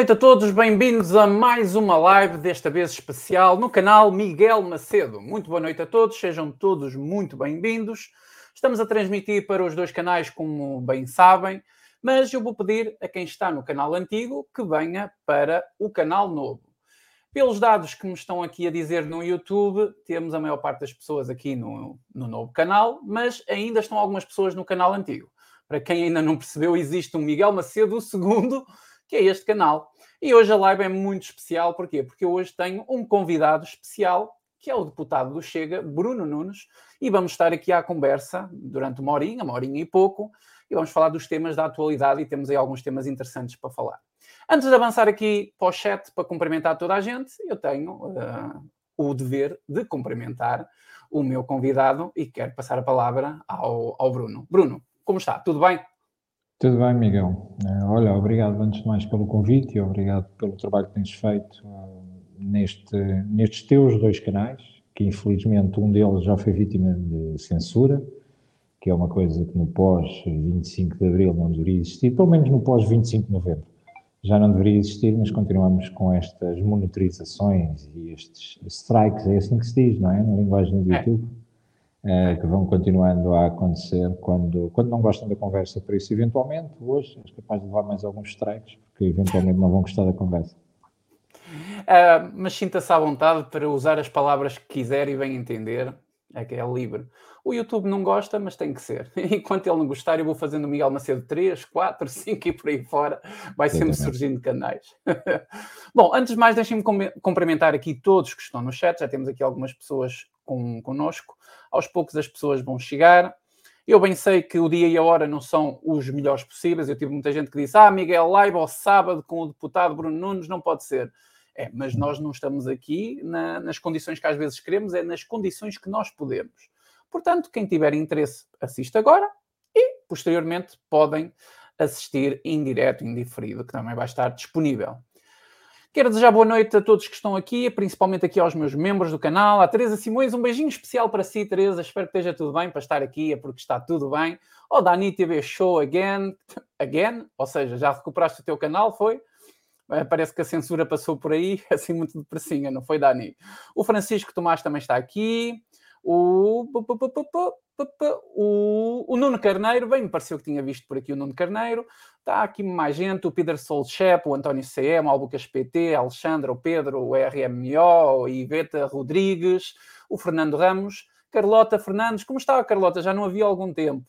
Noite a todos, bem-vindos a mais uma live, desta vez especial, no canal Miguel Macedo. Muito boa noite a todos, sejam todos muito bem-vindos. Estamos a transmitir para os dois canais, como bem sabem, mas eu vou pedir a quem está no canal antigo que venha para o canal novo. Pelos dados que me estão aqui a dizer no YouTube, temos a maior parte das pessoas aqui no, no novo canal, mas ainda estão algumas pessoas no canal antigo. Para quem ainda não percebeu, existe um Miguel Macedo, segundo, que é este canal. E hoje a live é muito especial, porquê? Porque eu hoje tenho um convidado especial, que é o deputado do Chega, Bruno Nunes, e vamos estar aqui à conversa durante uma horinha, uma horinha e pouco, e vamos falar dos temas da atualidade e temos aí alguns temas interessantes para falar. Antes de avançar aqui para o chat para cumprimentar toda a gente, eu tenho uh, o dever de cumprimentar o meu convidado e quero passar a palavra ao, ao Bruno. Bruno, como está? Tudo bem? Tudo bem, Miguel. Eh, olha, obrigado antes de mais pelo convite e obrigado pelo trabalho que tens feito uh, neste, nestes teus dois canais, que infelizmente um deles já foi vítima de censura, que é uma coisa que no pós-25 de Abril não deveria existir, pelo menos no pós-25 de Novembro. Já não deveria existir, mas continuamos com estas monitorizações e estes strikes, é assim que se diz, não é? Na linguagem do é. YouTube. É eh, que vão continuando a acontecer quando, quando não gostam da conversa. Por isso, eventualmente, hoje, és capaz de levar mais alguns strikes, porque eventualmente não vão gostar da conversa. Uh, mas sinta-se à vontade para usar as palavras que quiser e bem entender, é que é livre. O YouTube não gosta, mas tem que ser. Enquanto ele não gostar, eu vou fazendo o Miguel Macedo 3, 4, 5 e por aí fora. Vai sempre surgindo canais. Bom, antes de mais, deixem-me cumprimentar aqui todos que estão no chat. Já temos aqui algumas pessoas com, connosco. Aos poucos as pessoas vão chegar. Eu bem sei que o dia e a hora não são os melhores possíveis. Eu tive muita gente que disse: Ah, Miguel, live ao sábado com o deputado Bruno Nunes, não pode ser. É, mas nós não estamos aqui na, nas condições que às vezes queremos, é nas condições que nós podemos. Portanto, quem tiver interesse, assiste agora e, posteriormente, podem assistir em direto, em diferido, que também vai estar disponível. Quero desejar boa noite a todos que estão aqui, principalmente aqui aos meus membros do canal. A Teresa Simões, um beijinho especial para si, Teresa. Espero que esteja tudo bem para estar aqui, é porque está tudo bem. O Dani TV Show again, again, ou seja, já recuperaste o teu canal, foi? Eh, parece que a censura passou por aí, assim muito depressinha, não foi, Dani? O Francisco Tomás também está aqui. O, o, o Nuno Carneiro, bem, me pareceu que tinha visto por aqui o Nuno Carneiro. Está aqui mais gente, o Peter Solchep, o António CM, o Albucas PT, a Alexandra, o Pedro, o RMO, o Iveta Rodrigues, o Fernando Ramos, Carlota Fernandes. Como está a Carlota? Já não havia algum tempo.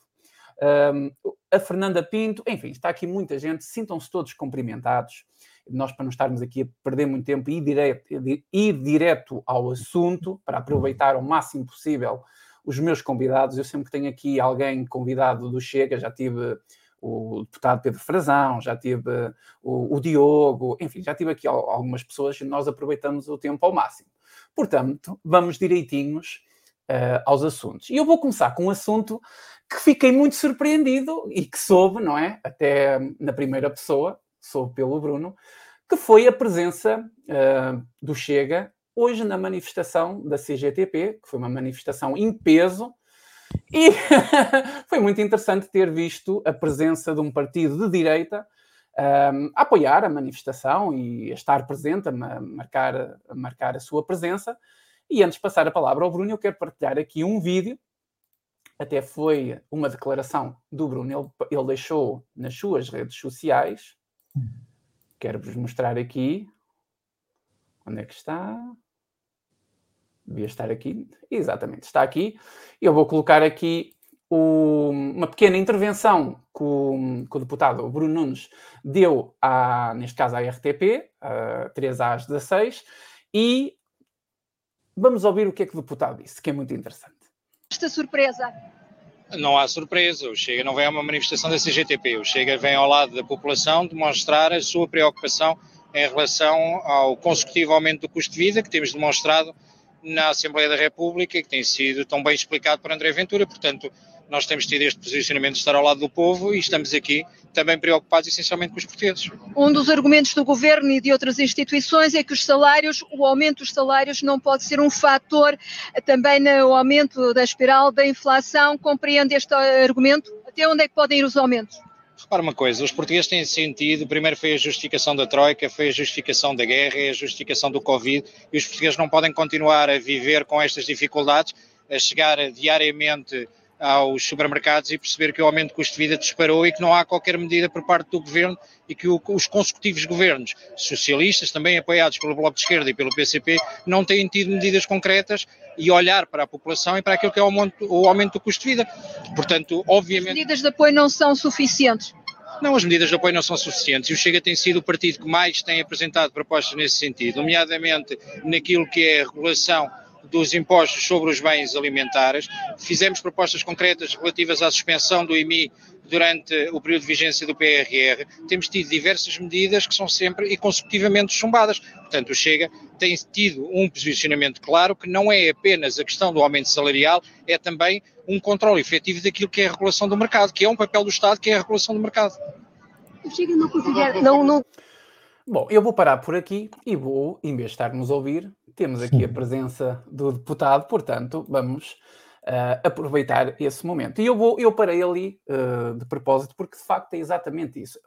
Um, a Fernanda Pinto, enfim, está aqui muita gente. Sintam-se todos cumprimentados nós para não estarmos aqui a perder muito tempo e ir direto, ir direto ao assunto, para aproveitar o máximo possível os meus convidados. Eu sempre tenho aqui alguém convidado do Chega, já tive o deputado Pedro Frazão, já tive o, o Diogo, enfim, já tive aqui algumas pessoas e nós aproveitamos o tempo ao máximo. Portanto, vamos direitinhos uh, aos assuntos. E eu vou começar com um assunto que fiquei muito surpreendido e que soube, não é? Até na primeira pessoa, soube pelo Bruno, que foi a presença uh, do Chega hoje na manifestação da CGTP, que foi uma manifestação em peso, e foi muito interessante ter visto a presença de um partido de direita um, a apoiar a manifestação e a estar presente, a marcar, a marcar a sua presença. E antes de passar a palavra ao Bruno, eu quero partilhar aqui um vídeo. Até foi uma declaração do Bruno, ele, ele deixou nas suas redes sociais Quero-vos mostrar aqui. Onde é que está? Devia estar aqui. Exatamente, está aqui. Eu vou colocar aqui o, uma pequena intervenção que o, que o, deputado Bruno Nunes deu, à, neste caso à RTP, a 3 às 16, e vamos ouvir o que é que o deputado disse, que é muito interessante. Esta surpresa não há surpresa. O Chega não vem a uma manifestação da CGTP. O Chega vem ao lado da população demonstrar a sua preocupação em relação ao consecutivo aumento do custo de vida que temos demonstrado na Assembleia da República e que tem sido tão bem explicado por André Ventura. Portanto, nós temos tido este posicionamento de estar ao lado do povo e estamos aqui também preocupados essencialmente com os portugueses. Um dos argumentos do governo e de outras instituições é que os salários, o aumento dos salários não pode ser um fator também no aumento da espiral da inflação. Compreende este argumento? Até onde é que podem ir os aumentos? Repara uma coisa, os portugueses têm sentido, primeiro foi a justificação da Troika, foi a justificação da guerra, é a justificação do Covid, e os portugueses não podem continuar a viver com estas dificuldades, a chegar diariamente aos supermercados e perceber que o aumento do custo de vida disparou e que não há qualquer medida por parte do governo e que o, os consecutivos governos socialistas, também apoiados pelo Bloco de Esquerda e pelo PCP, não têm tido medidas concretas e olhar para a população e para aquilo que é o aumento, o aumento do custo de vida. Portanto, obviamente. As medidas de apoio não são suficientes. Não, as medidas de apoio não são suficientes e o Chega tem sido o partido que mais tem apresentado propostas nesse sentido, nomeadamente naquilo que é a regulação dos impostos sobre os bens alimentares. Fizemos propostas concretas relativas à suspensão do IMI durante o período de vigência do PRR. Temos tido diversas medidas que são sempre e consecutivamente chumbadas. Portanto, o Chega tem tido um posicionamento claro que não é apenas a questão do aumento salarial, é também um controle efetivo daquilo que é a regulação do mercado, que é um papel do Estado, que é a regulação do mercado. O Chega não considera. Não, não... Bom, eu vou parar por aqui e vou, em vez de estarmos a ouvir, temos aqui a presença do deputado, portanto, vamos uh, aproveitar esse momento. E eu, vou, eu parei ali uh, de propósito, porque de facto é exatamente isso.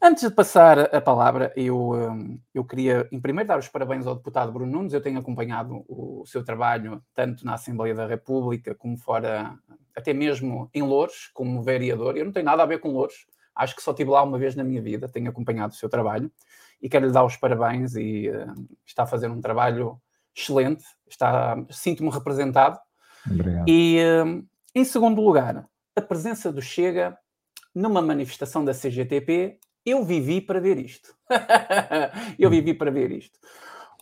Antes de passar a palavra, eu, um, eu queria, em primeiro, dar os parabéns ao deputado Bruno Nunes. Eu tenho acompanhado o, o seu trabalho tanto na Assembleia da República como fora, até mesmo em Louros, como vereador. Eu não tenho nada a ver com Louros, acho que só estive lá uma vez na minha vida. Tenho acompanhado o seu trabalho e quero lhe dar os parabéns e uh, está a fazer um trabalho excelente, está, sinto-me representado. Obrigado. E uh, em segundo lugar, a presença do Chega numa manifestação da CGTP, eu vivi para ver isto. eu vivi para ver isto.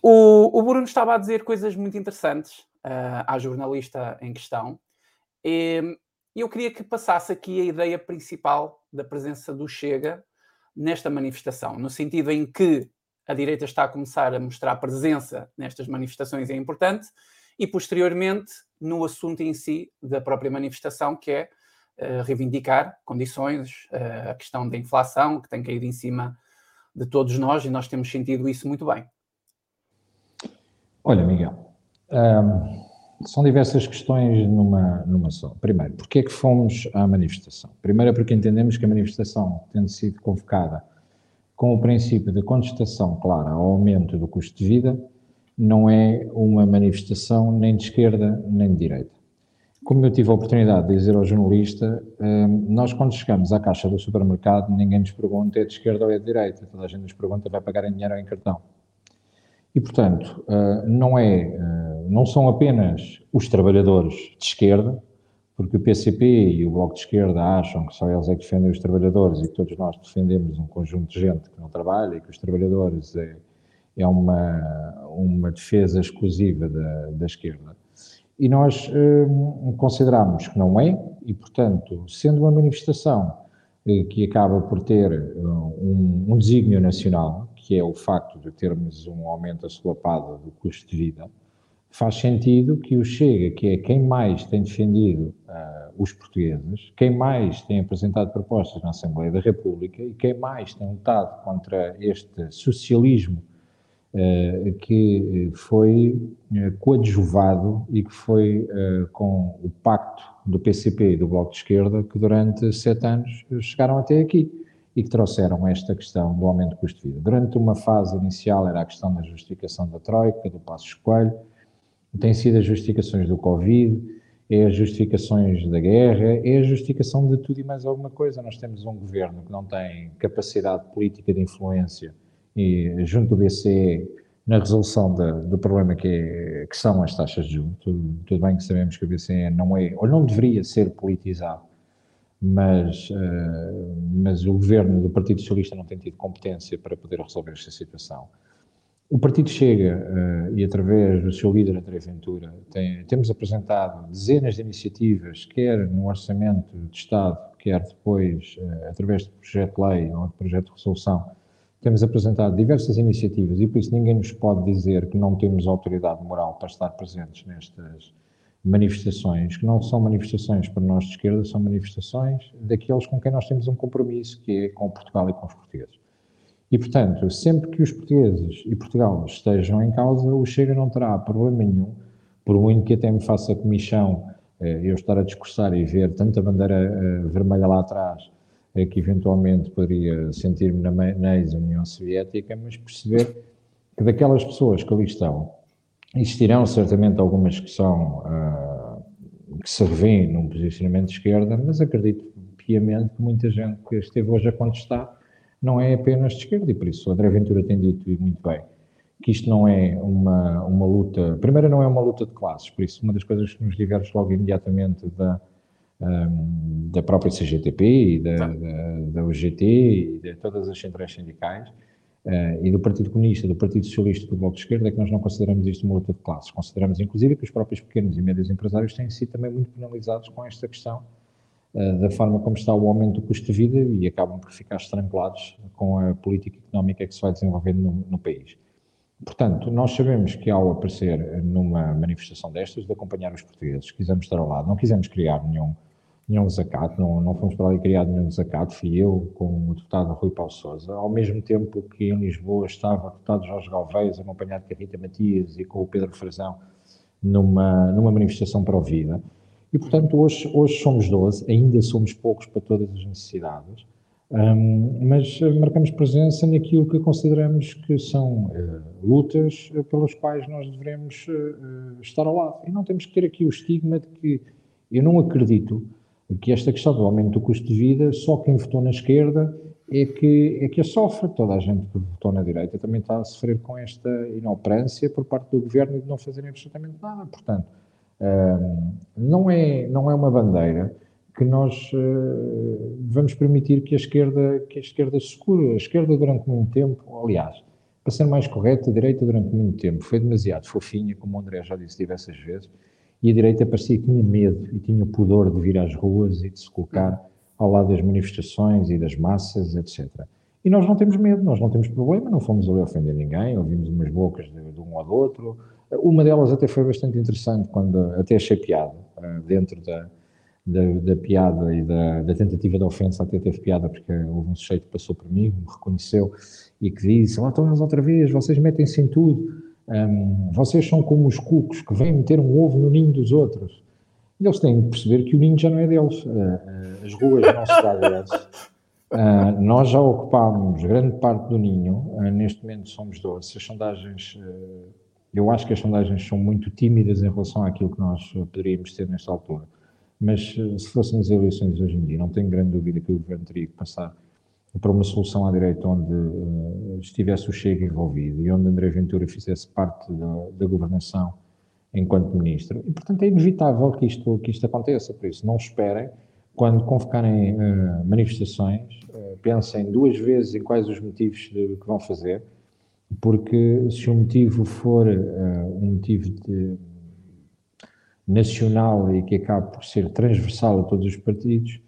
O, o, Bruno estava a dizer coisas muito interessantes uh, à jornalista em questão. E eu queria que passasse aqui a ideia principal da presença do Chega nesta manifestação, no sentido em que a direita está a começar a mostrar presença nestas manifestações é importante, e posteriormente no assunto em si da própria manifestação, que é uh, reivindicar condições, uh, a questão da inflação, que tem caído em cima de todos nós, e nós temos sentido isso muito bem. Olha, Miguel, um, são diversas questões numa, numa só. Primeiro, porquê é que fomos à manifestação? Primeiro é porque entendemos que a manifestação, tendo sido convocada com o princípio de contestação clara ao aumento do custo de vida, não é uma manifestação nem de esquerda nem de direita. Como eu tive a oportunidade de dizer ao jornalista, hum, nós quando chegamos à caixa do supermercado, ninguém nos pergunta é de esquerda ou é de direita, toda a gente nos pergunta vai pagar em dinheiro ou em cartão. E, portanto, uh, não, é, uh, não são apenas os trabalhadores de esquerda, porque o PCP e o Bloco de Esquerda acham que só eles é que defendem os trabalhadores e que todos nós defendemos um conjunto de gente que não trabalha e que os trabalhadores é, é uma, uma defesa exclusiva da, da esquerda. E nós uh, consideramos que não é, e, portanto, sendo uma manifestação que acaba por ter um, um desígnio nacional, que é o facto de termos um aumento assolapado do custo de vida, faz sentido que o Chega, que é quem mais tem defendido uh, os portugueses, quem mais tem apresentado propostas na Assembleia da República e quem mais tem lutado contra este socialismo uh, que foi uh, coadjuvado e que foi com o pacto do PCP e do Bloco de Esquerda que durante sete anos chegaram até aqui e que trouxeram esta questão do aumento do custo de vida. Durante uma fase inicial era a questão da justificação da Troika, do Passo Escolho, tem sido as justificações do Covid, é as justificações da guerra, é a justificação de tudo e mais alguma coisa. Nós temos um governo que não tem capacidade política de influência e junto do BCE na resolução do problema que, é, que, são as taxas de juros. Tudo, tudo, bem que sabemos que o BCE não é, ou não deveria ser politizado, mas, uh, mas o governo do Partido Socialista não tem tido competência para poder resolver esta situação. O Partido Chega, uh, e através do seu líder, André Ventura, tem, temos apresentado dezenas de iniciativas, quer no Orçamento de Estado, quer depois uh, através de projeto de lei ou de projeto de resolução, temos apresentado diversas iniciativas e por isso ninguém nos pode dizer que não temos autoridade moral para estar presentes nestas manifestações, que não são manifestações para nós de esquerda, são manifestações daqueles com quem nós temos um compromisso, que é com Portugal e com os portugueses. E, portanto, sempre que os portugueses e Portugal estejam em causa, o Chega não terá problema nenhum, por muito que até me faça comissão eh, eu estar a discursar e ver tanta bandeira eh, vermelha lá atrás, que eventualmente poderia sentir-me na, na ex-União Soviética, mas perceber que daquelas pessoas que ali estão, existirão certamente algumas que são, uh, que se revêem num posicionamento de esquerda, mas acredito piamente que muita gente que esteve hoje a contestar não é apenas de esquerda, e por isso o André Ventura tem dito, e muito bem, que isto não é uma, uma luta, primeiro não é uma luta de classes, por isso uma das coisas que nos diverge logo imediatamente da, um, da própria CGTP e da, da, da UGT e de todas as centrais sindicais uh, e do Partido Comunista, do Partido Socialista do Bloco de Esquerda é que nós não consideramos isto uma luta de classes. Consideramos, inclusive, que os próprios pequenos e médios empresários têm sido também muito penalizados com esta questão da forma como está o aumento do custo de vida e acabam por ficar estrangulados com a política económica que se vai desenvolvendo no, no país. Portanto, nós sabemos que ao aparecer numa manifestação destas, de acompanhar os portugueses, quisemos estar ao lado, não quisemos criar nenhum, nenhum desacato, não, não fomos para ali criar nenhum desacato, fui eu com o deputado Rui Paulo Sousa, ao mesmo tempo que em Lisboa estava o deputado Jorge Galvez, acompanhado de Rita Matias e com o Pedro Frazão, numa, numa manifestação para o Vida. E, portanto, hoje, hoje somos 12, ainda somos poucos para todas as necessidades, um, mas eh, marcamos presença naquilo que consideramos que são uh, lutas uh, pelas quais nós devemos uh, estar ao lado. E não temos que ter aqui o estigma de que eu não acredito que esta questão do aumento do custo de vida, só quem votou na esquerda é que, é que a sofre. Toda a gente que votou na direita também está a sofrer com esta inoperância por parte do governo de não fazerem absolutamente nada. Portanto, não, é, não é uma bandeira que nós uh, vamos permitir que a esquerda que a esquerda se cure. A esquerda durante muito tempo, aliás, para ser mais correto, a direita durante muito tempo foi demasiado fofinha, como o André já disse diversas vezes, e a direita parecia que tinha medo e tinha pudor de vir às ruas e de se colocar ao lado das manifestações e das massas, etc. E nós não temos medo, nós não temos problema, não fomos ali ofender ninguém, ouvimos umas bocas de, de um ou do outro. Uma delas até foi bastante interessante, quando até achei piada, uh, dentro da, da, da piada e da, da, tentativa de ofensa até teve piada, porque houve um sujeito que passou por mim, me reconheceu e que disse: Lá estão eles outra vez, vocês metem-se em tudo, um, vocês são como os cucos que vêm meter um ovo no ninho dos outros. E eles têm de perceber que o ninho já não é deles, uh, uh, as ruas não se dá deles. Uh, nós já ocupámos grande parte do ninho, neste momento somos 12. Se as sondagens, eu acho que as sondagens são muito tímidas em relação àquilo que nós poderíamos ter nesta altura mas eh, se fôssemos eleições hoje em dia, não tenho grande dúvida que o governo teria que passar para uma solução à direita onde uh, estivesse o Chega envolvido e onde André Ventura fizesse parte da, da, governação enquanto ministro. E, portanto, é inevitável que isto, que isto aconteça. Por isso, não esperem, quando convocarem uh, manifestações, uh, pensem duas vezes em quais os motivos de, que vão fazer, porque se o motivo for um motivo de nacional e que acaba por ser transversal a todos os partidos,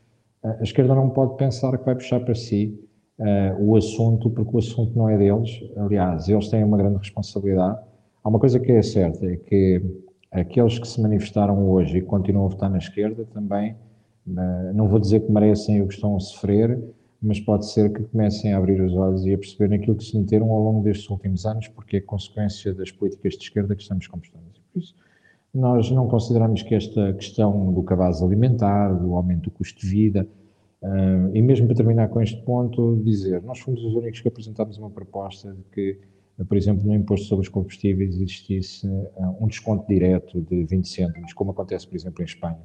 a esquerda não pode pensar que vai puxar para si uh, o assunto, porque o assunto não é deles. Aliás, eles têm uma grande responsabilidade. Há uma coisa que é certa, é que aqueles que se manifestaram hoje e continuam a votar na esquerda também, uh, não vou dizer que merecem o que estão a sofrer, mas pode ser que comecem a abrir os olhos e a perceber aquilo que se meteram ao longo destes últimos anos, porque é consequência das políticas de esquerda que estamos conquistando. Por isso, nós não consideramos que esta questão do cabaz alimentar, do aumento do custo de vida, uh, e mesmo para terminar com este ponto, dizer, nós fomos os únicos que apresentámos uma proposta de que, por exemplo, no imposto sobre os combustíveis existisse uh, um desconto direto de 20 cêntimos, como acontece, por exemplo, em Espanha.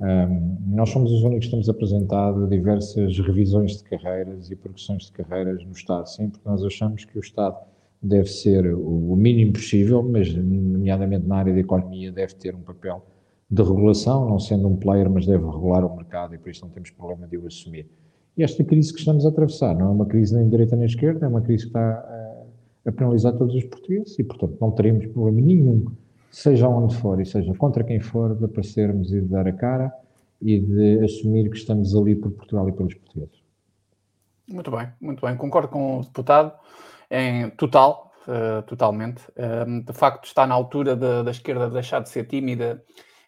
Um, nós somos os únicos que temos apresentado diversas revisões de carreiras e progressões de carreiras no Estado, sim, porque nós achamos que o Estado deve ser o mínimo possível, mas, nomeadamente na área da economia, deve ter um papel de regulação, não sendo um player, mas deve regular o mercado e por isso não temos problema de o assumir. E esta crise que estamos a atravessar não é uma crise nem direita nem esquerda, é uma crise que está a, a penalizar todos os portugueses e, portanto, não teremos problema nenhum, seja onde for e seja contra quem for, de aparecermos e de dar a cara e de assumir que estamos ali por Portugal e pelos portugueses. Muito bem, muito bem. Concordo com o deputado em total, uh, totalmente. Uh, de facto, está na altura de, da esquerda deixar de ser tímida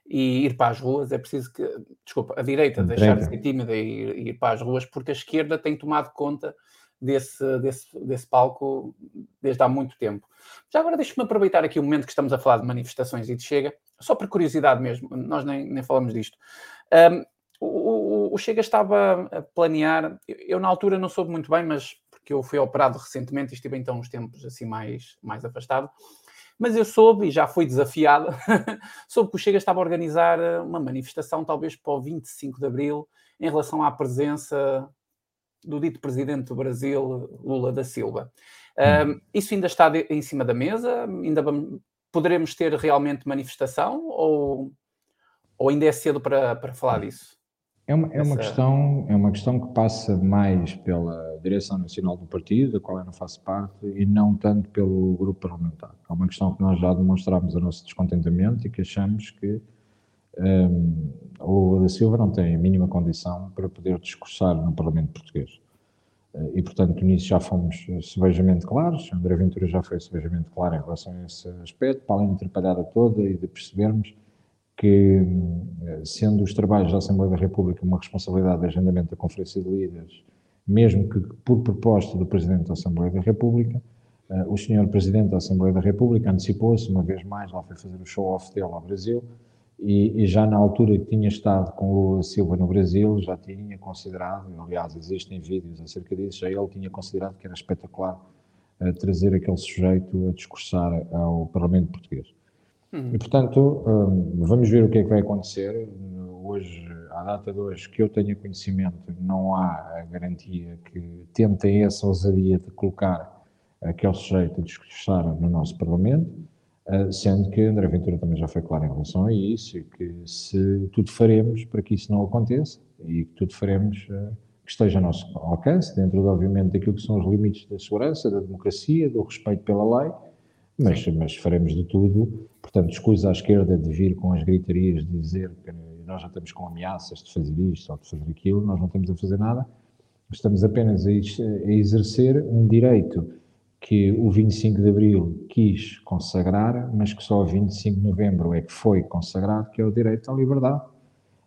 e ir para as ruas. É preciso que, desculpa, a direita deixar de ser tímida e ir, ir, para as ruas, porque a esquerda tem tomado conta desse, desse, desse palco desde há muito tempo. Já agora deixe-me aproveitar aqui o momento que estamos a falar de manifestações e de chega, só por curiosidade mesmo, nós nem, nem falamos disto. Um, o, o, o Chega estava a planear, eu, eu, na altura não soube muito bem, mas porque eu fui operado recentemente e estive então uns tempos assim mais, mais afastado, mas eu soube, e já fui desafiado, soube que o Chega estava a organizar uma manifestação, talvez para o 25 de Abril, em relação à presença do dito presidente do Brasil, Lula da Silva. Um, isso ainda está de, em cima da mesa? Ainda vamos, poderemos ter realmente manifestação ou, ou ainda é cedo para, para falar disso? É uma, é, uma questão, é uma questão que passa mais pela direção nacional do partido, da qual eu não faço parte, e não tanto pelo grupo parlamentar. É uma questão que nós já demonstramos o nosso descontentamento e que achamos que o Lula da Silva não tem a mínima condição para poder discursar no Parlamento português. Uh, e, portanto, nisso já fomos sebejamente claros. André Ventura já foi sebejamente claro em relação a esse aspecto, para além de atrapalhada toda e de percebermos que, hum, sendo os trabalhos da Assembleia da República uma responsabilidade de agendamento da Conferência de Líderes, mesmo que por proposta do Presidente da Assembleia da República, uh, o Sr. Presidente da Assembleia da República antecipou-se, uma vez mais, lá foi fazer o show-off dele ao Brasil, e, e, já na altura que tinha estado com Lula Silva no Brasil, já tinha considerado, aliás, existem vídeos acerca disso, já ele tinha considerado que era espetacular uh, trazer aquele sujeito a discursar ao Parlamento Português. Uhum. E, portanto, um, vamos ver o que é que vai acontecer. Hoje, à data de hoje, que eu tenha conhecimento, não há a garantia que tentem essa ousadia de colocar aquele sujeito a discursar no nosso Parlamento. Uh, sendo que André Ventura também já foi claro em relação a isso e que se tudo faremos para que isso não aconteça e que tudo faremos uh, que esteja a nosso alcance, dentro, de, obviamente, daquilo que são os limites da segurança, da democracia, do respeito pela lei, mas, mas faremos de tudo. Portanto, escusa à esquerda de vir com as gritarias de dizer que nós já estamos com ameaças de fazer isto ou de fazer aquilo, nós não estamos a fazer nada, estamos apenas a, a exercer um direito que o 25 de Abril quis consagrar, mas que só 25 de Novembro é que foi consagrado, que é o direito à liberdade.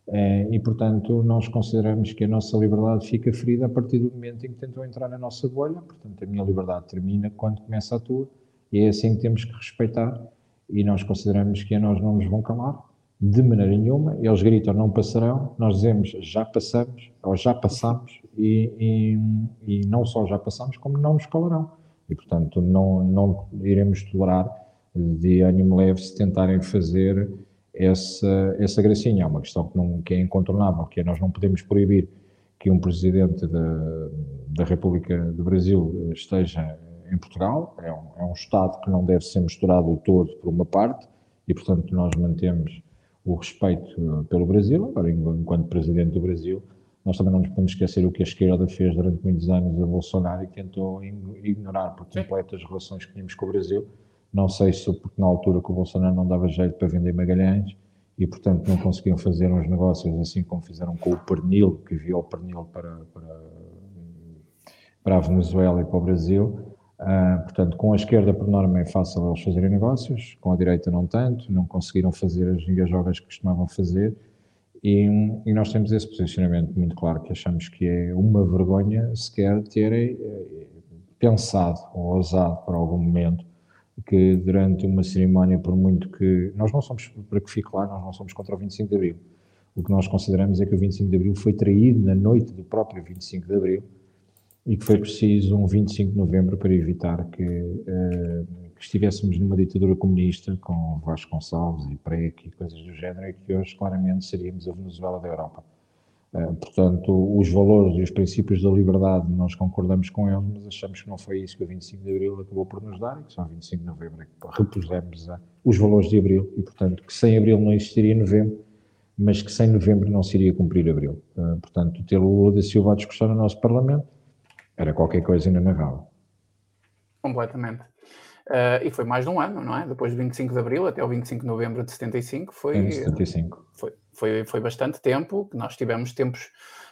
Eh, e, portanto, nós consideramos que a nossa liberdade fica ferida a partir do momento em que tentou entrar na nossa bolha. Portanto, a minha liberdade termina quando começa a tua, e é assim que temos que respeitar. E nós consideramos que a nós não nos vão calar, de maneira nenhuma. Eles gritam não passarão, nós dizemos já passamos, ou já passamos, e, e, e não só já passamos, como não nos calarão e, portanto, não, não iremos tolerar de ânimo leve se tentarem fazer essa, essa gracinha. É uma questão que, não, que é incontornável, que é nós não podemos proibir que um presidente da, da República do Brasil esteja em Portugal. É um, é um Estado que não deve ser misturado todo por uma parte e, portanto, nós mantemos o respeito pelo Brasil. Agora, enquanto presidente do Brasil, nós também não nos podemos esquecer o que a esquerda fez durante muitos anos a Bolsonaro e tentou ignorar por completo as relações que tínhamos com o Brasil. Não sei se porque na altura que o Bolsonaro não dava jeito para vender Magalhães e, portanto, não conseguiam fazer uns negócios assim como fizeram com o Pernil, que enviou o Pernil para, para, para a Venezuela e para o Brasil. Uh, portanto, com a esquerda, por norma, é fácil eles fazerem negócios, com a direita não tanto, não conseguiram fazer as engajogas que costumavam fazer e, e, nós temos esse posicionamento muito claro, que achamos que é uma vergonha sequer terem eh, pensado ou ousado por algum momento que durante uma cerimónia, por muito que. Nós não somos, para que fique claro, nós não somos contra o 25 de Abril. O que nós consideramos é que o 25 de Abril foi traído na noite do próprio 25 de Abril e que foi preciso um 25 de Novembro para evitar que. Uh, que estivéssemos numa ditadura comunista com Vasconcelos e Preque e coisas do género e que hoje claramente seríamos a Venezuela da Europa. Uh, portanto, os valores e os princípios da liberdade nós concordamos com eles, mas achamos que não foi isso que o 25 de Abril acabou por nos dar e que só 25 de Novembro é que repusemos os valores de Abril e, portanto, que sem Abril não existiria Novembro, mas que sem Novembro não se iria cumprir Abril. Uh, portanto, ter o Lula da Silva a discussão no nosso Parlamento era qualquer coisa inenarrável. Completamente. Uh, e foi mais de um ano, não é? Depois do 25 de Abril até o 25 de Novembro de 75, foi, em 75. foi, foi, foi bastante tempo que nós tivemos tempos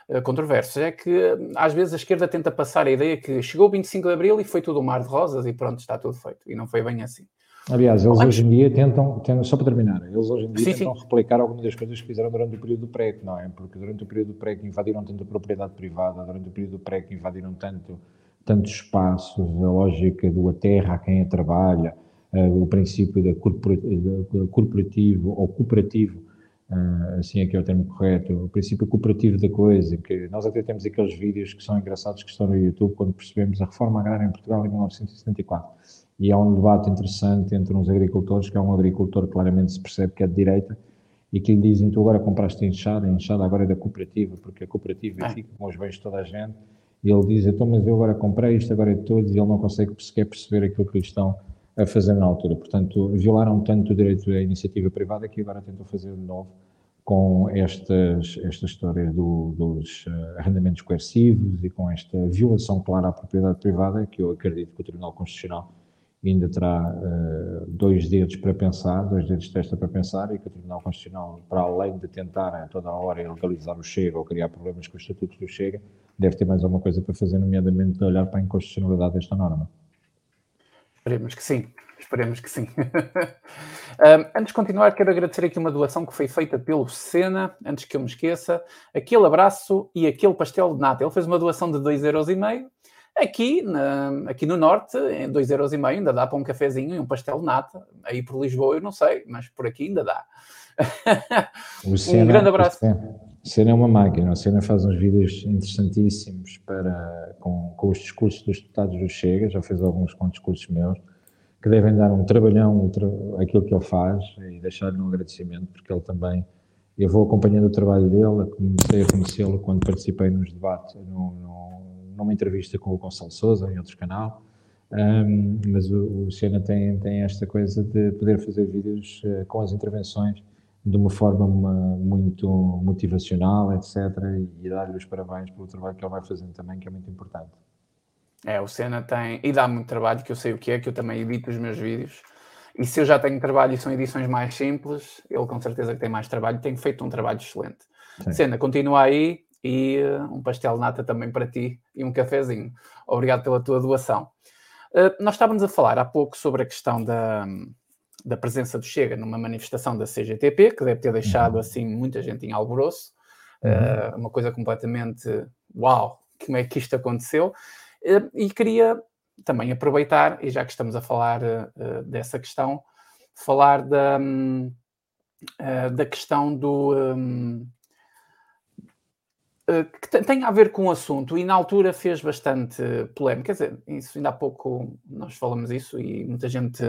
uh, controversos. É que às vezes a esquerda tenta passar a ideia que chegou o 25 de Abril e foi tudo um mar de rosas e pronto, está tudo feito. E não foi bem assim. Aliás, eles hoje em dia tentam, tentam, só para terminar, eles hoje em dia sim, tentam sim. replicar algumas das coisas que fizeram durante o período do PREC, não é? Porque durante o período do PREC invadiram tanto a propriedade privada, durante o período do PREC invadiram tanto tantos espaços, a lógica do a terra a quem a trabalha, uh, o princípio da corporativo ou cooperativo, uh, assim é que é o termo correto, o princípio cooperativo da coisa, que nós até temos aqueles vídeos que são engraçados que estão no YouTube quando percebemos a reforma agrária em Portugal em 1974. E há um debate interessante entre uns agricultores, que é um agricultor claramente se percebe que é de direita, e que lhe dizem, tu agora compraste a enxada, a enxada agora é da cooperativa, porque a cooperativa é. fica com os bens de toda a gente, e ele diz, então, mas eu agora comprei isto, agora é de todos, e ele não consegue sequer perceber aquilo que lhe estão a fazer na altura. Portanto, violaram tanto o direito à iniciativa privada que agora tentam fazer de novo com estas, estas histórias do, dos uh, arrendamentos coercivos e com esta violação clara à propriedade privada, que eu acredito que o Tribunal Constitucional ainda terá uh, dois dedos para pensar, dois dedos de testa para pensar, e que o Tribunal Constitucional, para além de tentar a toda a hora legalizar o Chega ou criar problemas com os estatutos do Chega, deve ter mais alguma coisa para fazer, nomeadamente olhar para a inconstitucionalidade desta norma. Esperemos que sim, esperemos que sim. antes de continuar, quero agradecer aqui uma doação que foi feita pelo Sena, antes que eu me esqueça, aquele abraço e aquele pastel de nata. Ele fez uma doação de 2,5€. Aqui, na, aqui no Norte, em 2,5€ ainda dá para um cafezinho e um pastel de nata. Aí por Lisboa eu não sei, mas por aqui ainda dá. Um grande abraço. O Sena é uma máquina. O Sena faz uns vídeos interessantíssimos para, com, com os discursos dos deputados do Chega. Já fez alguns com discursos meus que devem dar um trabalhão aquilo que ele faz e deixar-lhe um agradecimento, porque ele também, eu vou acompanhando o trabalho dele, comecei a conhecê-lo quando participei nos debates, no, no, numa entrevista com o Gonçalo Souza em outro canal, um, mas o, o tem, tem esta coisa de poder fazer vídeos uh, com as intervenções de uma forma uma, muito motivacional, etc. E, e dar-lhe os parabéns pelo trabalho que ele vai fazendo também, que é muito importante. É, o Senna tem, e dá muito trabalho, que eu sei o que é, que eu também edito os meus vídeos. E se eu já tenho trabalho e são edições mais simples, ele com certeza que tem mais trabalho, tem feito um trabalho excelente. Sim. Senna, continua aí e uh, um pastel de nata também para ti e um cafezinho. Obrigado pela tua doação. Uh, nós estávamos a falar há pouco sobre a questão da, da presença do Chega numa manifestação da CGTP, que deve ter deixado uhum. assim muita gente em alvoroço. Uhum. Uh, uma coisa completamente uau, como é que isto aconteceu? Eh, e queria também aproveitar, e já que estamos a falar dessa questão, falar da, um, uh, da questão do. Uh, que tem a ver com o assunto e na altura fez bastante polémica. Quer dizer, isso ainda há pouco nós falamos isso e muita gente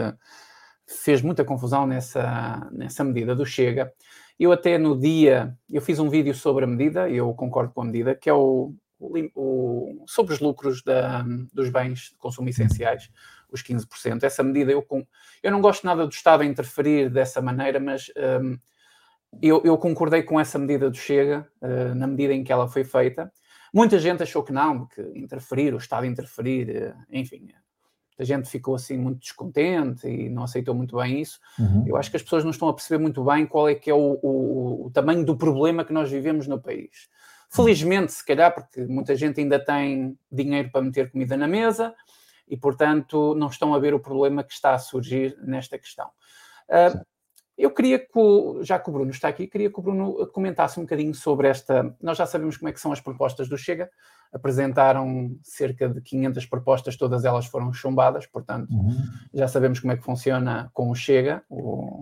fez muita confusão nessa, nessa medida do Chega. Eu até no dia, eu fiz um vídeo sobre a medida, eu concordo com a medida, que é o, o, sobre os lucros da, dos bens de consumo essenciais, os 15%. Essa medida, eu, eu não gosto nada do Estado a interferir dessa maneira, mas um, eu, eu, concordei com essa medida do Chega, uh, na medida em que ela foi feita. Muita gente achou que não, que interferir, o Estado interferir, uh, enfim, a gente ficou assim muito descontente e não aceitou muito bem isso. Uhum. Eu acho que as pessoas não estão a perceber muito bem qual é que é o, o, o tamanho do problema que nós vivemos no país. Felizmente, se calhar, porque muita gente ainda tem dinheiro para meter comida na mesa e, portanto, não estão a ver o problema que está a surgir nesta questão. Uh, eu queria que, o, já que o Bruno está aqui, queria que o Bruno comentasse um bocadinho sobre esta. Nós já sabemos como é que são as propostas do Chega. Apresentaram cerca de 500 propostas, todas elas foram chumbadas, portanto, uhum. já sabemos como é que funciona com o Chega, o,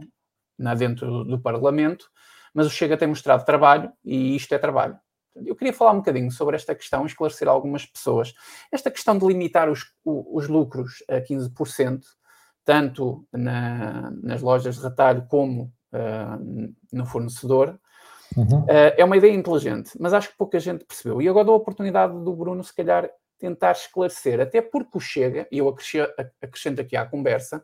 na dentro do, Parlamento. Mas o Chega tem mostrado trabalho e isto é trabalho. Eu queria falar um bocadinho sobre esta questão, esclarecer algumas pessoas. Esta questão de limitar os, os lucros a 15%, tanto na, nas lojas de retalho como uh, no fornecedor, uhum. uh, é uma ideia inteligente, mas acho que pouca gente percebeu. E agora dou a oportunidade do Bruno, se calhar, tentar esclarecer, até porque o Chega, e eu acrescento aqui à conversa,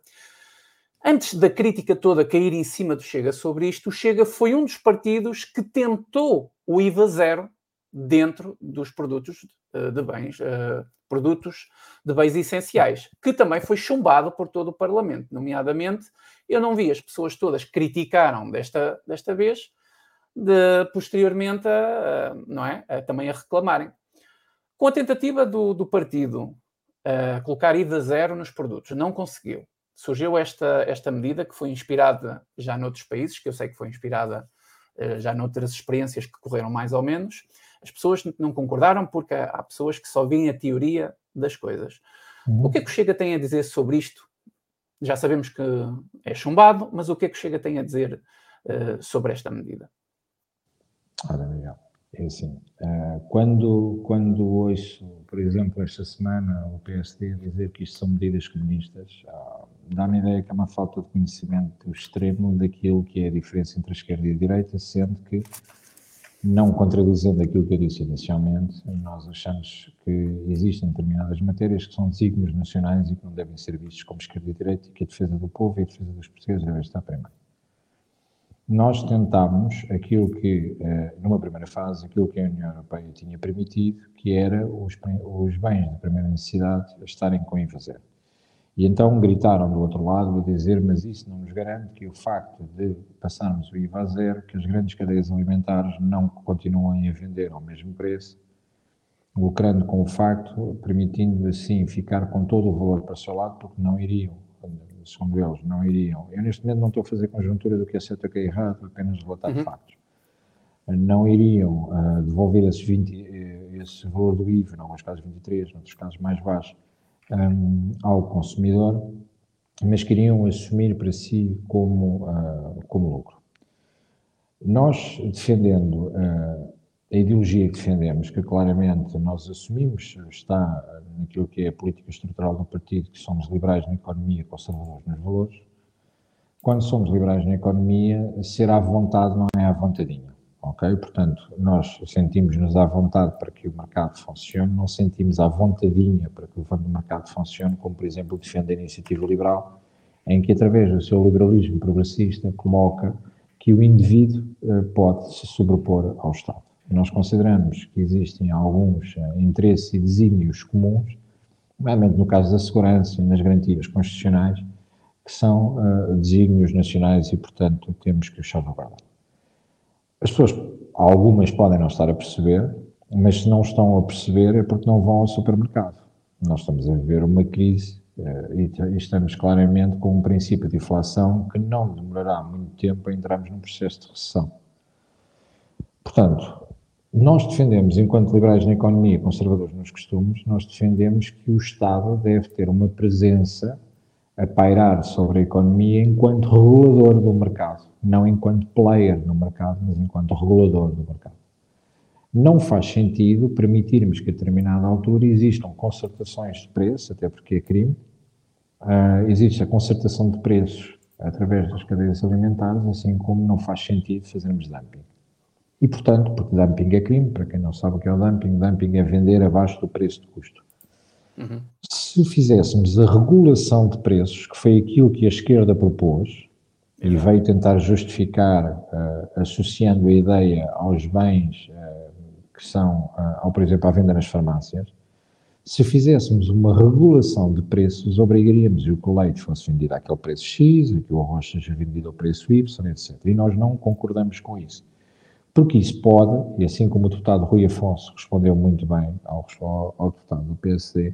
antes da crítica toda cair em cima do Chega sobre isto, o Chega foi um dos partidos que tentou o IVA zero dentro dos produtos de bens, uh, produtos de bens essenciais, que também foi chumbado por todo o Parlamento, nomeadamente, eu não vi as pessoas todas criticaram desta, desta vez, de, posteriormente a, não é, a, também a reclamarem. Com a tentativa do, do partido a colocar IVA zero nos produtos, não conseguiu. Surgiu esta, esta medida que foi inspirada já noutros países, que eu sei que foi inspirada já noutras experiências que correram mais ou menos, as pessoas não concordaram porque há pessoas que só veem a teoria das coisas. Uhum. O que é que o Chega tem a dizer sobre isto? Já sabemos que é chumbado, mas o que é que o Chega tem a dizer uh, sobre esta medida? Ora, Miguel, é assim, uh, quando, quando ouço, por exemplo, esta semana o PSD dizer que isto são medidas comunistas, uh, dá-me a ideia que é uma falta de conhecimento extremo daquilo que é a diferença entre a esquerda e a direita, sendo que não contradizendo aquilo que eu disse inicialmente, nós achamos que existem determinadas matérias que são desígnios nacionais e que não devem ser vistos como esquerda e direita que a defesa do povo e a defesa dos portugueses deve estar primeiro. Nós tentámos aquilo que, eh, numa primeira fase, aquilo que a União Europeia tinha permitido, que era os, os bens de primeira necessidade estarem com IVA zero. E então gritaram do outro lado a dizer, mas isso não nos garante que o facto de passarmos o IVA a zero, que as grandes cadeias alimentares não continuem a vender ao mesmo preço, lucrando com o facto, permitindo assim ficar com todo o valor para o seu lado, porque não iriam, segundo eles, não iriam. Eu neste momento não estou a fazer conjuntura do que é certo ou que é errado, apenas relatar uhum. factos. Não iriam uh, devolver esses 20, eh, esse valor do IVA, em alguns casos 23, em outros casos mais baixos, um, ao consumidor, mas queriam assumir para si como, uh, como lucro. Nós, defendendo uh, a ideologia que defendemos, que claramente nós assumimos, está naquilo que é a política estrutural do partido, que somos liberais na economia, conservadores nos valores. Quando somos liberais na economia, ser à vontade não é à vontadinha ok? Portanto, nós sentimos-nos à vontade para que o mercado funcione, não sentimos à vontadinha para que o mercado funcione, como, por exemplo, defende a iniciativa liberal, em que, através do seu liberalismo progressista, coloca que o indivíduo eh, pode se sobrepor ao Estado. Nós consideramos que existem alguns eh, interesses e desígnios comuns, nomeadamente no caso da segurança e nas garantias constitucionais, que são uh, desígnios nacionais e, portanto, temos que os salvaguardar. As pessoas, algumas podem não estar a perceber, mas se não estão a perceber é porque não vão ao supermercado. Nós estamos a viver uma crise eh, e estamos claramente com um princípio de inflação que não demorará muito tempo a entrarmos num processo de recessão. Portanto, nós defendemos, enquanto liberais na economia e conservadores nos costumes, nós defendemos que o Estado deve ter uma presença a pairar sobre a economia enquanto regulador do mercado, não enquanto player no mercado, mas enquanto regulador do mercado. Não faz sentido permitirmos que a determinada altura existam concertações de preços, até porque é crime, uh, existe a concertação de preços através das cadeias alimentares, assim como não faz sentido fazermos dumping. E, portanto, porque dumping é crime, para quem não sabe o que é o dumping, dumping é vender abaixo do preço de custo. Uhum. Se fizéssemos a regulação de preços, que foi aquilo que a esquerda propôs, e veio tentar justificar, uh, associando a ideia aos bens uh, que são, uh, ao, por exemplo, à venda nas farmácias, se fizéssemos uma regulação de preços, obrigaríamos que o leite fosse vendido àquele preço X, que o arroz seja vendido ao preço Y, etc. E nós não concordamos com isso. Porque isso pode, e assim como o deputado Rui Afonso respondeu muito bem ao, ao, deputado do PSD,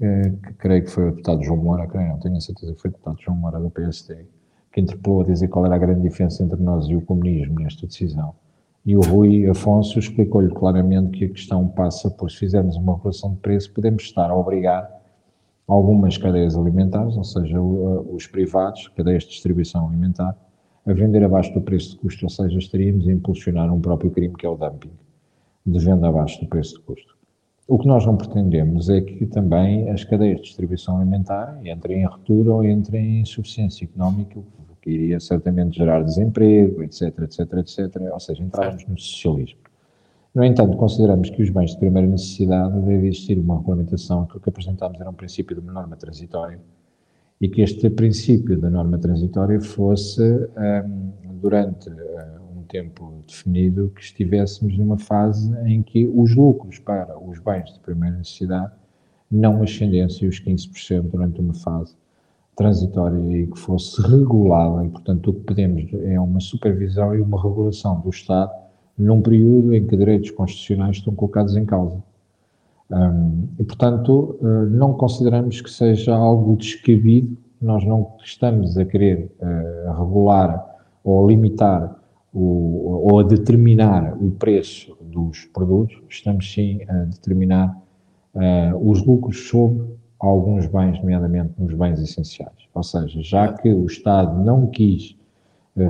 eh, que creio que foi o deputado João Moura, creio não, tenho a certeza que foi o deputado João Moura do PSD, que interpelou a dizer qual era a grande diferença entre nós e o comunismo nesta decisão. E o Rui Afonso explicou-lhe claramente que a questão passa por, se fizermos uma regulação de preço, podemos estar a obrigar algumas cadeias alimentares, ou seja, os privados, cadeias de distribuição alimentar, a vender abaixo do preço de custo, ou seja, estaríamos a impulsionar um próprio crime que é o dumping, de venda abaixo do preço de custo. O que nós não pretendemos é que também as cadeias de distribuição alimentar entrem em ruptura ou entrem em insuficiência económica, o que iria certamente gerar desemprego, etc, etc, etc, ou seja, entrarmos no socialismo. No entanto, consideramos que os bens de primeira necessidade deve existir uma regulamentação, que o que apresentámos era um princípio de uma norma transitória, e que este princípio da norma transitória fosse, um, durante tempo definido que estivéssemos numa fase em que os lucros para os bens de primeira necessidade não ascendessem os 15% durante uma fase transitória e que fosse regulada e, portanto, o que pedimos é uma supervisão e uma regulação do Estado num período em que direitos constitucionais estão colocados em causa. Um, e, portanto, uh, não consideramos que seja algo descabido, nós não estamos a querer uh, regular ou limitar o, ou a determinar o preço dos produtos, estamos sim a determinar uh, os lucros sobre alguns bens, nomeadamente nos bens essenciais. Ou seja, já que o Estado não quis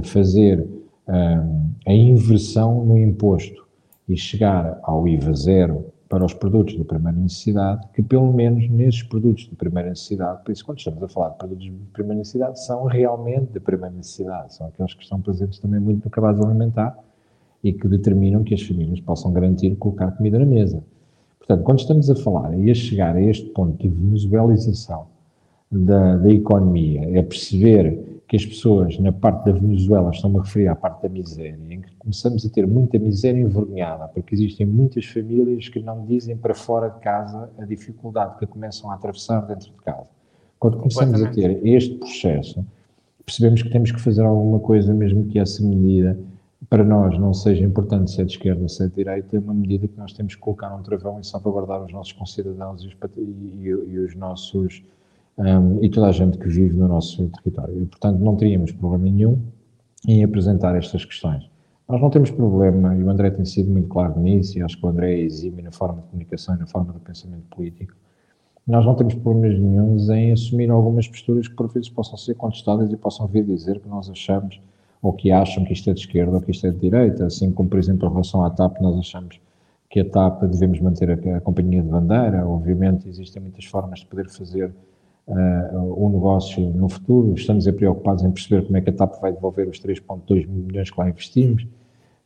fazer a inversão no imposto e chegar ao IVA zero para os produtos de primeira necessidade, que pelo menos nesses produtos de primeira necessidade, por isso quando estamos a falar de produtos de primeira necessidade, são realmente de primeira necessidade, são aqueles que estão presentes também muito no cabaz alimentar e que determinam que as famílias possam garantir colocar comida na mesa. Portanto, quando estamos a falar e a chegar a este ponto de venezuelização da, da economia, é perceber que as pessoas na parte da Venezuela estão a referir à parte da miséria, em que começamos a ter muita miséria envergonhada, porque existem muitas famílias que não dizem para fora de casa a dificuldade que começam a atravessar dentro de casa. Quando começamos a ter este processo, percebemos que temos que fazer alguma coisa, mesmo que essa medida, para nós, não seja importante se é de esquerda ou se é de direita, é uma medida que nós temos que colocar um travão e salvaguardar os nossos concidadãos e os, e, e os nossos um, e toda a gente que vive no nosso território. E, portanto, não teríamos problema nenhum em apresentar estas questões. Nós não temos problema, e o André tem sido muito claro nisso, e acho que o André exime na forma de comunicação e na forma de pensamento político, nós não temos problemas nenhums em assumir algumas posturas que por vezes possam ser contestadas e possam vir dizer que nós achamos, ou que acham que isto é de esquerda ou que isto é de direita, assim como, por exemplo, em relação à TAP, nós achamos que a TAP devemos manter a, a companhia de bandeira, obviamente existem muitas formas de poder fazer uh, o negócio no futuro. Estamos preocupados em perceber como é que a TAP vai devolver os 3,2 milhões que lá investimos,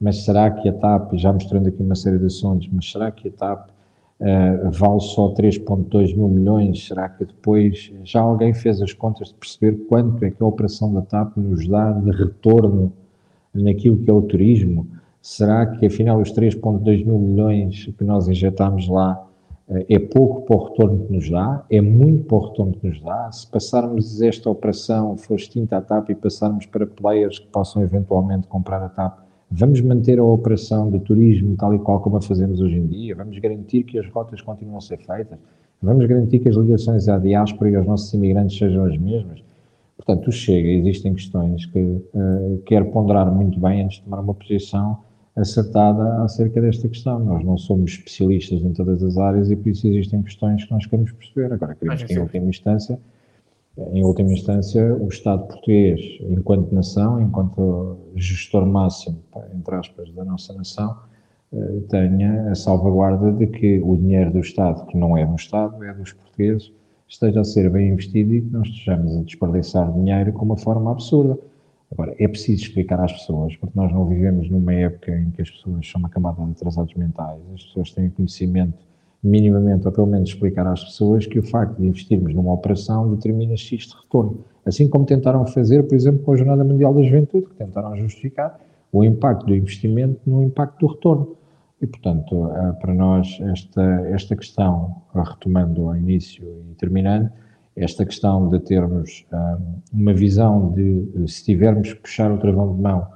mas será que a TAP, já mostrando aqui uma série de assuntos, mas será que a TAP uh, vale só 3,2 mil milhões? Será que depois já alguém fez as contas de perceber quanto é que a operação da TAP nos dá de retorno naquilo que é o turismo? Será que afinal os 3,2 mil milhões que nós injetamos lá é pouco para o retorno que nos dá, é muito para o retorno que nos dá. Se passarmos esta operação, for extinta a TAP e passarmos para players que possam eventualmente comprar a TAP, vamos manter a operação de turismo tal e qual como a fazemos hoje em dia? Vamos garantir que as rotas continuam a ser feitas? Vamos garantir que as ligações à diáspora e aos nossos imigrantes sejam as mesmas? Portanto, chega, existem questões que uh, quer ponderar muito bem antes de tomar uma posição acertada acerca desta questão. Nós não somos especialistas em todas as áreas e por isso existem questões que nós queremos perceber. Agora, queremos que, em última instância, em última instância, o Estado português, enquanto nação, enquanto gestor máximo, entre aspas, da nossa nação, eh, tenha a salvaguarda de que o dinheiro do Estado, que não é do Estado, é dos portugueses, esteja a ser bem investido e que não estejamos a desperdiçar dinheiro com uma forma absurda. Agora, é preciso explicar às pessoas, porque nós não vivemos numa época em que as pessoas são uma camada de atrasados mentais, as pessoas têm conhecimento minimamente, ou pelo menos explicar às pessoas que o facto de investirmos numa operação determina X de retorno. Assim como tentaram fazer, por exemplo, com a Jornada Mundial da Juventude, que tentaram justificar o impacto do investimento no impacto do retorno. E, portanto, eh, para nós, esta, esta questão, retomando ao início e terminando, esta questão de termos uh, uma visão de, se tivermos que puxar o travão de mão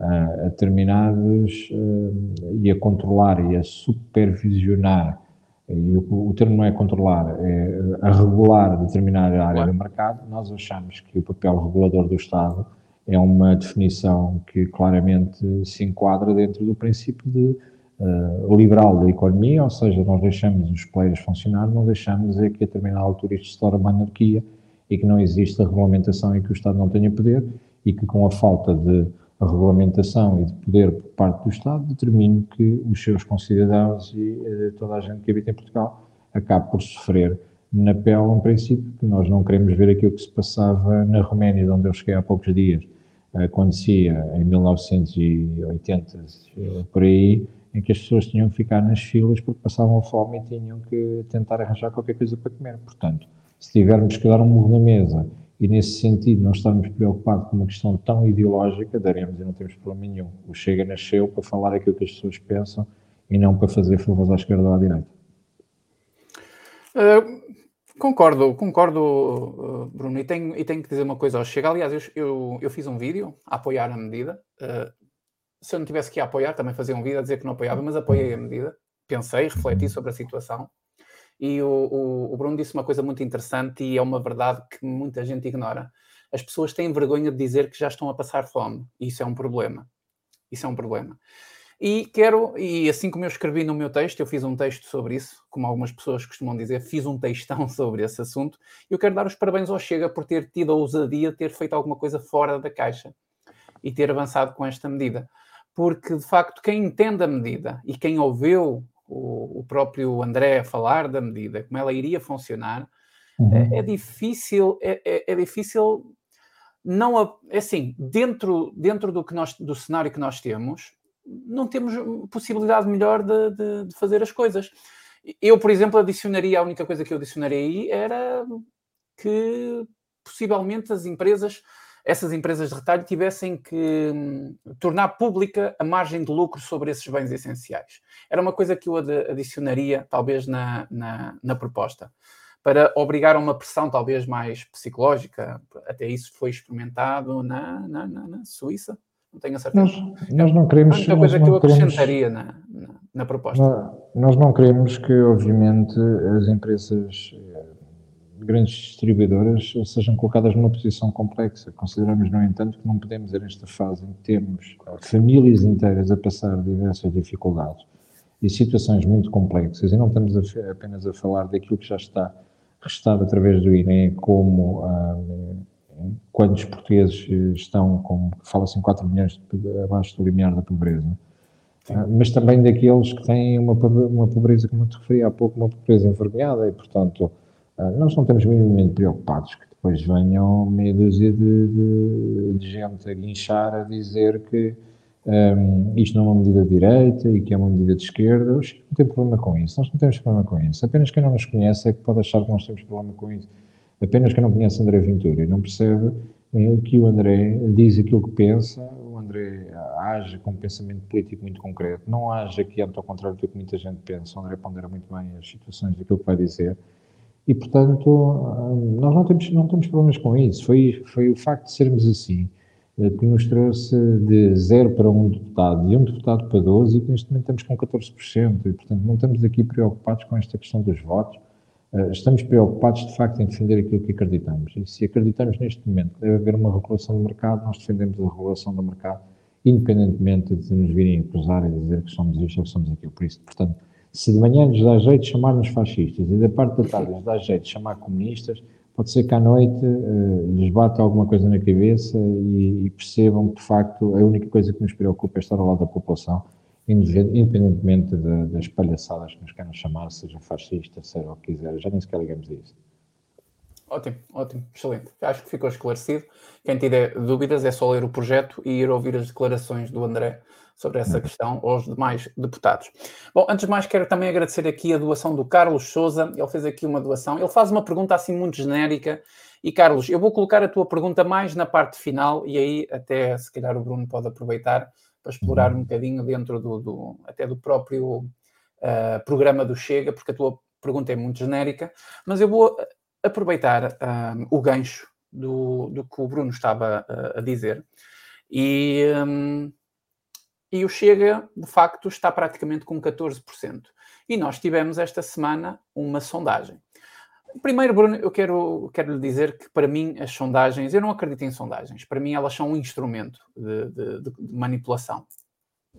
uh, a determinados uh, e a controlar e a supervisionar, e o, o, termo não é controlar, é a regular determinada área do mercado, nós achamos que o papel regulador do Estado é uma definição que claramente se enquadra dentro do princípio de uh, liberal da economia, ou seja, nós deixamos os players funcionar, não deixamos é que a determinada altura isto se torne uma anarquia e que não existe a regulamentação e que o Estado não tenha poder e que com a falta de regulamentação e de poder por parte do Estado determine que os seus concidadãos e uh, toda a gente que habita em Portugal acabe por sofrer na pele um princípio que nós não queremos ver aquilo que se passava na Roménia, de onde eu cheguei há poucos dias. Acontecia em 1980, por aí, em que as pessoas tinham que ficar nas filas porque passavam fome e tinham que tentar arranjar qualquer coisa para comer. Portanto, se tivermos que dar um murro na mesa e nesse sentido não estarmos preocupados com uma questão tão ideológica, daremos e não temos problema nenhum. O Chega nasceu para falar aquilo que as pessoas pensam e não para fazer favores à esquerda ou à direita. Uh, concordo, concordo, uh, Bruno, e tenho, e tenho que dizer uma coisa ao Chega. Aliás, eu, eu, eu fiz um vídeo a apoiar a medida. Uh, se eu não tivesse que apoiar, também fazia um vídeo a dizer que não apoiava, mas apoiei a medida. Pensei, refleti sobre a situação. E o, o, o, Bruno disse uma coisa muito interessante e é uma verdade que muita gente ignora. As pessoas têm vergonha de dizer que já estão a passar fome. E isso é um problema. Isso é um problema. E quero, e assim como eu escrevi no meu texto, eu fiz um texto sobre isso, como algumas pessoas costumam dizer, fiz um textão sobre esse assunto. Eu quero dar os parabéns ao Chega por ter tido a ousadia de ter feito alguma coisa fora da caixa e ter avançado com esta medida. Porque, de facto, quem entende a medida e quem ouviu o, o próprio André falar da medida, como ela iria funcionar, uhum. é, é, difícil, é, é, é difícil não é assim, dentro, dentro do, que nós, do cenário que nós temos, não temos possibilidade melhor de, de, de, fazer as coisas. Eu, por exemplo, adicionaria, a única coisa que eu adicionaria aí era que possivelmente as empresas, essas empresas de retalho, tivessem que hum, tornar pública a margem de lucro sobre esses bens essenciais. Era uma coisa que eu adicionaria, talvez, na, na, na proposta para obrigar a uma pressão talvez mais psicológica. Até isso foi experimentado na, na, na, na Suíça, não tenho a certeza. Nós, nós não queremos. É uma coisa que eu acrescentaria queremos, na, na, proposta. Nós, não queremos que, obviamente, as empresas grandes distribuidoras sejam colocadas numa posição complexa. Consideramos, no entanto, que não podemos, nesta fase em que temos famílias inteiras a passar diversas dificuldades e situações muito complexas, e não estamos a, apenas a falar daquilo que já está restado através do INE como ah, quando os portugueses estão, como fala-se em 4 milhões de, abaixo do limiar da pobreza, ah, mas também daqueles que têm uma, uma pobreza, como eu te referi há pouco, uma pobreza envergonhada e, portanto, ah, nós não estamos minimamente preocupados que depois venham meia dúzia de, de, de gente a guinchar a dizer que um, isto não é uma medida de direita e que é uma medida de esquerda, não tem problema com isso, nós não temos problema com isso. Apenas quem não nos conhece é que pode achar que nós temos problema com isso. Apenas quem não conhece André Ventura e não percebe é, que o André diz aquilo que pensa, o André age com um pensamento político muito concreto, não age aqui ao contrário do que muita gente pensa, o André pondera muito bem as situações daquilo que vai dizer. E, portanto, nós não temos, não temos problemas com isso. Foi, foi o facto de sermos assim eh, que nos trouxe de 0 para 1 um deputado e um deputado para 12 e neste momento estamos com 14% e, portanto, não estamos aqui preocupados com esta questão dos votos, eh, estamos preocupados, de facto, em defender aquilo que acreditamos. E se acreditamos neste momento que deve haver uma regulação do mercado, nós defendemos a regulação do mercado, independentemente de nos virem acusar e dizer que somos isto ou que somos aquilo. Por isso, portanto, se de manhã nos dá jeito de chamar-nos fascistas e da parte da tarde nos dá jeito de chamar comunistas, pode ser que à noite uh, lhes bata alguma coisa na cabeça e, e, percebam que, de facto, a única coisa que nos preocupa é estar ao lado da população, independentemente de, das palhaçadas que nos queiram chamar, seja fascista, seja o que quiser. Já nem sequer ligamos disso. Ótimo, ótimo, excelente. Acho que ficou esclarecido. Quem tiver dúvidas é só ler o projeto e ir ouvir as declarações do André sobre essa questão aos demais deputados. Bom, antes de mais, quero também agradecer aqui a doação do Carlos Souza. Ele fez aqui uma doação. Ele faz uma pergunta assim muito genérica. E, Carlos, eu vou colocar a tua pergunta mais na parte final e aí até, se calhar, o Bruno pode aproveitar para explorar um bocadinho dentro do, do até do próprio uh, programa do Chega, porque a tua pergunta é muito genérica, mas eu vou aproveitar uh, o gancho do, do que o Bruno estava uh, a dizer e um, e o Chega, de facto, está praticamente com 14%. E nós tivemos esta semana uma sondagem. Primeiro, Bruno, eu quero, quero lhe dizer que para mim as sondagens, eu não acredito em sondagens, para mim elas são um instrumento de, de, de manipulação.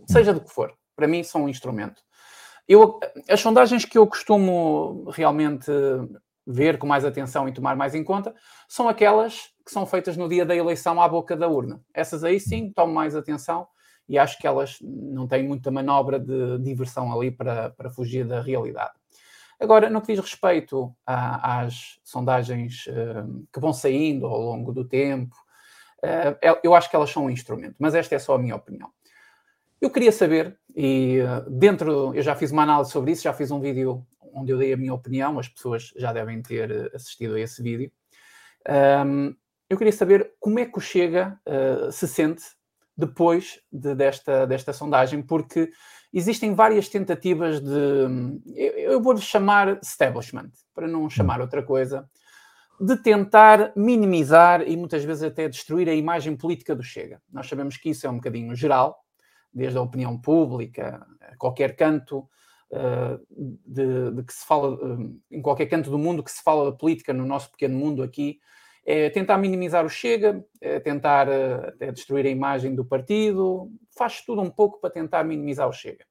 Seja do que for, para mim são um instrumento. Eu, as sondagens que eu costumo realmente ver com mais atenção e tomar mais em conta são aquelas que são feitas no dia da eleição à boca da urna. Essas aí sim tomo mais atenção e acho que elas não têm muita manobra de diversão ali para, para fugir da realidade. Agora, no que diz respeito a, às sondagens uh, que vão saindo ao longo do tempo, uh, eu acho que elas são um instrumento, mas esta é só a minha opinião. Eu queria saber, e uh, dentro, eu já fiz uma análise sobre isso, já fiz um vídeo onde eu dei a minha opinião, as pessoas já devem ter assistido a esse vídeo. Um, ehm, eu queria saber como é que o Chega se sente depois de, desta, desta sondagem, porque existem várias tentativas de. Eu, eu vou-lhe chamar establishment, para não chamar outra coisa, de tentar minimizar e muitas vezes até destruir a imagem política do Chega. Nós sabemos que isso é um bocadinho geral, desde a opinião pública, qualquer canto. Uh, de, de, que se fala uh, em qualquer canto do mundo que se fala da política no nosso pequeno mundo aqui é tentar minimizar o Chega, é tentar é destruir a imagem do partido, faz tudo um pouco para tentar minimizar o Chega.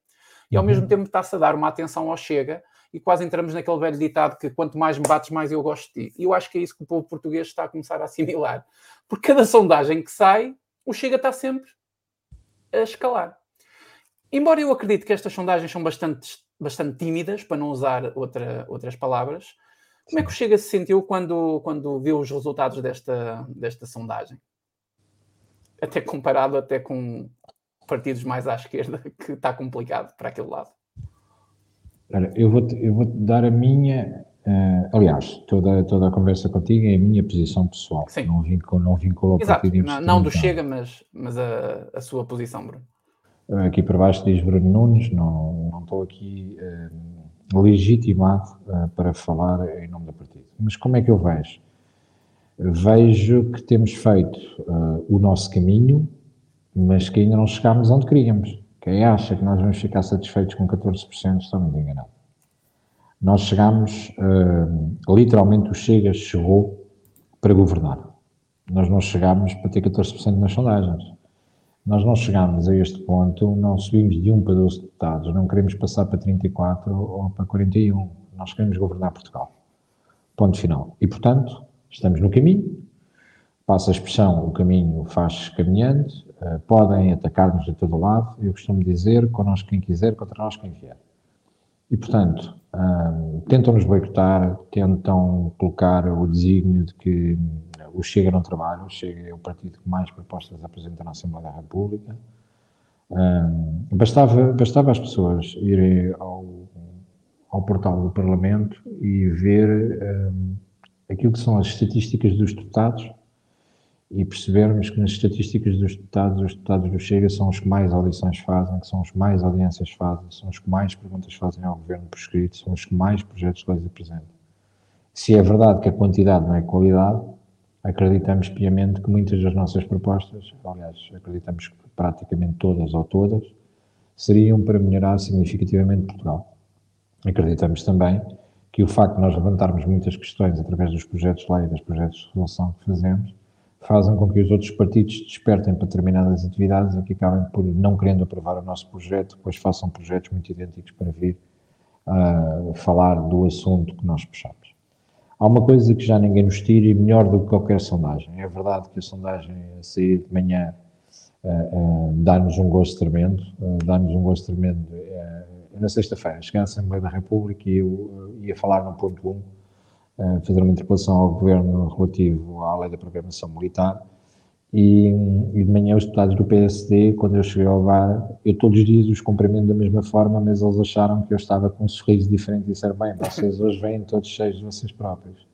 E ao uhum. mesmo tempo está-se a dar uma atenção ao Chega e quase entramos naquele velho ditado que quanto mais me bates, mais eu gosto de ti. E eu acho que é isso que o povo português está a começar a assimilar. Porque cada sondagem que sai, o Chega está sempre a escalar. Embora eu acredite que estas sondagens são bastante, bastante tímidas, para não usar outra, outras palavras, como é que o Chega se sentiu quando, quando viu os resultados desta, desta sondagem? Até comparado até com partidos mais à esquerda, que está complicado para aquele lado. Olha, eu vou-te eu vou dar a minha. Uh, aliás, toda, toda a conversa contigo é a minha posição pessoal. Sim. Não vinculo, não vinculo ao Exato. partido Não, não do Chega, mas, mas a, a sua posição, Bruno. Aqui para baixo diz Bruno Nunes, não, não estou aqui uh, legitimado uh, para falar em nome do partido. Mas como é que eu vejo? Vejo que temos feito uh, o nosso caminho, mas que ainda não chegámos onde queríamos. Quem acha que nós vamos ficar satisfeitos com 14% está muito enganado. Nós chegámos, uh, literalmente o Chega chegou para governar. Nós não chegámos para ter 14% nas sondagens. Nós não chegámos a este ponto, não subimos de 1 para 12 deputados, não queremos passar para 34 ou para 41. Nós queremos governar Portugal. Ponto final. E, portanto, estamos no caminho. Passa a expressão, o caminho faz caminhando, Uh, podem atacar-nos de todo lado, eu costumo dizer, connosco quem quiser, contra nós quem vier. E, portanto, um, tentam nos boicotar, tentam colocar o desígnio de que o Chega não trabalha, o Chega é o partido que mais propostas apresenta na Assembleia da República. Um, bastava, bastava as pessoas irem ao, ao portal do Parlamento e ver um, aquilo que são as estatísticas dos deputados e percebermos que nas estatísticas dos deputados, os deputados do Chega são os que mais audições fazem, que são os que mais audiências fazem, são os que mais perguntas fazem ao governo por escrito, são os que mais projetos de leis apresentam. Se é verdade que a quantidade não é qualidade, acreditamos piamente que muitas das nossas propostas, aliás, acreditamos que praticamente todas ou todas, seriam para melhorar significativamente Portugal. Acreditamos também que o facto de nós levantarmos muitas questões através dos projetos de lei e dos projetos de resolução que fazemos, fazem com que os outros partidos despertem para determinadas atividades e que acabem por, não querendo aprovar o nosso projeto, depois façam projetos muito idênticos para vir uh, falar do assunto que nós puxamos. Há uma coisa que já ninguém nos tira e melhor do que qualquer sondagem. É verdade que a sondagem a sair de manhã uh, uh, dá-nos um gosto tremendo, dá-nos um gosto tremendo. na sexta-feira, cheguei à Assembleia da República e eu ia falar no ponto 1 fazer uma interpelação ao Governo relativo à lei da programação militar e, e, de manhã os deputados do PSD, quando eu cheguei ao bar, eu todos os dias os cumprimento da mesma forma, mas eles acharam que eu estava com um sorriso diferente e disseram, bem, vocês hoje vêm todos cheios de vocês próprios.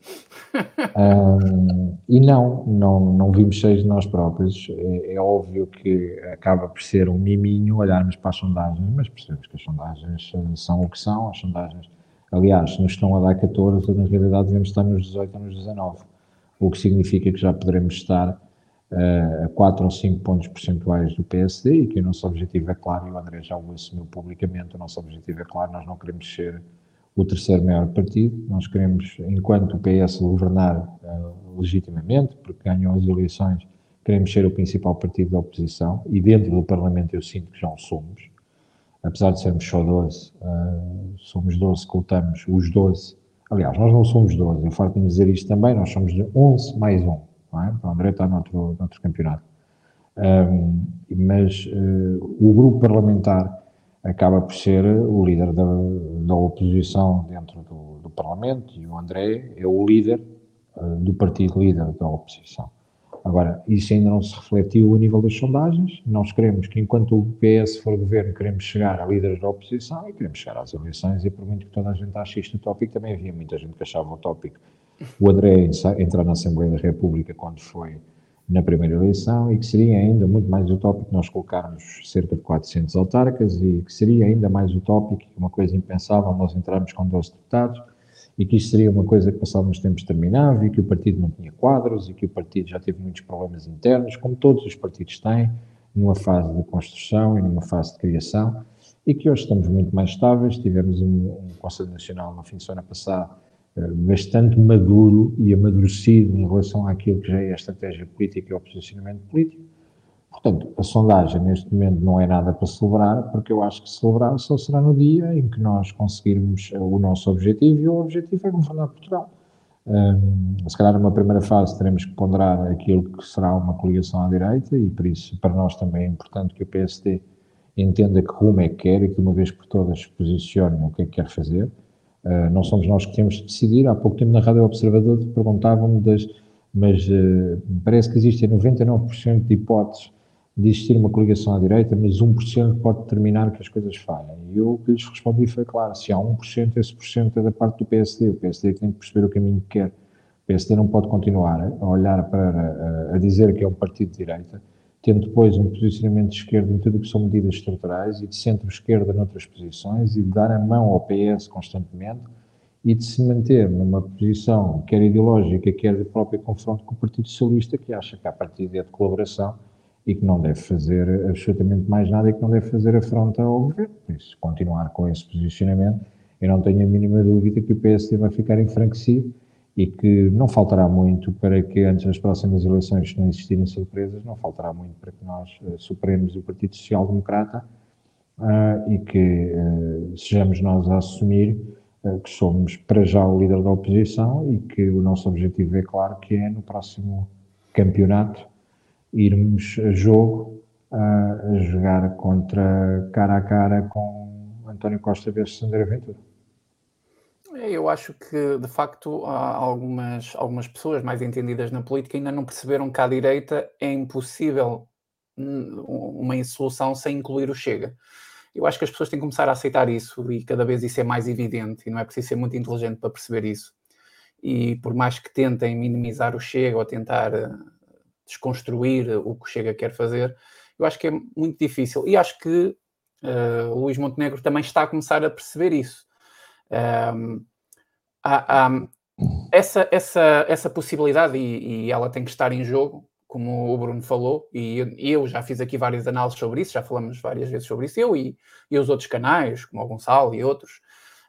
um, e não, não, não vimos cheios de nós próprios. É, é, óbvio que acaba por ser um miminho olharmos para as sondagens, mas percebemos que as sondagens são o que são, as sondagens Aliás, nos estão a dar 14, na realidade devemos estar nos 18 ou nos 19, o que significa que já poderemos estar uh, a 4 ou 5 pontos percentuais do PSD e que o nosso objetivo é claro, e o André já o assumiu publicamente, o nosso objetivo é claro, nós não queremos ser o terceiro maior partido, nós queremos, enquanto o PS governar uh, legitimamente, porque ganhou as eleições, queremos ser o principal partido da oposição e dentro do Parlamento eu sinto que já o somos, apesar de sermos só 12, uh, somos 12 que lutamos, os 12. Aliás, nós não somos 12, eu farto dizer isto também, nós somos de 11 mais 1. É? O André está noutro, noutro campeonato. Um, mas uh, o grupo parlamentar acaba por ser o líder da, da oposição dentro do, do, Parlamento e o André é o líder uh, do partido líder da oposição. Agora, isso ainda não se refletiu a nível das sondagens. Nós queremos que, enquanto o PS for governo, queremos chegar a líderes da oposição e queremos chegar às eleições. E por muito que toda a gente ache isto utópico, também havia muita gente que achava utópico o André entrar na Assembleia da República quando foi na primeira eleição e que seria ainda muito mais utópico nós colocarmos cerca de 400 autarcas e que seria ainda mais utópico, uma coisa impensável, nós entrarmos com 12 deputados e que isto seria uma coisa que passado uns tempos terminava e que o partido não tinha quadros e que o partido já teve muitos problemas internos, como todos os partidos têm, numa fase de construção e numa fase de criação, e que hoje estamos muito mais estáveis. Tivemos um, um Conselho Nacional no fim de semana passado bastante maduro e amadurecido em relação àquilo que já é a estratégia política e o posicionamento político Portanto, a sondagem neste momento não é nada para celebrar, porque eu acho que celebrar só será no dia em que nós conseguirmos o nosso objetivo, e o objetivo é governar Portugal. Um, se calhar numa primeira fase teremos que ponderar aquilo que será uma coligação à direita e por isso para nós também é importante que o PSD entenda que rumo é que quer e que uma vez por todas posicione o que é que quer fazer. Uh, não somos nós que temos de decidir. Há pouco tempo na Rádio Observador perguntavam-me das, mas uh, parece que existem 99% de hipóteses de existir uma coligação à direita, mas 1% pode determinar que as coisas falhem. E eu o que lhes respondi foi claro, se há 1%, esse por cento é da parte do PSD, o PSD tem que perceber o caminho que quer. O PSD não pode continuar a olhar para, a, a dizer que é um partido de direita, tendo depois um posicionamento de esquerda em tudo o que são medidas estruturais e de centro-esquerda noutras posições e de dar a mão ao PS constantemente e de se manter numa posição quer ideológica, quer de próprio confronto com o Partido Socialista, que acha que a partir é de colaboração e que não deve fazer absolutamente mais nada e que não deve fazer afronta ao governo. Por isso, continuar com esse posicionamento, eu não tenho a mínima dúvida que o PSD vai ficar enfranquecido e que não faltará muito para que antes das próximas eleições, se não existirem surpresas, não faltará muito para que nós uh, superemos o Partido Social Democrata uh, e que uh, sejamos nós a assumir que somos para já o líder da oposição e que o nosso objetivo é claro que é no próximo campeonato irmos a jogo a jogar contra cara a cara com António Costa versus André Ventura. Eu acho que, de facto, algumas, algumas pessoas mais entendidas na política ainda não perceberam que à direita é impossível hum, uma solução sem incluir o Chega. Eu acho que as pessoas têm que começar a aceitar isso e cada vez isso é mais evidente e não é preciso ser muito inteligente para perceber isso. E por mais que tentem minimizar o Chega ou tentar eh, desconstruir o que o Chega quer fazer, eu acho que é muito difícil. E acho que uh, o Luís Montenegro também está a começar a perceber isso. Um, há, há essa, essa, essa possibilidade, e, e, ela tem que estar em jogo, como o Bruno falou, e eu já fiz aqui várias análises sobre isso, já falamos várias vezes sobre isso, eu e, e os outros canais, como o Gonçalo e outros,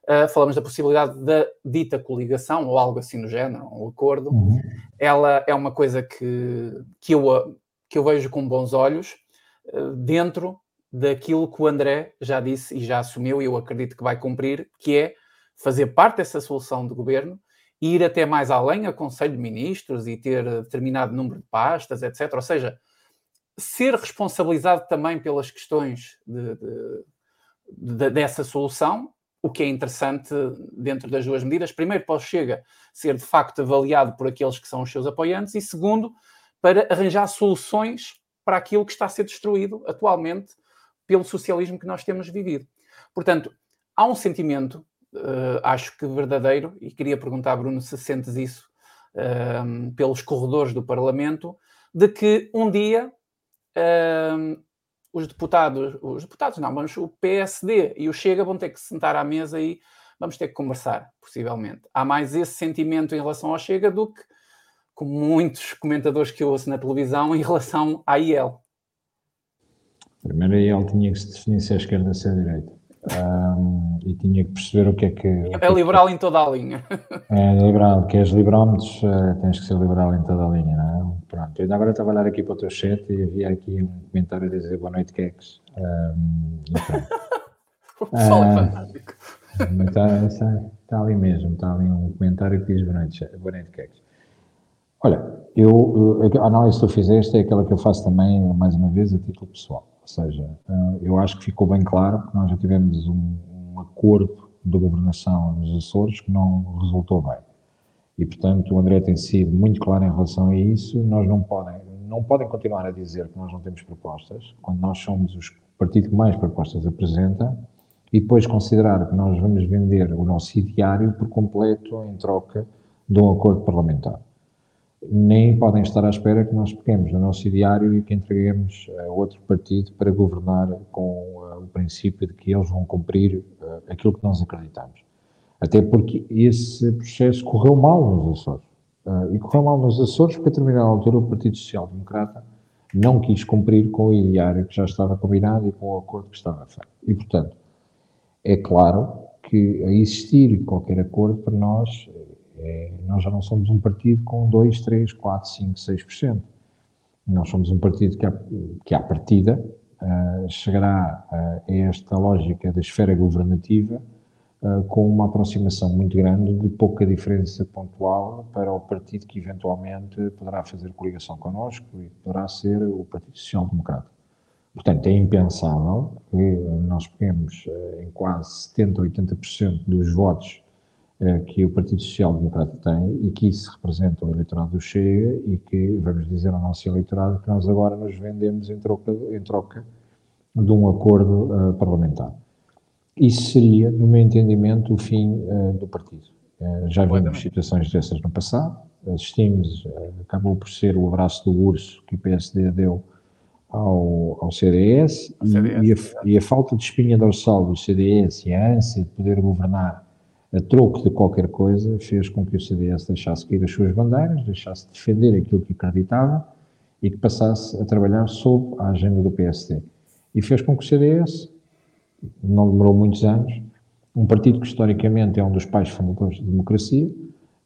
uh, falamos da possibilidade da dita coligação, ou algo assim no género, um acordo, uhum. ela é uma coisa que, que, eu, que eu vejo com bons olhos, uh, dentro daquilo que o André já disse e já assumiu, e eu acredito que vai cumprir, que é fazer parte dessa solução de governo e ir até mais além a Conselho de Ministros e ter determinado número de pastas, etc. Ou seja, ser responsabilizado também pelas questões de, de, de, dessa solução o que é interessante dentro das duas medidas. Primeiro, para o Chega ser de facto avaliado por aqueles que são os seus apoiantes, e segundo, para arranjar soluções para aquilo que está a ser destruído atualmente pelo socialismo que nós temos vivido. Portanto, há um sentimento, uh, acho que verdadeiro, e queria perguntar, Bruno, se sentes isso uh, pelos corredores do Parlamento, de que um dia uh, os deputados, os deputados não, mas o PSD e o Chega vão ter que sentar à mesa e vamos ter que conversar, possivelmente. Há mais esse sentimento em relação ao Chega do que com muitos comentadores que eu ouço na televisão em relação à IEL. Primeiro a IEL tinha que se definir se é esquerda ou se é direita um, e tinha que perceber o que é que. É, é liberal em toda a linha. É liberal, queres liberómetros, uh, tens que ser liberal em toda a linha, não é? Pronto, eu agora estava a olhar aqui para o teu chat e havia aqui um comentário a dizer boa noite, Kex. Um, o pessoal é fantástico. Está, está, está, ali mesmo, está ali um comentário que diz boa noite, boa noite Kex. Olha, eu, a análise que tu fizeste é aquela que eu faço também, mais uma vez, a título pessoal. Ou seja, eh, eu acho que ficou bem claro que nós já tivemos um, um acordo de governação nos Açores que não resultou bem. E, portanto, o André tem sido muito claro em relação a isso. Nós não podem, não podem continuar a dizer que nós não temos propostas, quando nós somos o partido que mais propostas apresenta, e depois considerar que nós vamos vender o nosso ideário por completo em troca de um acordo parlamentar nem podem estar à espera que nós peguemos no nosso ideário e que entreguemos a outro partido para governar com uh, o princípio de que eles vão cumprir uh, aquilo que nós acreditamos. Até porque esse processo correu mal nos Açores. Uh, e correu mal nos Açores porque, a determinada altura, o Partido Social Democrata não quis cumprir com o ideário que já estava combinado e com o acordo que estava feito. E, portanto, é claro que a existir qualquer acordo para nós é, nós já não somos um partido com 2, 3, 4, 5, 6%. Nós somos um partido que, à, que partida, uh, chegará uh, a esta lógica da esfera governativa uh, com uma aproximação muito grande de pouca diferença pontual para o partido que eventualmente poderá fazer coligação connosco e poderá ser o Partido Social Democrata. Portanto, é impensável que nós peguemos em quase 70% ou 80% dos votos que o Partido Social Democrata tem e que isso representa o eleitorado do Chega e que vamos dizer ao nosso eleitorado que nós agora nos vendemos em troca, em troca de um acordo uh, parlamentar. Isso seria, no meu entendimento, o fim uh, do partido. Uh, já vimos situações dessas no passado, assistimos, acabou por ser o abraço do urso que o PSD deu ao, ao CDS, CDS e, e, a, e, a, falta de espinha dorsal do CDS e a ânsia de poder governar a troco de qualquer coisa fez com que o CDS deixasse cair as suas bandeiras, deixasse de defender aquilo que acreditava e que passasse a trabalhar sob a agenda do PSD e fez com que o CDS, não demorou muitos anos, um partido que historicamente é um dos pais fundadores da democracia,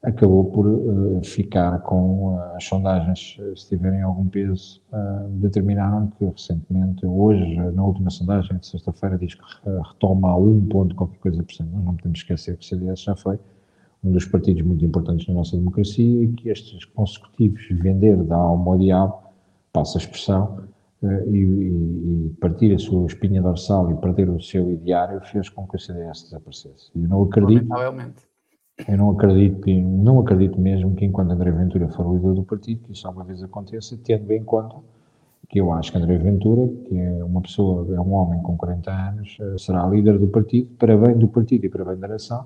acabou por uh, ficar com uh, as sondagens, eh, se tiverem algum peso, uh, determinaram que recentemente, hoje, na última sondagem de sexta-feira, diz que retoma a um ponto qualquer coisa por cento. Nós não podemos esquecer que o CDS já foi um dos partidos muito importantes na nossa democracia e que estes consecutivos vender da alma ao diabo, passa a expressão, e, e, partir a sua espinha dorsal e perder o seu ideário fez com que o CDS desaparecesse. Eu não acredito. Eu não acredito, que, não acredito mesmo que enquanto André Ventura for líder do partido, que isso alguma vez aconteça, tendo em conta que eu acho que André Ventura, que é uma pessoa, é um homem com 40 anos, eh, será líder do partido, para bem do partido e para bem da nação,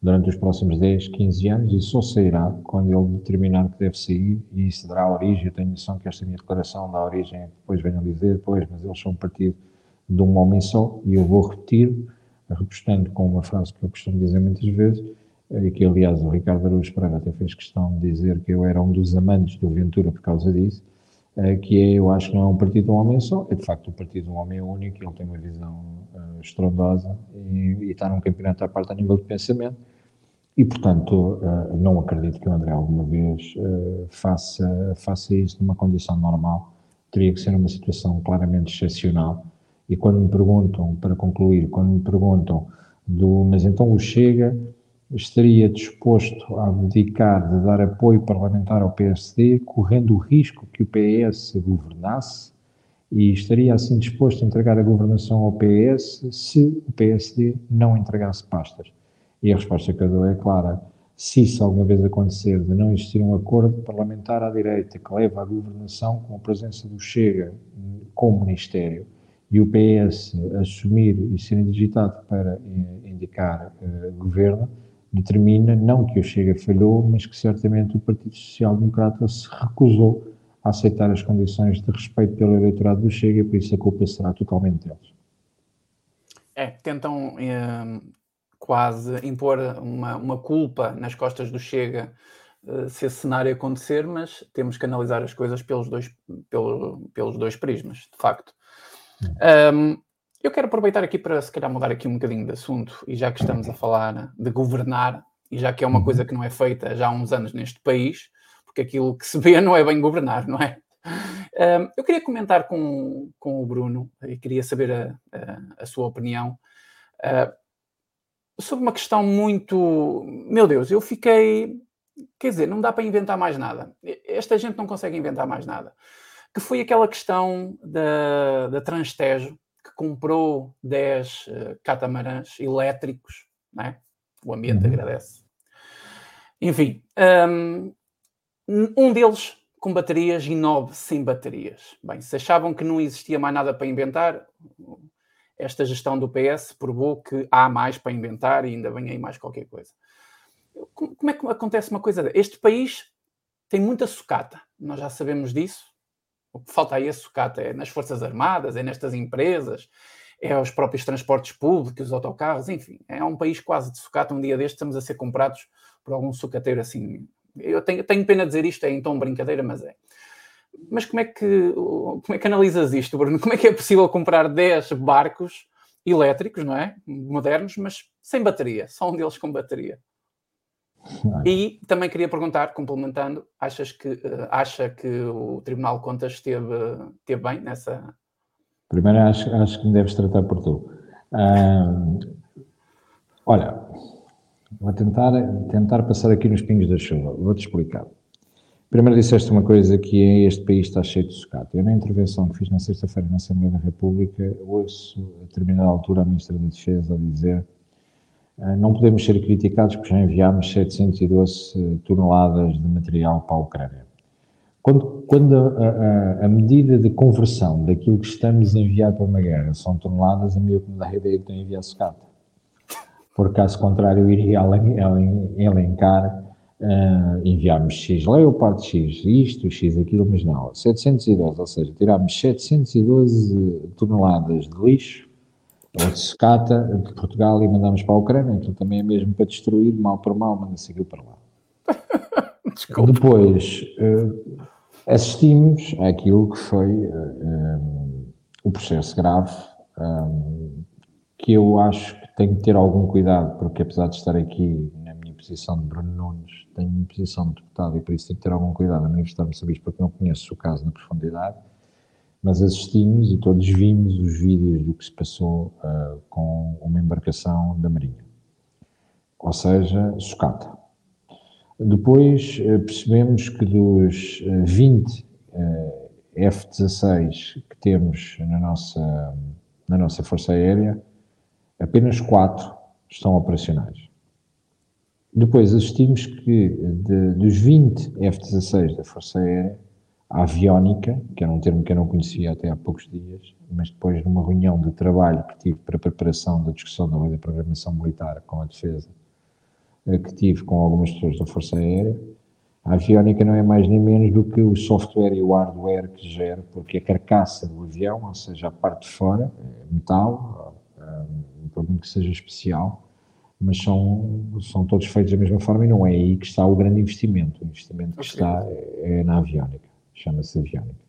durante os próximos 10, 15 anos e só sairá quando ele determinar que deve sair e isso dará origem, eu tenho noção que esta minha declaração dá origem, depois venham dizer, pois, mas eles são um partido de um homem só e eu vou repetir, repostando com uma frase que eu costumo dizer muitas vezes, e que aliás o Ricardo Araújo Pereira até fez questão de dizer que eu era um dos amantes do Ventura por causa disso, é, que é, eu acho que não é um partido de um homem só, é de facto um partido de um homem único, ele tem uma visão uh, estrondosa e, e está num campeonato à parte a nível de pensamento, e, portanto, uh, não acredito que o André alguma vez uh, faça, faça isso numa condição normal. Teria que ser uma situação claramente excepcional. E quando me perguntam, para concluir, quando me perguntam do, mas então o Chega estaria disposto a abdicar de dar apoio parlamentar ao PSD, correndo o risco que o PS governasse, e estaria assim disposto a entregar a governação ao PS se o PSD não entregasse pastas. E a resposta que eu dou é clara. Se isso alguma vez acontecer de não existir um acordo parlamentar à direita que leva à governação com a presença do Chega como Ministério e o PS assumir e ser indigitado para eh, indicar uh, governo, determina não que o Chega falhou, mas que certamente o Partido Social Democrata se recusou a aceitar as condições de respeito pelo eleitorado do Chega e por isso a culpa será totalmente deles. É, tentam eh, quase impor uma, uma culpa nas costas do Chega uh, se esse cenário acontecer, mas temos que analisar as coisas pelos dois, pelo, pelos dois prismas, de facto. Um, eu quero aproveitar aqui para, se calhar, mudar aqui um bocadinho de assunto, e já que estamos a falar de governar, e já que é uma uhum. coisa que não é feita já há uns anos neste país, porque aquilo que se vê não é bem governar, não é? Eu queria comentar com, com o Bruno, e queria saber a, a, a sua opinião. Uh, sobre uma questão muito. Meu Deus, eu fiquei. Quer dizer, não dá para inventar mais nada. Esta gente não consegue inventar mais nada. Que foi aquela questão da, da Transtejo, comprou 10 uh, eh, catamarãs elétricos, não é? o ambiente uhum. agradece. Enfim, um, um deles com baterias e nove sem baterias. Bem, se achavam que não existia mais nada para inventar, esta gestão do PS provou que há mais para inventar e ainda vem aí mais qualquer coisa. Como é que acontece uma coisa? Este país tem muita sucata, nós já sabemos disso. O que falta aí é sucata, é nas Forças Armadas, é nestas empresas, é aos próprios transportes públicos, os autocarros, enfim. É um país quase de sucata. Um dia destes estamos a ser comprados por algum sucateiro assim. Eu tenho, tenho pena de dizer isto, é em tom brincadeira, mas é. Mas como é que, como é que analisas isto, Bruno? Como é que é possível comprar 10 barcos elétricos, não é? Modernos, mas sem bateria, só um deles com bateria. E também queria perguntar, complementando, achas que, uh, acha que o Tribunal de Contas esteve, esteve bem nessa? Primeiro acho, acho que me deves tratar por tu. Olha, vou tentar, tentar passar aqui nos pingos da chuva. Vou-te explicar. Primeiro disseste uma coisa que é este país está cheio de sucata. Eu na intervenção que fiz na sexta-feira na Assembleia da República ouço a determinada altura a Ministra da Defesa a dizer não podemos ser criticados porque já enviámos 712 toneladas de material para a Ucrânia. Quando, quando a, a, a, medida de conversão daquilo que estamos a enviar para uma guerra são toneladas, a minha a ideia que estou a enviar sucata. Por caso contrário, iria elencar, uh, enviarmos X Leopard, X isto, X aquilo, mas não. 712, ou seja, tirámos 712 toneladas de lixo ou de sucata de Portugal e mandamos para a Ucrânia, então também é mesmo para destruir, mal por mal, manda-se aquilo para lá. Depois, uh, assistimos àquilo que foi uh, um, o processo grave, um, que eu acho que tenho que ter algum cuidado, porque apesar de estar aqui na minha posição de Bruno Nunes, tenho a minha posição de deputado e por isso tenho que ter algum cuidado. A manifestar-me sobre isto, porque não conheço o caso na profundidade mas assistimos e todos vimos os vídeos do que se passou uh, com uma embarcação da Marinha, ou seja, sucata. Depois uh, percebemos que dos uh, 20 F-16 que temos na nossa, na nossa Força Aérea, apenas 4 estão operacionais. Depois assistimos que de, dos 20 F-16 da Força Aérea, aviónica, que era um termo que eu não conhecia até há poucos dias, mas depois numa reunião de trabalho que tive para a preparação da discussão da lei da programação militar com a defesa, eh, que tive com algumas pessoas da Força Aérea, a aviónica não é mais nem menos do que o software e o hardware que gera, porque a carcaça do avião, ou seja, a parte de fora, é metal, um problema que seja especial, mas são, são todos feitos da mesma forma e não é aí que está o grande investimento. O investimento que está é, é na aviónica chama-se aviónica.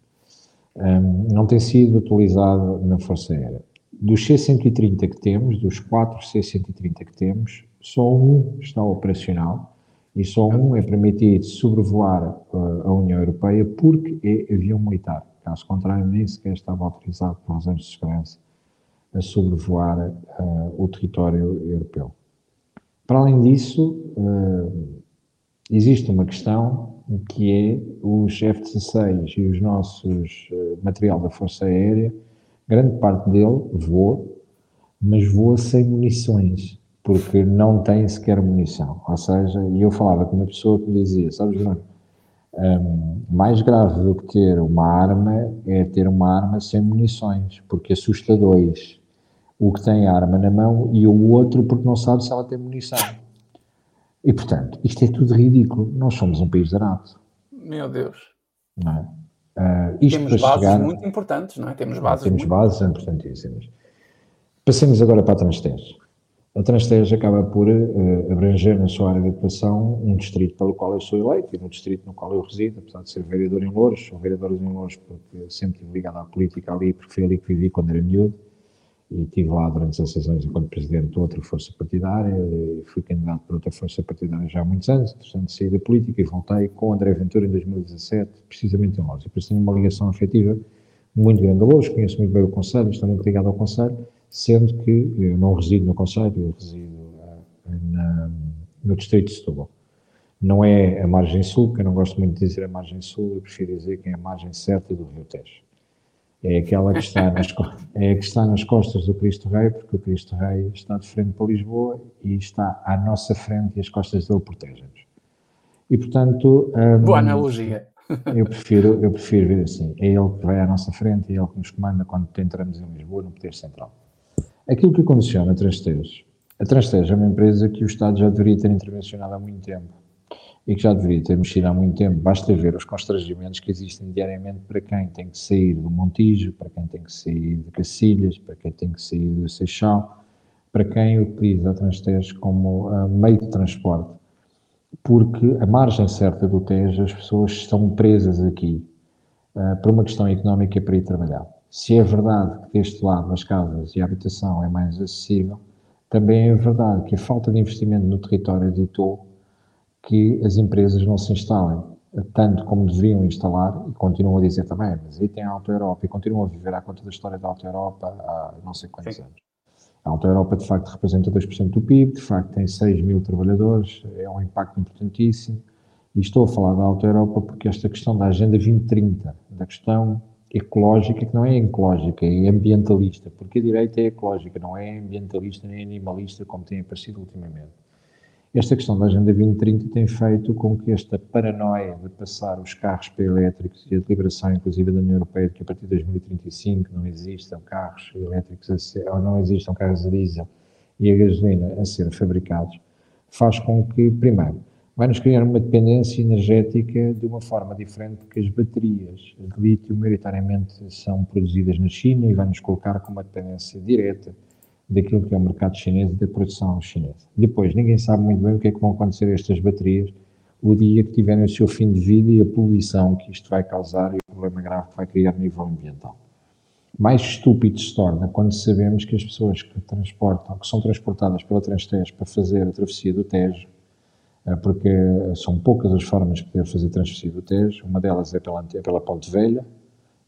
Um, não tem sido utilizado na Força Aérea. Dos C-130 que temos, dos quatro C-130 que temos, só um está operacional e só um é permitido sobrevoar uh, a União Europeia porque é avião militar. Caso contrário, nem sequer estava autorizado por razões de segurança a sobrevoar uh, o território europeu. Para além disso, uh, existe uma questão que é os F-16 e os nossos uh, material da Força Aérea, grande parte dele voa, mas voa sem munições, porque não tem sequer munição. Ou seja, e eu falava com uma pessoa que dizia, sabes, Bruno, um, mais grave do que ter uma arma é ter uma arma sem munições, porque assusta dois. O que tem a arma na mão e o outro porque não sabe se ela tem munição. E, portanto, isto é tudo ridículo. Nós somos um país arado. Meu Deus. Não é? Uh, temos bases chegar... muito importantes, não é? Temos bases Temos muito... bases importantíssimas. Passemos agora para a Transtejo. A Transtejo acaba por uh, abranger na sua área de atuação um distrito pelo qual eu sou eleito e no distrito no qual eu resido, apesar de ser vereador em Louros, sou vereador em Louros porque sempre ligado à política ali, porque foi ali que vivi quando era miúdo e estive lá durante as sessões enquanto presidente de outra força partidária, fui candidato por outra força partidária já há muitos anos, portanto saí da política e voltei com André Ventura em 2017, precisamente em Louros. E depois tenho uma ligação afetiva muito grande a Louros, conheço muito bem o Conselho, estou muito ligado ao Conselho, sendo que eu não resido no Conselho, eu resido uh, na, no Distrito de Setúbal. Não é a margem sul, porque eu não gosto muito de dizer a margem sul, eu prefiro dizer que é a margem certa do Rio Tejo é aquela que está, nas, é que está nas costas do Cristo Rei, porque o Cristo Rei está de frente para Lisboa e está à nossa frente e as costas dele protegem-nos. E, portanto... Um, Boa analogia. Eu prefiro, eu prefiro ver assim, é ele que vai à nossa frente e é ele que nos comanda quando entramos em Lisboa, no poder central. Aquilo que condiciona a Transtejo. A Transtejo é uma empresa que o Estado já deveria ter intervencionado há muito tempo e que já deveria ter mexido há muito tempo. Basta ver os constrangimentos que existem diariamente para quem tem que sair do Montijo, para quem tem que sair de Cacilhas, para quem tem que sair do Seixal, para quem utiliza a Transtejo como uh, meio de transporte. Porque a margem certa do Tejo, as pessoas estão presas aqui uh, por uma questão económica para ir trabalhar. Se é verdade que deste lado as casas e a habitação é mais acessível, também é verdade que a falta de investimento no território ditou que as empresas não se instalem tanto como deveriam instalar, e continuam a dizer também, mas aí tem a Alta Europa, e continuam a viver à conta da história da Alta Europa há não sei quantos Sim. anos. A Alta Europa, de facto, representa 2% do PIB, de facto, tem 6 mil trabalhadores, é um impacto importantíssimo. E estou a falar da Alta Europa porque esta questão da Agenda 2030, da questão ecológica, que não é ecológica, é ambientalista, porque a direita é ecológica, não é ambientalista nem animalista, como tem aparecido ultimamente. Esta questão da Agenda 2030 tem feito com que esta paranoia de passar os carros para elétricos e a deliberação, inclusive, da União Europeia de que a partir de 2035 não existam carros elétricos, ser, ou não existam carros a diesel e a gasolina a ser fabricados, faz com que, primeiro, vai-nos criar uma dependência energética de uma forma diferente, porque as baterias de lítio, maioritariamente, são produzidas na China e vai-nos colocar com uma dependência direta daquilo que é o mercado chinês e da produção chinesa. Depois, ninguém sabe muito bem o que é que vão acontecer a estas baterias o dia que tiverem o seu fim de vida e a poluição que isto vai causar e o problema grave que vai criar a nível ambiental. Mais estúpido se torna quando sabemos que as pessoas que transportam, que são transportadas pela Transtejo para fazer a travessia do Tejo, eh, porque são poucas as formas de poder fazer a travessia do Tejo, uma delas é pela, é pela Ponte Velha,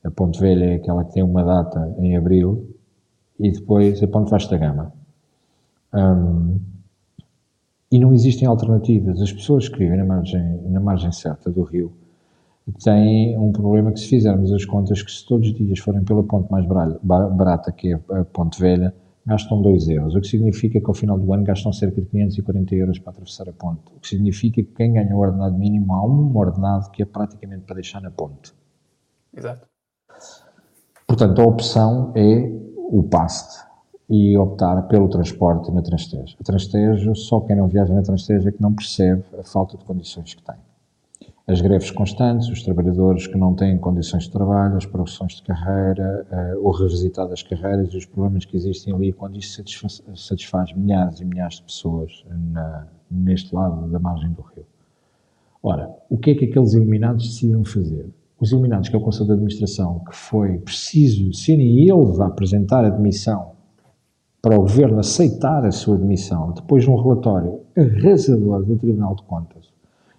a Ponte Velha é aquela que tem uma data em abril, e depois a Ponte Vasta Gama. Um, e não existem alternativas. As pessoas que vivem na margem, na margem certa do rio têm um problema que se fizermos as contas que se todos os dias forem pela ponte mais barata, que é a Ponte Velha, gastam 2 euros, o que significa que ao final do ano gastam cerca de 540 euros para atravessar a ponte, o que significa que quem ganha o ordenado mínimo há um ordenado que é praticamente para deixar na ponte. Exato. Portanto, a opção é o PAST e optar pelo transporte na Transtejo. A Transtejo, só quem não viaja na Transtejo é que não percebe a falta de condições que tem. As greves constantes, os trabalhadores que não têm condições de trabalho, as progressões de carreira, uh, o revisitar das carreiras e os problemas que existem ali quando isso satisfaz, satisfaz milhares e milhares de pessoas na, neste lado da margem do rio. Ora, o que é que aqueles eliminados decidiram fazer? Os eliminados, que é o Conselho de Administração, que foi preciso serem eles a apresentar a demissão para o Governo aceitar a sua demissão, depois de um relatório arrasador do Tribunal de Contas,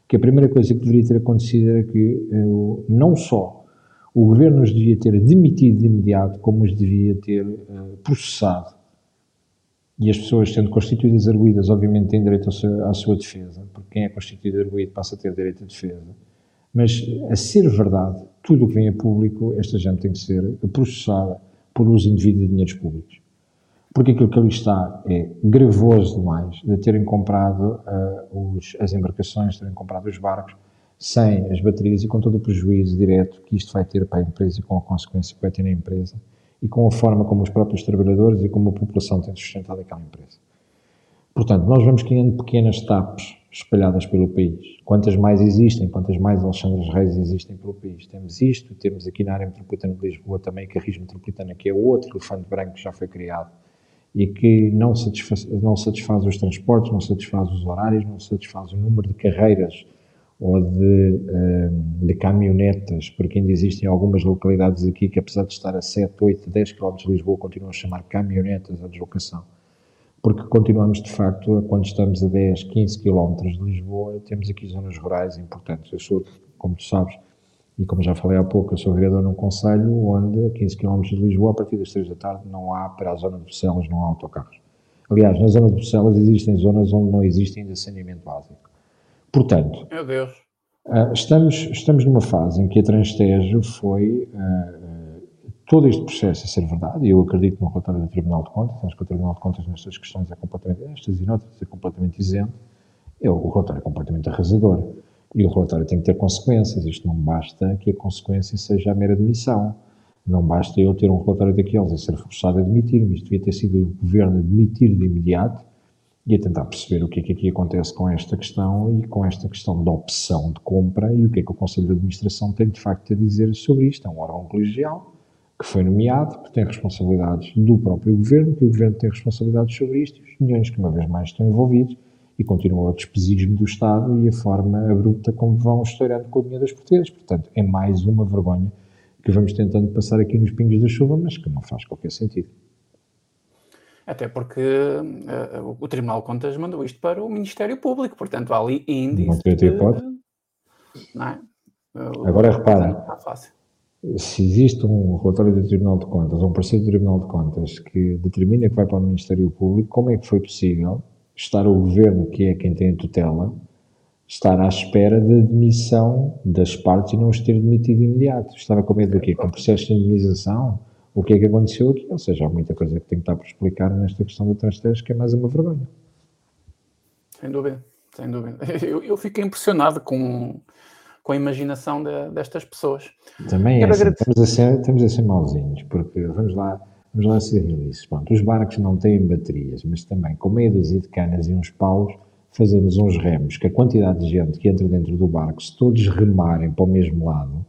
que a primeira coisa que deveria ter acontecido era que uh, não só o Governo os devia ter demitido de imediato, como os devia ter uh, processado. E as pessoas, sendo constituídas arguídas, obviamente têm direito à sua defesa, porque quem é constituído arguído passa a ter direito à defesa mas, a ser verdade, tudo o que vem a público, esta gente tem que ser processada por uso indevido de dinheiros públicos. Porque aquilo que ali está é gravoso demais de terem comprado uh, os, as embarcações, terem comprado os barcos sem as baterias e com todo o prejuízo direto que isto vai ter para a empresa e com a consequência que vai ter na empresa e com a forma como os próprios trabalhadores e como a população tem sustentado aquela empresa. Portanto, nós vamos criando pequenas tapas espalhadas pelo país. Quantas mais existem, quantas mais Alexandres Reis existem pelo país. Temos isto, temos aqui na área metropolitana de Lisboa também a Carris Metropolitana, que é outro elefante branco que já foi criado e que não satisfaz, não satisfaz os transportes, não satisfaz os horários, não satisfaz o número de carreiras ou de, eh, de caminhonetas, porque ainda existem algumas localidades aqui que apesar de estar a 7, 8, 10 km de Lisboa, continuam a chamar caminhonetas a deslocação porque continuamos de facto, quando estamos a 10, 15 quilómetros de Lisboa, temos aqui zonas rurais importantes. Eu sou, como tu sabes, e como já falei há pouco, eu sou vereador num conselho onde a 15 km de Lisboa, a partir das 3 da tarde, não há, para a zona de Bruxelas, não há autocarros. Aliás, na zona de Bruxelas existem zonas onde não existe ainda saneamento básico. Portanto, Meu Deus. Uh, estamos, estamos numa fase em que a Transtejo foi uh, todo este processo a ser verdade, e eu acredito no relatório do Tribunal de Contas, acho que o Tribunal de Contas nestas questões é completamente, estas e noutras, é completamente isento, é, o relatório é completamente arrasador. E o relatório tem que ter consequências, isto não basta que a consequência seja a mera demissão. Não basta eu ter um relatório daqueles e ser forçado a demitir-me, isto devia ter sido o governo a demitir de imediato e a tentar perceber o que é que aqui acontece com esta questão e com esta questão da opção de compra e o que é que o Conselho de Administração tem de facto a dizer sobre isto. É um órgão colegial, que foi nomeado, que tem responsabilidades do próprio governo, que o governo tem responsabilidades sobre isto, e os milhões que uma vez mais estão envolvidos, e continua o despesismo do Estado e a forma abrupta como vão estourando com o dinheiro dos portugueses. Portanto, é mais uma vergonha que vamos tentando passar aqui nos pingos da chuva, mas que não faz qualquer sentido. Até porque uh, o Tribunal de Contas mandou isto para o Ministério Público, portanto há ali índice. Não tem de, hipótese. Não é? Agora repara, não está fácil se existe um relatório do Tribunal de Contas, ou um parecer do Tribunal de Contas que determina que vai para o Ministério Público, como é que foi possível estar o Governo, que é quem tem a tutela, estar à espera da de demissão das partes e não os ter demitido imediato? Estava com medo do quê? Com processo de indemnização? O que é que aconteceu aqui? Ou seja, há muita coisa que tem que estar por explicar nesta questão do transferência, que é mais uma vergonha. Sem dúvida, sem dúvida. Eu, eu fiquei impressionado com com a imaginação de, destas pessoas. Também é assim, estamos, a ser, estamos a ser mauzinhos, porque vamos lá, vamos lá ser realistas. Pronto, os barcos não têm baterias, mas também com meia dúzia de canas e uns paus fazemos uns remos, que a quantidade de gente que entra dentro do barco, se todos remarem para o mesmo lado,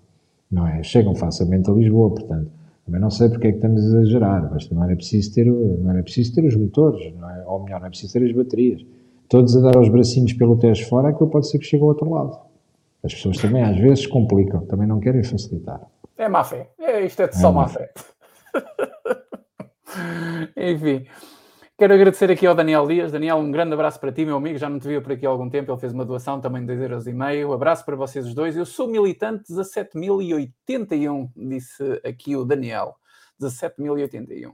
não é? Chegam facilmente a Lisboa, portanto, também não sei porque é que estamos a exagerar, mas não era preciso ter, não era preciso ter os motores, não é? ou melhor, não é preciso ter as baterias. Todos a dar os bracinhos pelo teste fora, aquilo pode ser que chegue ao outro lado. As pessoas também às vezes complicam, também não querem facilitar. É má fé. É, isto é de só é má fé. Enfim. Quero agradecer aqui ao Daniel Dias. Daniel, um grande abraço para ti, meu amigo. Já não te vi por aqui há algum tempo. Ele fez uma doação também de 2,5€. Abraço para vocês os dois. Eu sou militante 17.081, disse aqui o Daniel. 17.081.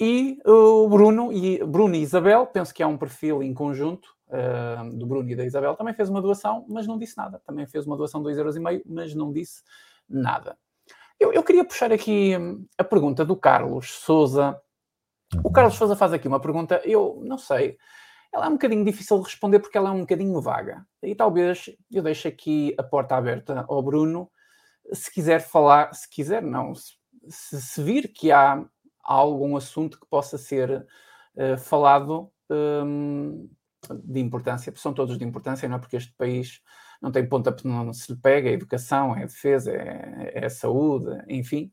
E o Bruno e, Bruno e Isabel, penso que há um perfil em conjunto uh, do Bruno e da Isabel, também fez uma doação, mas não disse nada. Também fez uma doação de 2,5€, mas não disse nada. Eu, eu, queria puxar aqui hum, a pergunta do Carlos Souza. O Carlos Souza faz aqui uma pergunta, eu não sei, ela é um bocadinho difícil de responder porque ela é um bocadinho vaga. E talvez eu deixe aqui a porta aberta ao Bruno, se quiser falar, se quiser, não, se, se vir que há, algum assunto que possa ser uh, falado um, de importância, são todos de importância, não é? Porque este país não tem ponta não se lhe pega, é educação, é defesa, é, é saúde, enfim.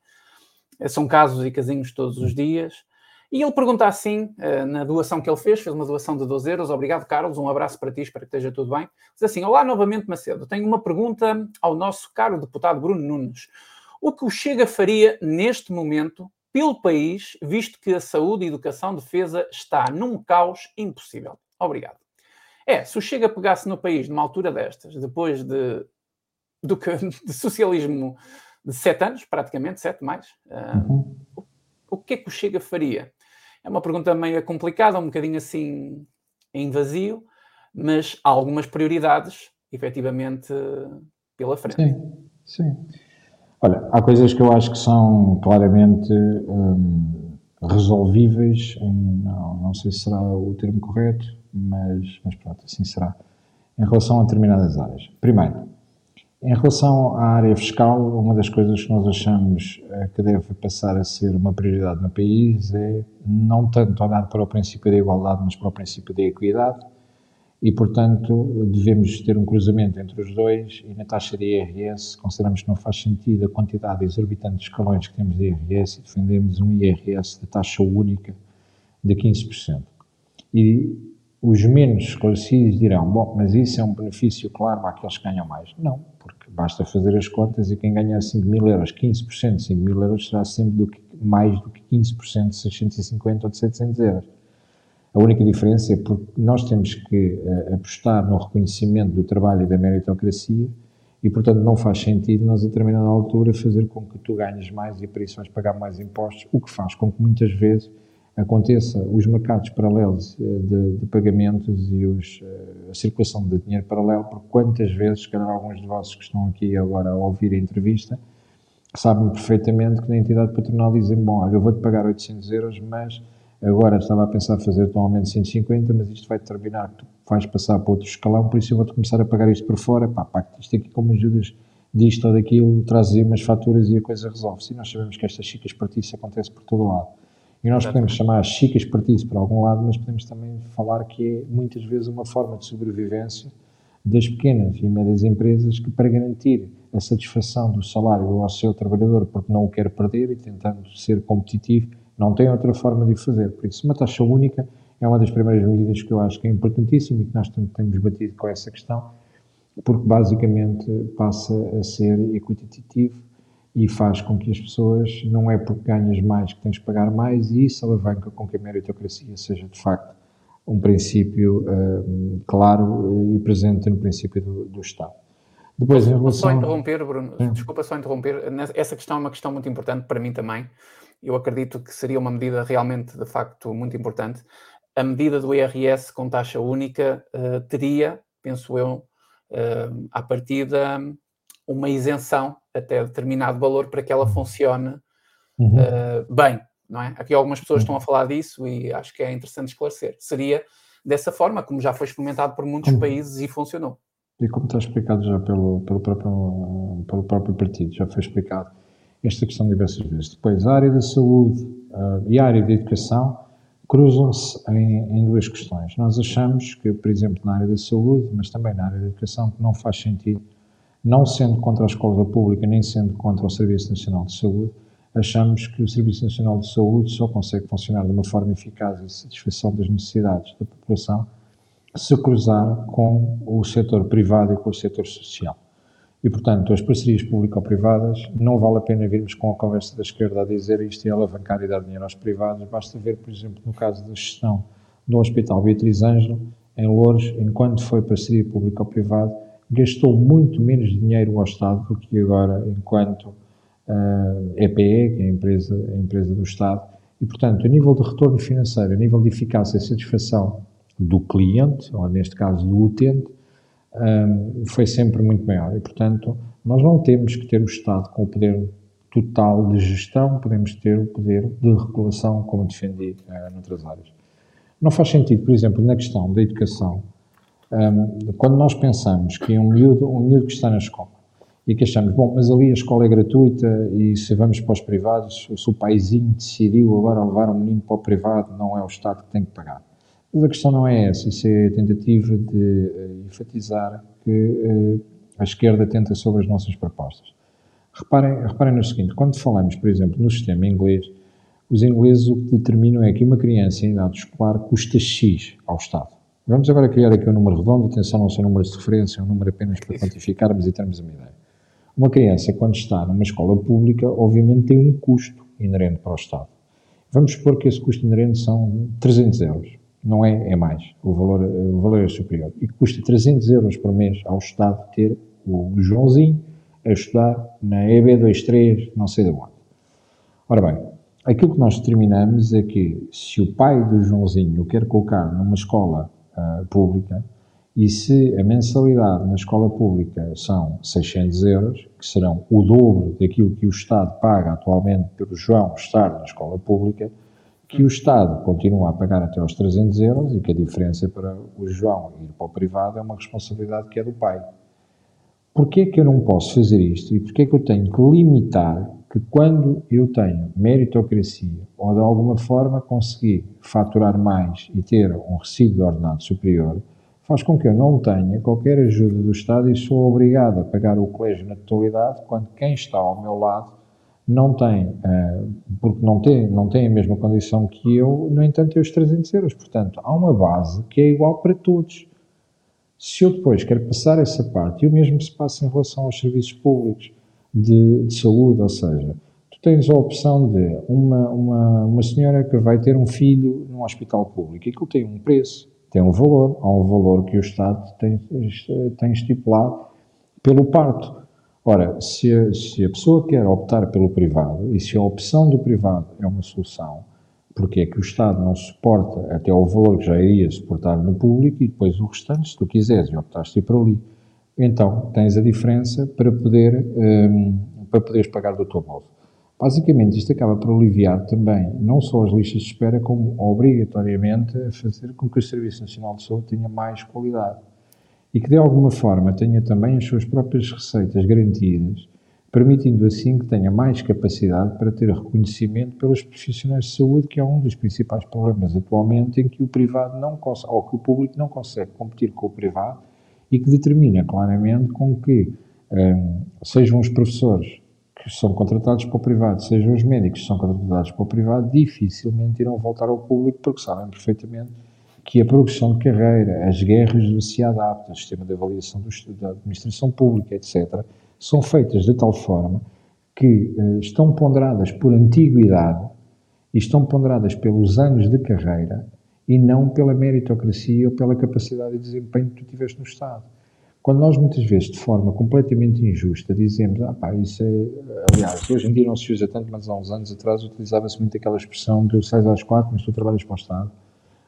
São casos e casinhos todos os dias. E ele pergunta assim, eh, na doação que ele fez, fez uma doação de 12 euros. Obrigado, Carlos. Um abraço para ti, espero que esteja tudo bem. Diz assim: Olá novamente, Macedo. Tenho uma pergunta ao nosso caro deputado Bruno Nunes. O que o Chega faria neste momento pelo país, visto que a saúde, educação, defesa está num caos impossível? Obrigado. É, se o Chega pegasse no país numa altura destas, depois de, do que, de socialismo de sete anos, praticamente, sete mais, uh, uhum. o, o, que é que o Chega faria? É uma pergunta meio complicada, um bocadinho assim em vazio, mas há algumas prioridades, efetivamente, pela frente. Sim, sim. Olha, há coisas que eu acho que são claramente hum, resolvíveis, em, não, não sei se será o termo correto, mas, mas pronto, assim será. Em relação a determinadas áreas. Primeiro, em relação à área fiscal, uma das coisas que nós achamos eh, que deve passar a ser uma prioridade no país é não tanto olhar para o princípio da igualdade, mas para o princípio da equidade e, portanto, devemos ter um cruzamento entre os dois e na taxa de IRS consideramos que não faz sentido a quantidade exorbitante de escalões que temos de IRS e defendemos um IRS de taxa única de 15%. E os menos esclarecidos dirão, bom, mas isso é um benefício claro àqueles que ganham mais. Não, porque basta fazer as contas e quem ganha 5 mil euros, 15% de 5 mil euros será sempre do que, mais do que 15% de 650 ou de 700 euros. A única diferença é porque nós temos que uh, apostar no reconhecimento do trabalho e da meritocracia e, portanto, não faz sentido nós, a determinada altura, fazer com que tu ganhes mais e, por isso, vais pagar mais impostos, o que faz com que, muitas vezes, aconteça os mercados paralelos eh, de, de pagamentos e os, eh, a circulação de dinheiro paralelo, porque quantas vezes, se calhar alguns de vossos que estão aqui agora a ouvir a entrevista, sabem perfeitamente que na entidade patronal dizem, bom, olha, eu vou-te pagar 800 euros, mas agora estava a pensar fazer um aumento de 150, mas isto vai determinar que tu vais passar para outro escalão, por isso eu vou-te começar a pagar isto por fora, pá, pá, isto aqui como ajudas disto ou daquilo, trazes aí umas faturas e a coisa resolve-se. E nós sabemos que estas chicas partidas acontece por todo lado. E nós podemos chamar as chicas partidos para algum lado, mas podemos também falar que é muitas vezes uma forma de sobrevivência das pequenas e médias empresas que, para garantir a satisfação do salário ao seu trabalhador, porque não o quer perder e tentando ser competitivo, não tem outra forma de o fazer. Por isso, uma taxa única é uma das primeiras medidas que eu acho que é importantíssima e que nós temos batido com essa questão, porque basicamente passa a ser equitativo e faz com que as pessoas, não é porque ganhas mais que tens que pagar mais, e isso alavanca com que a meritocracia seja de facto um princípio uh, claro e presente no princípio do, do, Estado. Depois, em relação... Só interromper, Bruno, desculpa só interromper, essa questão é uma questão muito importante para mim também. Eu acredito que seria uma medida realmente, de facto, muito importante. A medida do IRS com taxa única uh, teria, penso eu, uh, à partida, uma isenção até determinado valor para que ela funcione uhum. uh, bem, não é? Aqui algumas pessoas estão a falar disso e acho que é interessante esclarecer. Seria dessa forma, como já foi experimentado por muitos países e funcionou. E como está explicado já pelo, pelo, próprio, pelo próprio partido, já foi explicado esta questão diversas vezes. Depois, a área da saúde uh, e a área da educação cruzam-se em, em, duas questões. Nós achamos que, por exemplo, na área da saúde, mas também na área da educação, que não faz sentido, não sendo contra a escola pública, nem sendo contra o Serviço Nacional de Saúde, achamos que o Serviço Nacional de Saúde só consegue funcionar de uma forma eficaz e satisfação das necessidades da população se cruzar com o setor privado e com o setor social. E, portanto, as parcerias público-privadas, não vale a pena virmos com a conversa da esquerda a dizer isto e alavancar e dar dinheiro aos privados. Basta ver, por exemplo, no caso da gestão do Hospital Beatriz Ângelo, em Louros, enquanto foi parceria público-privada, gastou muito menos dinheiro ao Estado do que agora, enquanto uh, EPE, que é a empresa, a empresa do Estado. E, portanto, a nível de retorno financeiro, a nível de eficácia e satisfação do cliente, ou neste caso do utente, um, foi sempre muito maior. E, portanto, nós não temos que ter o Estado com o poder total de gestão, podemos ter o poder de regulação, como defendi uh, noutras áreas. Não faz sentido, por exemplo, na questão da educação, um, quando nós pensamos que um miúdo, um miúdo que está na escola e que achamos, bom, mas ali a escola é gratuita e se vamos para os privados, se o paizinho decidiu agora levar um menino para o privado, não é o Estado que tem que pagar. Mas a questão não é essa, isso é a tentativa de uh, enfatizar que uh, a esquerda tenta sobre as nossas propostas. Reparem, reparem no seguinte, quando falamos, por exemplo, no sistema inglês, os ingleses o que determinam é que uma criança em idade escolar custa X ao Estado. Vamos agora criar aqui um número redondo, atenção, não são números de referência, é um número apenas para quantificarmos e termos uma ideia. Uma criança, quando está numa escola pública, obviamente tem um custo inerente para o Estado. Vamos supor que esse custo inerente são 300 euros não é, é mais, o valor, o valor é superior. E custa 300 euros por mês ao Estado ter o Joãozinho a estudar na EB23, não sei de onde. Ora bem, aquilo que nós determinamos é que se o pai do Joãozinho o quer colocar numa escola uh, pública e se a mensalidade na escola pública são 600 euros, que serão o dobro daquilo que o Estado paga atualmente pelo João estar na escola pública, que o Estado continua a pagar até aos 300 euros e que a diferença para o João ir para o privado é uma responsabilidade que é do pai. Porquê é que eu não posso fazer isto e porquê é que eu tenho que limitar que quando eu tenho meritocracia ou de alguma forma conseguir faturar mais e ter um recibo de ordenado superior, faz com que eu não tenha qualquer ajuda do Estado e sou obrigado a pagar o colégio na totalidade quando quem está ao meu lado não tem, uh, porque não tem, não tem a mesma condição que eu, no entanto, tem os 300 euros. Portanto, há uma base que é igual para todos. Se eu depois quero passar essa parte, e o mesmo se passa em relação aos serviços públicos de, de saúde, ou seja, tu tens a opção de uma, uma, uma senhora que vai ter um filho num hospital público, e aquilo tem um preço, tem um valor, há um valor que o Estado tem, tem estipulado pelo parto. Ora, se a, se a pessoa quer optar pelo privado e se a opção do privado é uma solução, porque é que o Estado não suporta até o valor que já iria suportar no público e depois o restante, se tu quiseres e optaste por ali, então tens a diferença para poder um, para poderes pagar do teu bolso. Basicamente, isto acaba por aliviar também não só as listas de espera, como obrigatoriamente fazer com que o Serviço Nacional de Saúde tenha mais qualidade e que de alguma forma tenha também as suas próprias receitas garantidas, permitindo assim que tenha mais capacidade para ter reconhecimento pelos profissionais de saúde, que é um dos principais problemas atualmente em que o privado não consegue, ou que o público não consegue competir com o privado e que determina claramente com que um, sejam os professores que são contratados para o privado, sejam os médicos que são contratados para o privado, dificilmente irão voltar ao público porque sabem perfeitamente que a progressão de carreira, as guerras do se adapta, o sistema de avaliação do, da administração pública, etc., são feitas de tal forma que uh, estão ponderadas por antiguidade e estão ponderadas pelos anos de carreira e não pela meritocracia ou pela capacidade de desempenho que tu tiveste no Estado. Quando nós muitas vezes, de forma completamente injusta, dizemos, ah pá, isso é, aliás, hoje em dia não se usa tanto, mas há uns anos atrás utilizava-se muito aquela expressão de 6 às 4, mas tu trabalhas para o Estado.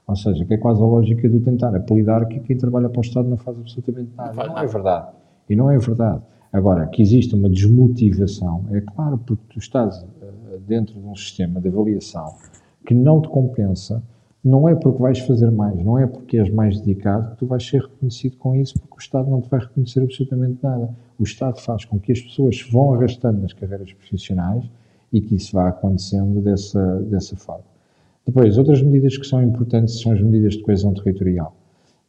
Ou seja, que é quase a lógica de tentar apelidar que quem trabalha para o Estado não faz absolutamente nada. Não, não é verdade. E não é verdade. Agora, que existe uma desmotivação, é claro, porque tu estás uh, dentro de um sistema de avaliação que não te compensa, não é porque vais fazer mais, não é porque és mais dedicado que tu vais ser reconhecido com isso, porque o Estado não te vai reconhecer absolutamente nada. O Estado faz com que as pessoas vão arrastando nas carreiras profissionais e que isso vá acontecendo dessa, dessa forma. Depois, outras medidas que são importantes são as medidas de coesão territorial.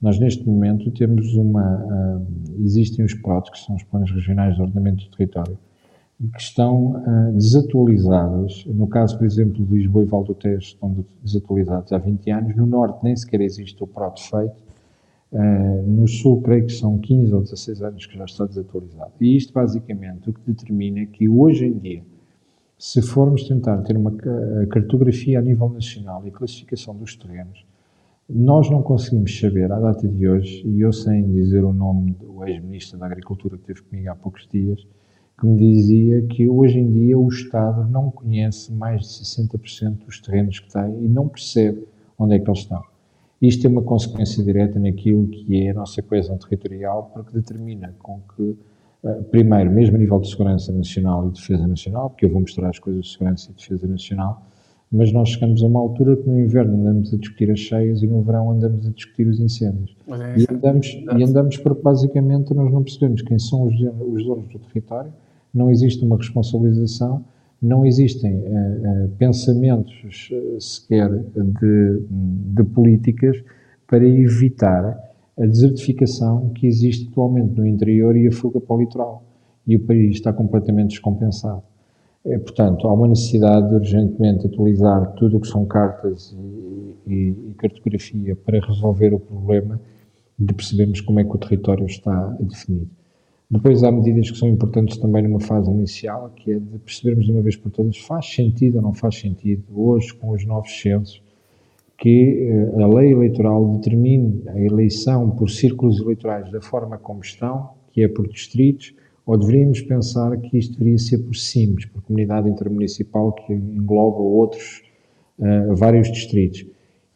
Nós, neste momento, temos uma. Uh, existem os PROTs, que são os Planos Regionais de Ordenamento do Território, que estão uh, desatualizadas. No caso, por exemplo, de Lisboa e Valdo Tejo estão desatualizados há 20 anos. No Norte nem sequer existe o PROT feito. Uh, no Sul, creio que são 15 ou 16 anos que já está desatualizado. E isto, basicamente, o que determina é que hoje em dia, se formos tentar ter uma cartografia a nível nacional e classificação dos terrenos, nós não conseguimos saber, à data de hoje, e eu sem dizer o nome do ex-ministro da Agricultura que esteve comigo há poucos dias, que me dizia que hoje em dia o Estado não conhece mais de 60% dos terrenos que tem e não percebe onde é que eles estão. Isto tem uma consequência direta naquilo que é a nossa coesão territorial, porque determina com que, eh, primeiro, mesmo a nível de segurança nacional e defesa nacional, porque eu vou mostrar as coisas de segurança e defesa nacional, mas nós chegamos a uma altura que no inverno andamos a discutir as cheias e no verão andamos a discutir os incêndios. É e, andamos, e andamos porque basicamente nós não percebemos quem são os, os donos do território, não existe uma responsabilização, não existem uh, pensamentos uh, sequer de, de, políticas para evitar a desertificação que existe atualmente no interior e a fuga para o litoral. E o país está completamente descompensado. Portanto, há uma necessidade de urgentemente atualizar tudo o que são cartas e, e, e, cartografia para resolver o problema de percebermos como é que o território está definido. Depois há medidas que são importantes também numa fase inicial, que é de percebermos de uma vez por todas faz sentido ou não faz sentido, hoje com os novos censos, que eh, a lei eleitoral determine a eleição por círculos eleitorais da forma como estão, que é por distritos, ou deveríamos pensar que isto deveria ser por CIMES, por Comunidade Intermunicipal, que engloba outros, uh, vários distritos.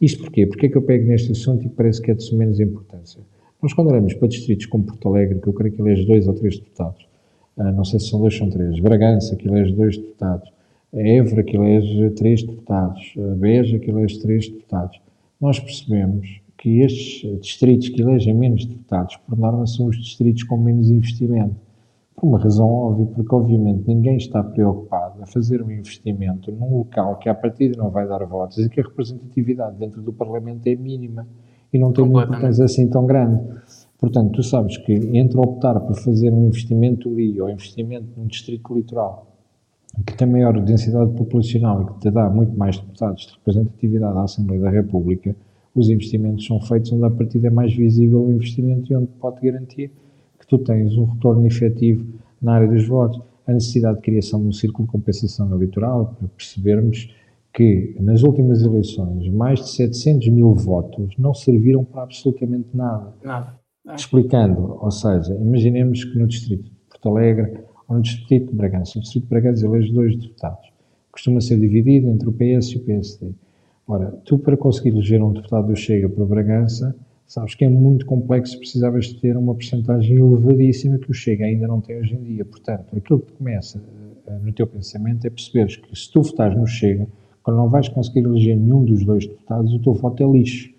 Isto porquê? Porque é que eu pego neste assunto e parece que é de menos importância? Nós quando olhamos para distritos como Porto Alegre, que eu creio que elege dois ou três deputados, uh, não sei se são dois ou três, Bragança, que elege dois deputados, Évora, que elege três deputados, Beja, que elege três deputados, nós percebemos que estes distritos que elegem menos deputados, por norma, são os distritos com menos investimento. Por uma razão óbvia, porque obviamente ninguém está preocupado a fazer um investimento num local que à partida não vai dar votos e que a representatividade dentro do Parlamento é mínima e não tem uma importância assim tão grande. Portanto, tu sabes que entre optar por fazer um investimento ali ou investimento num distrito litoral que tem maior densidade populacional e que te dá muito mais deputados de representatividade à Assembleia da República, os investimentos são feitos onde a partida é mais visível o investimento e onde pode garantir que tu tens um retorno efetivo na área dos votos. A necessidade de criação de um círculo de compensação eleitoral, para percebermos que nas últimas eleições mais de 700 mil votos não serviram para absolutamente nada. Nada. É. Explicando, ou seja, imaginemos que no distrito de Porto Alegre ou no distrito de Bragança, o distrito de Bragança elege dois deputados. Costuma ser dividido entre o PS e o PSD. Ora, tu para conseguir eleger um deputado do Chega para Bragança, sabes que é muito complexo, precisavas de ter uma porcentagem elevadíssima que o Chega ainda não tem hoje em dia. Portanto, aquilo que começa eh, no teu pensamento é perceberes que se tu votares no Chega, quando não vais conseguir eleger nenhum dos dois deputados, o teu voto é lixo.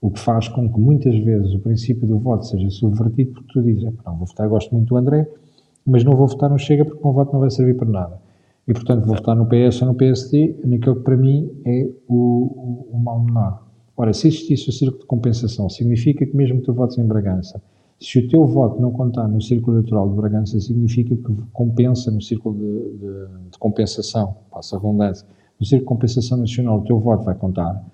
O que faz com que muitas vezes o princípio do voto seja subvertido porque tu dizes, não, vou votar, gosto muito do André, mas não vou votar no Chega porque o meu voto não vai servir para nada. E, portanto, vou votar no PS ou no PSD, naquilo que para mim é o, o, o mal menor. Ora, se existisse o círculo de compensação, significa que mesmo que tu votes em Bragança, se o teu voto não contar no círculo eleitoral de Bragança, significa que compensa no círculo de, de, de compensação, passa a redundância, no círculo de compensação nacional o teu voto vai contar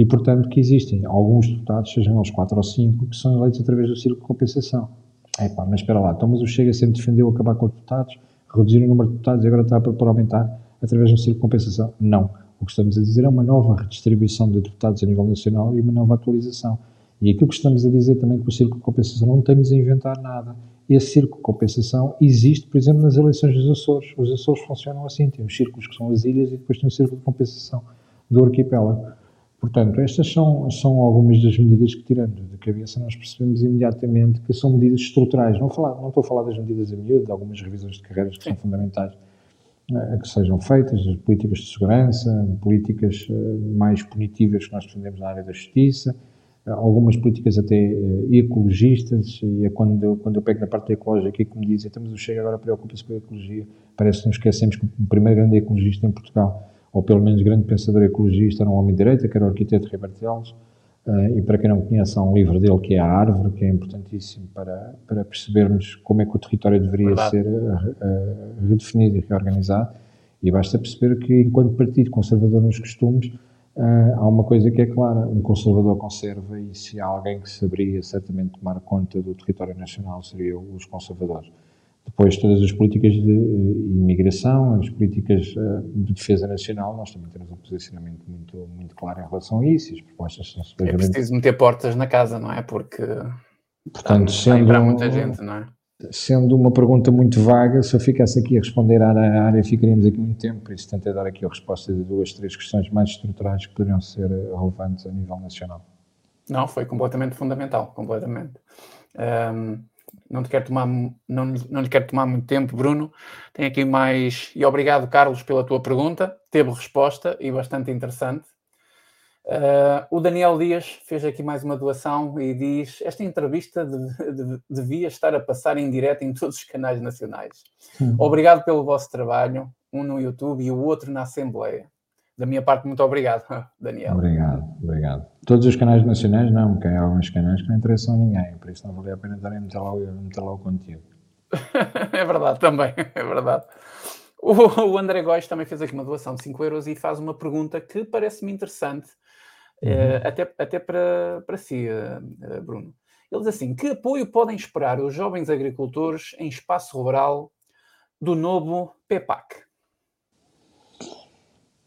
e, portanto, que existem alguns deputados, sejam eles quatro ou cinco, que são eleitos através do círculo de compensação. Epá, mas espera lá, então, mas o Chega sempre defendeu acabar com os deputados, reduzir o número de deputados e agora está para, aumentar através do círculo de compensação? Não. O que estamos a dizer é uma nova redistribuição de deputados a nível nacional e uma nova atualização. E aquilo que estamos a dizer também com o círculo de compensação, não estamos a inventar nada. Esse círculo de compensação existe, por exemplo, nas eleições dos Açores. Os Açores funcionam assim, tem os círculos que são as ilhas e depois tem o círculo de compensação do arquipélago. Portanto, estas são, são algumas das medidas que, tirando de cabeça, nós percebemos imediatamente que são medidas estruturais. Não, falar, não estou a falar das medidas a miúdo, de algumas revisões de carreiras que Sim. são fundamentais a que sejam feitas, as políticas de segurança, políticas eh, mais punitivas que nós defendemos na área da justiça, eh, algumas políticas até eh, ecologistas, e é quando eu, quando eu pego na parte ecológica e que me dizem, estamos o Chega agora preocupa-se com a ecologia, parece que nos esquecemos que o primeiro grande ecologista em Portugal, ou pelo menos grande pensador ecologista, era um homem de direita, que era o arquiteto Ribertelos, Uh, e para quem não conhece, há um livro dele que é A Árvore, que é importantíssimo para, para percebermos como é que o território deveria Verdade. ser uh, redefinido e reorganizado. E basta perceber que, enquanto partido conservador nos costumes, há uma coisa que é clara: um conservador conserva, e se há alguém que saberia certamente tomar conta do território nacional, seriam os conservadores. Depois, todas as políticas de uh, imigração, as políticas uh, de defesa nacional, nós também temos um posicionamento muito, muito claro em relação a isso. As propostas são É preciso meter portas na casa, não é? Porque Portanto, sendo, para muita gente, não é? Sendo uma pergunta muito vaga, se eu ficasse aqui a responder à área, ficaríamos aqui muito tempo, por isso tentei dar aqui a resposta de duas, três questões mais estruturais que poderiam ser eh, relevantes a nível nacional. Não, foi completamente fundamental, completamente. Um, não, te quero tomar, não, não lhe quero tomar muito tempo, Bruno. Tem aqui mais. E obrigado, Carlos, pela tua pergunta. Teve resposta e bastante interessante. Uh, o Daniel Dias fez aqui mais uma doação e diz: Esta entrevista de, de, devia estar a passar em direto em todos os canais nacionais. Hum. Obrigado pelo vosso trabalho, um no YouTube e o outro na Assembleia. Da minha parte, muito obrigado, Daniel. Obrigado, obrigado. Todos os canais nacionais, não, porque há alguns canais que não interessam a ninguém, por isso não valia a pena estarem a meter lá, meter lá o conteúdo. é verdade, também, é verdade. O, o André Góes também fez aqui uma doação de 5 euros e faz uma pergunta que parece-me interessante, uhum. eh, até, até para, para si, eh, Bruno. Ele diz assim: que apoio podem esperar os jovens agricultores em espaço rural do novo PEPAC?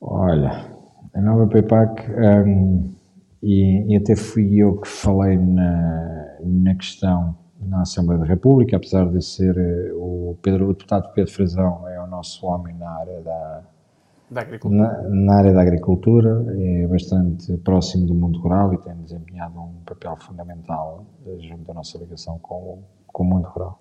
Olha, a nova PayPac, um, e, e, até fui eu que falei na, na questão na Assembleia da República, apesar de ser eh, o, Pedro, o deputado Pedro Frazão é o nosso homem na área da, da agricultura. Na, na, área da agricultura, é bastante próximo do mundo rural e tem desempenhado um papel fundamental eh, junto à nossa ligação com, com o mundo rural.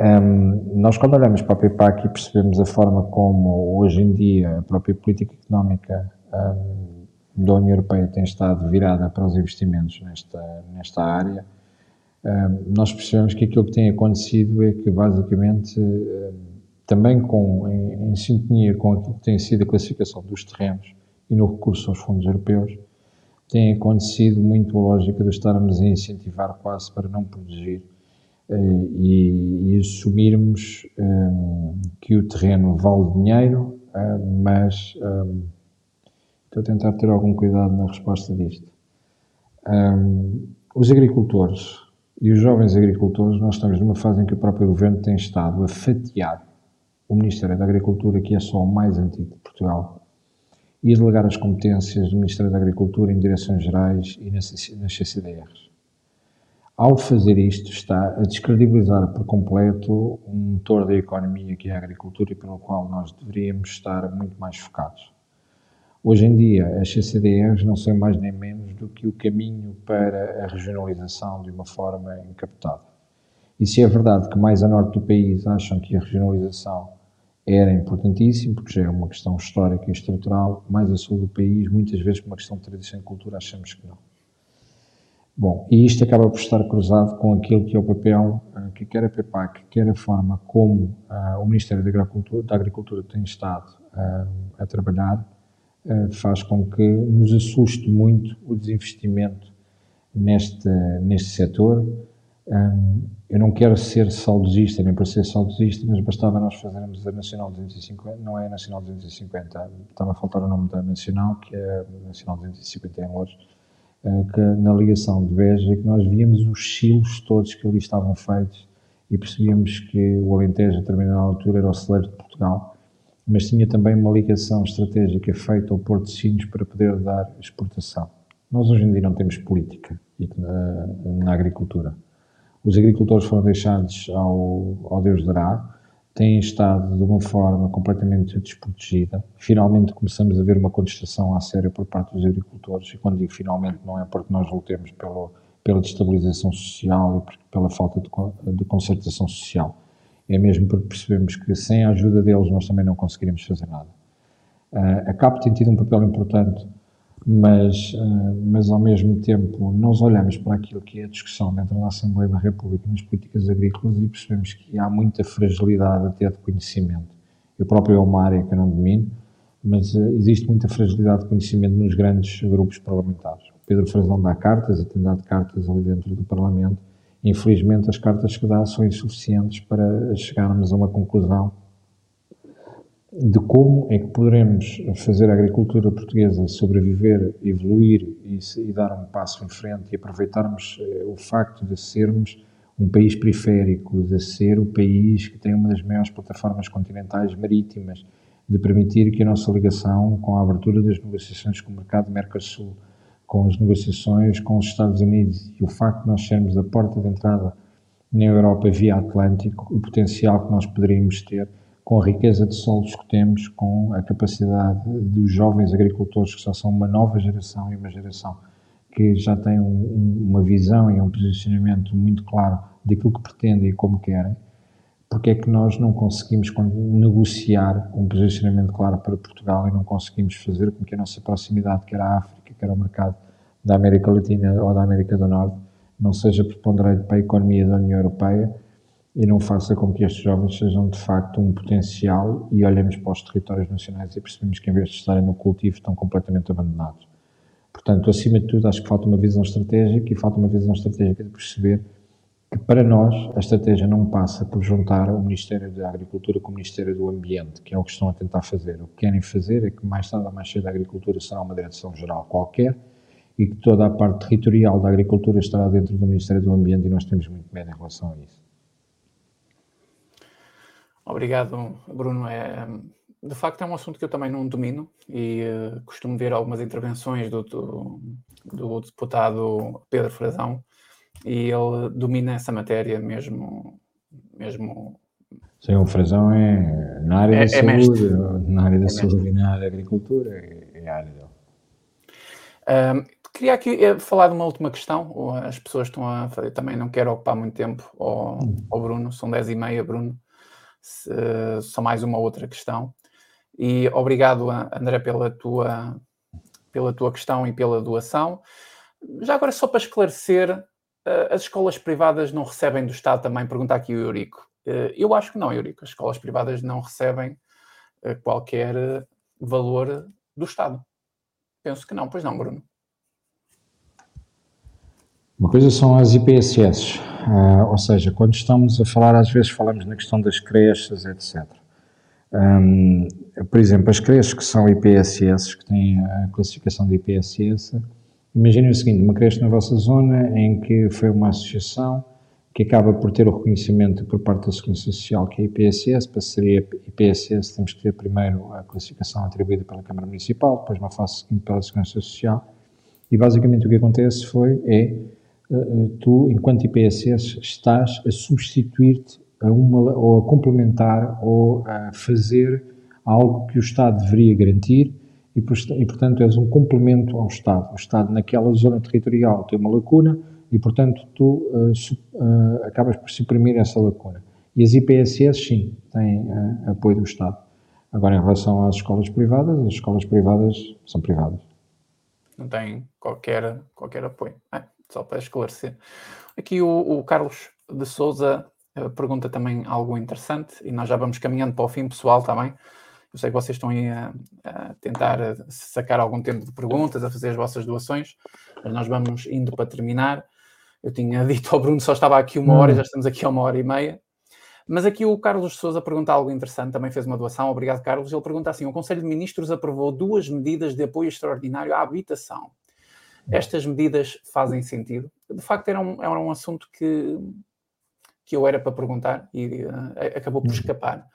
Um, nós, quando olhamos para a PEPAC e percebemos a forma como, hoje em dia, a própria política económica um, da União Europeia tem estado virada para os investimentos nesta, nesta área, um, nós percebemos que aquilo que tem acontecido é que, basicamente, também com, em, em, sintonia com aquilo que tem sido a classificação dos terrenos e no recurso aos fundos europeus, tem acontecido muito a lógica de estarmos a incentivar quase para não produzir eh, e, e assumirmos um, eh, que o terreno vale dinheiro, uh, mas estou a tentar ter algum cuidado na resposta disto. Os agricultores e os jovens agricultores, nós estamos numa fase em que o próprio governo tem estado a fatiar o Ministério da Agricultura, que é só o mais antigo de Portugal, e delegar as competências do Ministério da Agricultura em direções gerais e nas CCDRs. Ao fazer isto, está a descredibilizar por completo um motor da economia que é a agricultura e pelo qual nós deveríamos estar muito mais focados. Hoje em dia, as CCDRs não são mais nem menos do que o caminho para a regionalização de uma forma encapotada. E se é verdade que mais a norte do país acham que a regionalização era importantíssimo, porque já é uma questão histórica e estrutural, mais a sul do país, muitas vezes por uma questão de tradição e cultura, achamos que não. Bom, e isto acaba por estar cruzado com aquilo que é o papel uh, que quer a PEPAC, quer a forma como uh, o Ministério da Agricultura, da Agricultura tem estado uh, a trabalhar, faz com que nos assuste muito o desinvestimento neste, neste setor. Eu não quero ser saudosista, nem para ser saudosista, mas bastava nós fazermos a Nacional 250, não é a Nacional 250, estava a faltar o nome da Nacional, que é a Nacional 250 em Lourdes, eh, que na ligação de Beja, que nós víamos os silos todos que ali estavam feitos e percebíamos que o Alentejo, a determinada altura, era o celeiro de Portugal, mas tinha também uma ligação estratégica feita ao Porto de Sinos para poder dar exportação. Nós hoje em dia não temos política na, na agricultura. Os agricultores foram deixados ao, ao Deus dará, têm estado de uma forma completamente desprotegida. Finalmente começamos a ver uma contestação à séria por parte dos agricultores, e quando digo finalmente não é porque nós lutemos pelo, pela destabilização social e pela falta de, de concertação social. É mesmo porque percebemos que sem a ajuda deles nós também não conseguiríamos fazer nada. Uh, a CAP tem tido um papel importante mas, eh, mas ao mesmo tempo nós olhamos para aquilo que é a discussão dentro da Assembleia da República nas políticas agrícolas e percebemos que há muita fragilidade até de conhecimento. Eu próprio é uma área que eu não domino, mas uh, existe muita fragilidade de conhecimento nos grandes grupos parlamentares. O Pedro Frazão dá cartas e tem dado cartas ali dentro do Parlamento. Infelizmente, as cartas que dá são insuficientes para chegarmos a uma conclusão de como é que poderemos fazer a agricultura portuguesa sobreviver, evoluir e, e dar um passo em frente e aproveitarmos eh, o facto de sermos um país periférico, de ser o país que tem uma das maiores plataformas continentais marítimas, de permitir que a nossa ligação com a abertura das negociações com o mercado Mercosul, com as negociações com os Estados Unidos e o facto de nós sermos a porta de entrada na Europa via Atlântico, o potencial que nós poderíamos ter com a riqueza de solos que temos, com a capacidade dos jovens agricultores, que já são uma nova geração e uma geração que já tem um, um, uma visão e um posicionamento muito claro daquilo que pretendem e como querem, porque é que nós não conseguimos negociar um posicionamento claro para Portugal e não conseguimos fazer com que a nossa proximidade, quer à África, quer ao mercado da América Latina ou da América do Norte, não seja preponderante para a economia da União Europeia, e não faça com que estes jovens sejam de facto um potencial e olhemos para os territórios nacionais e percebemos que em vez de estarem no cultivo estão completamente abandonados. Portanto, acima de tudo, acho que falta uma visão estratégica e falta uma visão estratégica de perceber que para nós a estratégia não passa por juntar o Ministério da Agricultura com o Ministério do Ambiente, que é o que estão a tentar fazer. O que querem fazer é que mais tarde ou mais cedo a agricultura será uma direção-geral qualquer e que toda a parte territorial da agricultura estará dentro do Ministério do Ambiente e nós temos muito medo em relação a isso. Obrigado, Bruno. É, de facto, é um assunto que eu também não domino e uh, costumo ver algumas intervenções do, do, do, deputado Pedro Frazão e ele domina essa matéria mesmo. mesmo Sim, o Frazão é na área é, da é saúde, na área da é saúde e na área da agricultura, é, é a área dele. Um, queria aqui eh, falar de uma última questão. As pessoas estão a. Eu também não quero ocupar muito tempo ao, hum. ao Bruno, são 10 e meia, Bruno só mais uma outra questão. E obrigado, André, pela tua, pela tua questão e pela doação. Já agora, só para esclarecer, as escolas privadas não recebem do Estado também? Pergunta aqui o Eurico. Eu acho que não, Eurico. As escolas privadas não recebem qualquer valor do Estado. Penso que não, pois não, Bruno. Uma coisa são as IPSS, ah, ou seja, quando estamos a falar, às vezes falamos na questão das creches, etc. Um, por exemplo, as creches que são IPSS, que têm a classificação de IPSS, imaginem o seguinte, uma creche na vossa zona em que foi uma associação que acaba por ter o reconhecimento por parte da Segurança Social que é IPSS, para ser IPSS temos que ter primeiro a classificação atribuída pela Câmara Municipal, depois uma fase seguinte pela Segurança Social, e basicamente o que acontece foi, é, tu, enquanto IPSS, estás a substituir-te a uma, ou a complementar ou a fazer algo que o Estado deveria garantir e, e, portanto, és um complemento ao Estado. O Estado, naquela zona territorial, tem uma lacuna e, portanto, tu uh, su, uh, acabas por suprimir essa lacuna. E as IPSS, sim, têm uh, apoio do Estado. Agora, em relação às escolas privadas, as escolas privadas são privadas. Não têm qualquer, qualquer apoio. É só para esclarecer. Aqui o, o Carlos de Souza uh, pergunta também algo interessante e nós já vamos caminhando para o fim, pessoal, também. Eu sei que vocês estão aí a, a tentar a sacar algum tempo de perguntas, a fazer as vossas doações, mas nós vamos indo para terminar. Eu tinha dito ao Bruno só estava aqui uma hora e já estamos aqui a uma hora e meia. Mas aqui o Carlos de Souza pergunta algo interessante, também fez uma doação, obrigado Carlos. Ele pergunta assim: o Conselho de Ministros aprovou duas medidas de apoio extraordinário à habitação estas medidas fazem sentido? De facto, era um, era um assunto que, que eu era para perguntar e uh, acabou por uhum. escapar.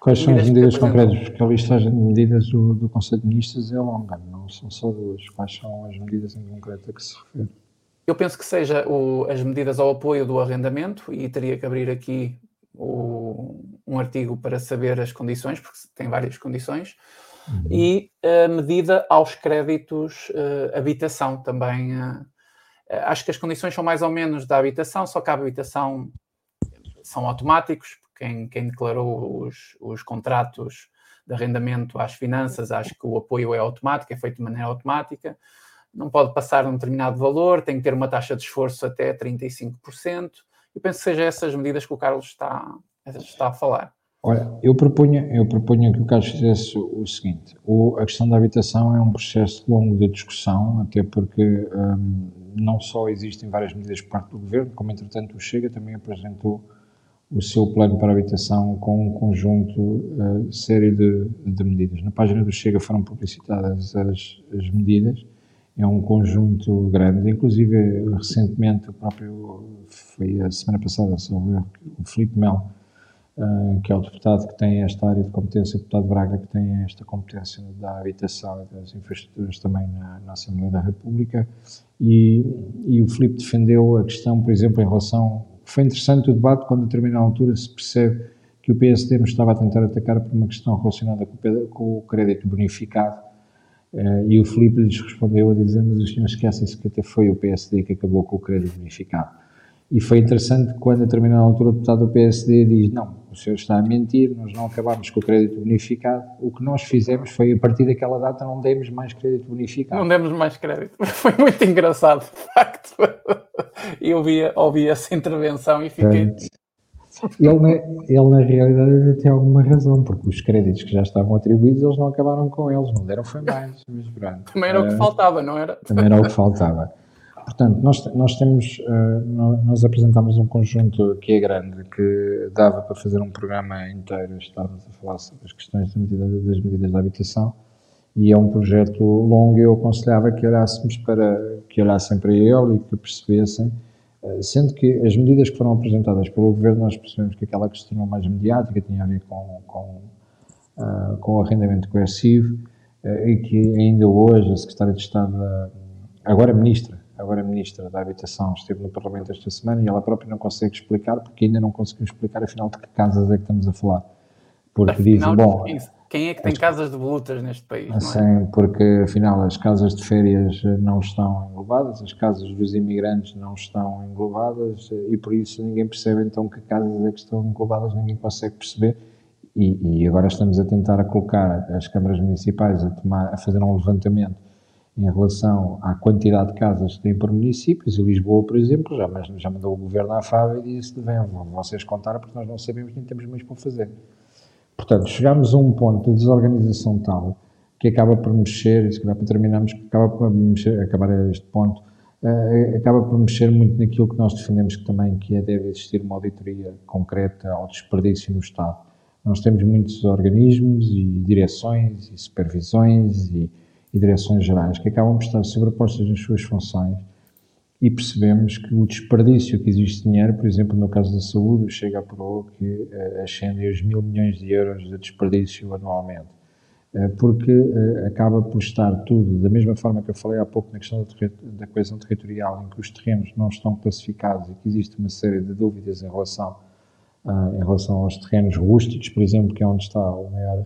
Quais são as medidas concretas? Porque a listagem de medidas do, do Conselho de Ministros é longa, não são só duas. Quais são as medidas em concreto a que se refere? eu penso que seja o, as medidas ao apoio do arrendamento e teria que abrir aqui o, um artigo para saber as condições, porque tem várias condições, uhum. e a medida aos créditos uh, habitação também. Uh, acho que as condições são mais ou menos da habitação, só que a habitação são automáticos, quem, quem declarou os, os contratos de arrendamento às finanças, acho que o apoio é automático, é feito de maneira automática não pode passar um determinado valor, tem que ter uma taxa de esforço até 35%. Eu penso que seja essas medidas que o Carlos está, está a falar. Olha, eu proponho, eu proponho que o Carlos fizesse o, seguinte: o, a questão da habitação é um processo longo de discussão, até porque um, não só existem várias medidas por parte do governo, como entretanto o Chega também apresentou o seu plano para a habitação com um conjunto uh, sério de, de, medidas. Na página do Chega foram publicitadas as, as medidas é um conjunto grande, inclusive recentemente o próprio, foi a semana passada, o Filipe Mel, uh, que é o deputado que tem esta área de competência, o deputado Braga, que tem esta competência da habitação e das infraestruturas também na, na Assembleia da República, e, e o Filipe defendeu a questão, por exemplo, em relação, foi interessante o debate quando a determinada altura se percebe que o PSD nos estava a tentar atacar por uma questão relacionada com o, crédito bonificado, Uh, e o Filipe lhes respondeu a dizer, mas os senhores esquecem-se que até foi o PSD que acabou com o crédito bonificado. E foi interessante quando, a determinada altura, o deputado do PSD diz, não, o senhor está a mentir, nós não acabámos com o crédito bonificado, o que nós fizemos foi, a partir daquela data, não demos mais crédito bonificado. Não demos mais crédito. Foi muito engraçado, de facto. Eu ouvi, ouvi essa intervenção e fiquei... Ele, na, ele, na realidade, tem alguma razão, porque os créditos que já estavam atribuídos, eles não acabaram com eles, não deram foi mais. Mas pronto. Também era uh, o que faltava, não era? Também era o que faltava. Portanto, nós, nós temos, uh, nós apresentamos um conjunto que é grande, que dava para fazer um programa inteiro, estávamos a falar sobre as questões medida, das medidas de habitação, e é um projeto longo e eu aconselhava que olhássemos para, que olhassem para ele e que percebessem eh, sendo que as medidas que foram apresentadas pelo Governo, nós percebemos que aquela que se tornou mais mediática tinha a ver com, com, uh, com o arrendamento coercivo uh, e que ainda hoje a Secretária de Estado, agora Ministra, agora Ministra da Habitação, esteve no Parlamento esta semana e ela própria não consegue explicar, porque ainda não conseguiu explicar afinal de que casas é que estamos a falar. Porque dizem, bom... Quem é que tem casas de volutas neste país? Assim, é? porque afinal as casas de férias não estão englobadas, as casas dos imigrantes não estão englobadas e por isso ninguém percebe então que casas é que estão englobadas, ninguém consegue perceber. E, e agora estamos a tentar a colocar as câmaras municipais a, tomar, a fazer um levantamento em relação à quantidade de casas que têm por municípios, e Lisboa, por exemplo, já, já mandou o governo à FAB e disse: vem, vocês contar porque nós não sabemos nem temos mais para fazer. Portanto, chegamos a um ponto de desorganização tal que acaba por mexer, e se calhar para terminarmos, acaba por mexer, acabar a este ponto, uh, acaba por mexer muito naquilo que nós defendemos que também que é, deve existir uma auditoria concreta ao desperdício no Estado. Nós temos muitos organismos e direções e supervisões e, e direções gerais que acabam por estar sobrepostas nas suas funções e percebemos que o desperdício que existe de dinheiro, por exemplo, no caso da saúde, chega a prova que uh, ascende aos mil milhões de euros de desperdício anualmente. Uh, porque uh, acaba por estar tudo, da mesma forma que eu falei há pouco na questão da, da, coesão territorial, em que os terrenos não estão classificados e que existe uma série de dúvidas em relação, em relação aos terrenos rústicos, por exemplo, que é onde está o maior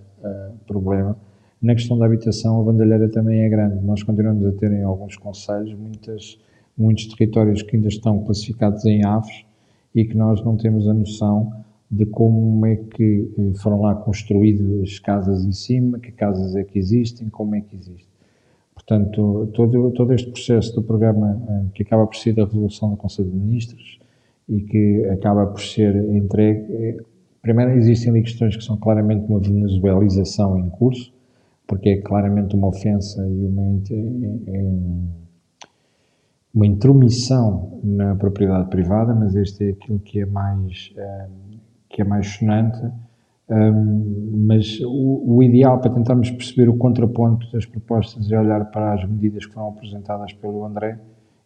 problema. Na questão da habitação, a bandalheira também é grande. Nós continuamos a ter em alguns conselhos muitas muitos territórios que ainda estão classificados em aves e que nós não temos a noção de como é que eh, foram lá construídas casas em cima, que casas é que existem, como é que existe. Portanto, todo, todo este processo do programa eh, que acaba por ser da resolução do Conselho de Ministros e que acaba por ser entregue, eh, primeiro existem ali questões que são claramente uma venezuelização em curso, porque é claramente uma ofensa e uma uma intromissão na propriedade privada, mas este é aquilo que é mais, ehm, que é mais sonante. Ehm, mas o, ideal para tentarmos perceber o contraponto das propostas é olhar para as medidas que foram apresentadas pelo André,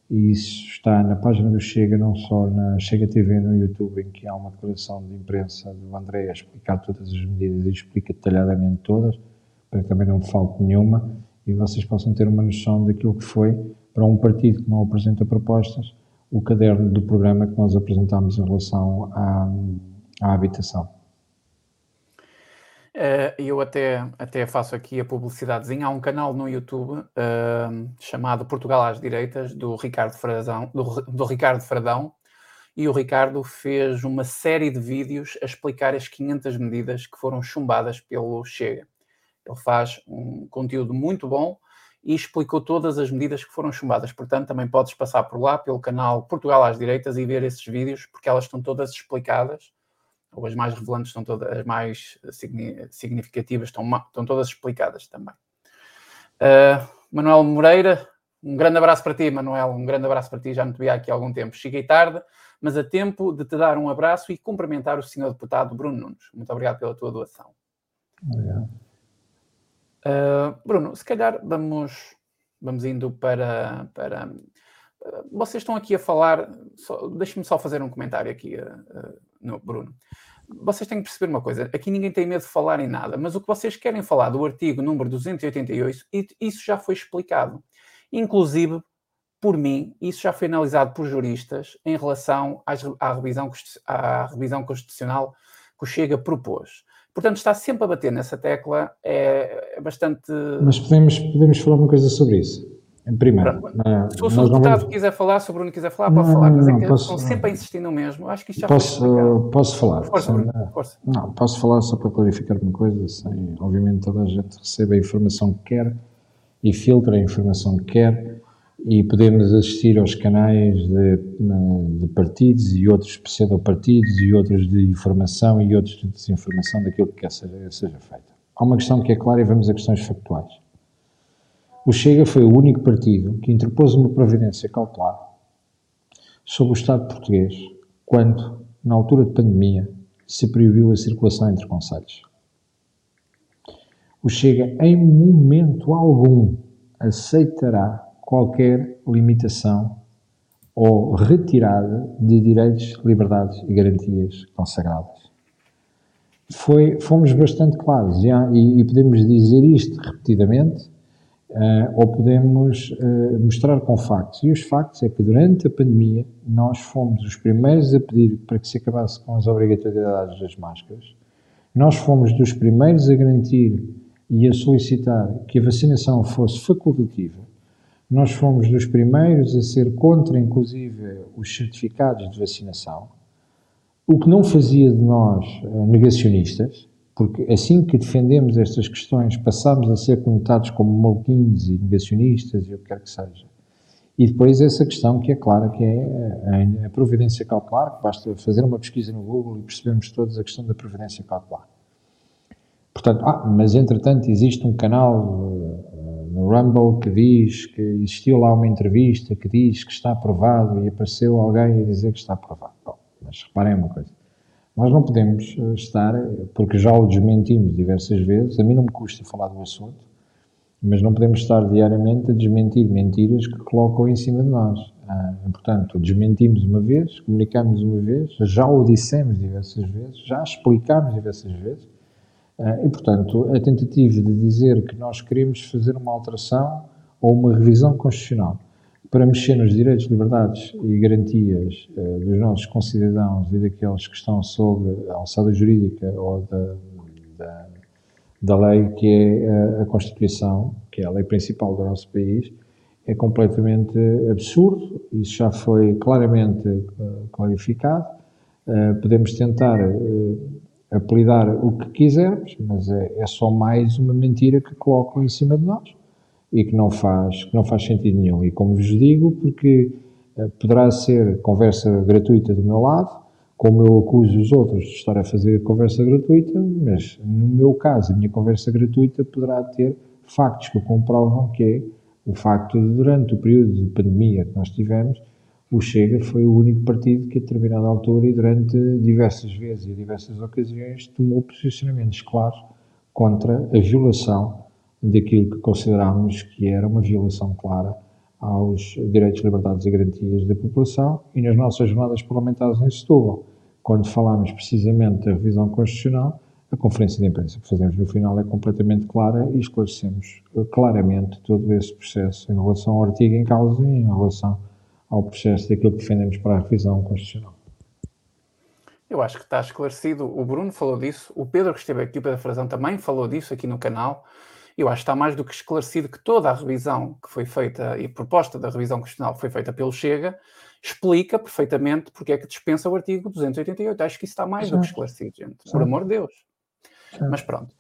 e isso está na página do Chega, não só na Chega TV no YouTube, em que há uma declaração de imprensa do André a explicar todas as medidas e explica detalhadamente todas, para que também não falte nenhuma, e vocês possam ter uma noção daquilo que foi para um partido que não apresenta propostas, o caderno do programa que nós apresentámos em relação à, à habitação. Uh, eu até, até faço aqui a publicidadezinha. Há um canal no YouTube uh, chamado Portugal às Direitas, do Ricardo Fradão, do, do, Ricardo Fradão, e o Ricardo fez uma série de vídeos a explicar as 500 medidas que foram chumbadas pelo Chega. Ele faz um conteúdo muito bom e explicou todas as medidas que foram chumbadas. Portanto, também podes passar por lá, pelo canal Portugal às Direitas, e ver esses vídeos, porque elas estão todas explicadas ou as mais revelantes estão todas, as mais significativas estão, estão todas explicadas também. Uh, Manuel Moreira, um grande abraço para ti, Manuel, um grande abraço para ti, já não te vi aqui há algum tempo. Cheguei tarde, mas a tempo de te dar um abraço e cumprimentar o senhor deputado Bruno Nunes. Muito obrigado pela tua doação. Obrigado. Uh, Bruno, se calhar vamos, vamos indo para, para. Vocês estão aqui a falar. Deixe-me só fazer um comentário aqui, uh, no, Bruno. Vocês têm que perceber uma coisa: aqui ninguém tem medo de falar em nada, mas o que vocês querem falar do artigo número 288, isso já foi explicado. Inclusive, por mim, isso já foi analisado por juristas em relação às, à, revisão, à revisão constitucional que o Chega propôs. Portanto, está sempre a bater nessa tecla, é, é bastante. Mas podemos, podemos falar uma coisa sobre isso. Primeiro, se o deputado vamos... quiser falar, se o Bruno quiser falar, pode não, falar, mas é que posso, estão sempre a insistir no mesmo. Acho que isto já posso, posso falar. Força, Bruno, força. Não, posso falar só para clarificar uma coisa, sem, obviamente toda a gente recebe a informação que quer e filtra a informação que quer e podemos assistir aos canais de, de partidos e outros pseudo-partidos e outros de informação e outros de desinformação daquilo que quer seja, seja feito. Há uma questão que é clara e vamos a questões factuais. O Chega foi o único partido que interpôs uma providência cautelar sobre o Estado português quando, na altura de pandemia, se proibiu a circulação entre conselhos. O Chega, em momento algum, aceitará qualquer limitação ou retirada de direitos, liberdades e garantias consagradas. Foi, fomos bastante claros já, e, e podemos dizer isto repetidamente Uh, ou podemos uh, mostrar com factos. E os factos é que durante a pandemia nós fomos os primeiros a pedir para que se acabasse com as obrigatoriedades das máscaras, nós fomos dos primeiros a garantir e a solicitar que a vacinação fosse facultativa, nós fomos dos primeiros a ser contra, inclusive, os certificados de vacinação, o que não fazia de nós uh, negacionistas, porque assim que defendemos estas questões, passamos a ser conotados como maluquinhos e negacionistas e o que quer que seja. E depois essa questão que é clara, que é a, a providência cautelar, que basta fazer uma pesquisa no Google e percebemos todos a questão da providência cautelar. Portanto, ah, mas entretanto existe um canal uh, no Rumble que diz que existiu lá uma entrevista que diz que está aprovado e apareceu alguém a dizer que está aprovado. Bom, mas reparem uma coisa. Nós não podemos eh, estar, porque já o desmentimos diversas vezes, a mim não me custa falar do assunto, mas não podemos estar diariamente a desmentir mentiras que colocam em cima de nós. Ah, portanto, desmentimos uma vez, comunicamos uma vez, já o dissemos diversas vezes, já explicámos diversas vezes, e portanto, a tentativa de dizer que nós queremos fazer uma alteração ou uma revisão constitucional para mexer nos direitos, liberdades e garantias uh, dos nossos concidadãos e daqueles que estão sob a alçada jurídica ou da, da, da lei que é a, a, Constituição, que é a lei principal do nosso país, é completamente absurdo. Isso já foi claramente clarificado. Podemos tentar apelidar o que quisermos, mas é, é só mais uma mentira que colocam em cima de nós e que não faz, que não faz sentido nenhum. E como vos digo, porque uh, poderá ser conversa gratuita do meu lado, como eu acuso os outros de estar a fazer conversa gratuita, mas no meu caso, a minha conversa gratuita poderá ter factos que comprovam que é o facto de, durante o período de pandemia que nós tivemos, o Chega foi o único partido que, a determinada altura e durante diversas vezes e diversas ocasiões, tomou posicionamentos claros contra a violação daquilo que considerámos que era uma violação clara aos direitos, liberdades e garantias da população e nas nossas jornadas parlamentares em Setúbal, quando falámos precisamente da revisão constitucional, A conferência de imprensa que fazemos no final é completamente clara e esclarecemos claramente todo esse processo em relação ao artigo em causa e em relação ao processo daquilo que defendemos para a revisão constitucional. Eu acho que está esclarecido. O Bruno falou disso, o Pedro que esteve aqui, o Pedro Frazão também falou disso aqui no canal. Eu acho que está mais do que esclarecido que toda a revisão que foi feita e proposta da revisão constitucional que foi feita pelo Chega explica perfeitamente porque é que dispensa o artigo 288. Acho que isso está mais do que esclarecido, gente. Por amor de Deus. Mas pronto.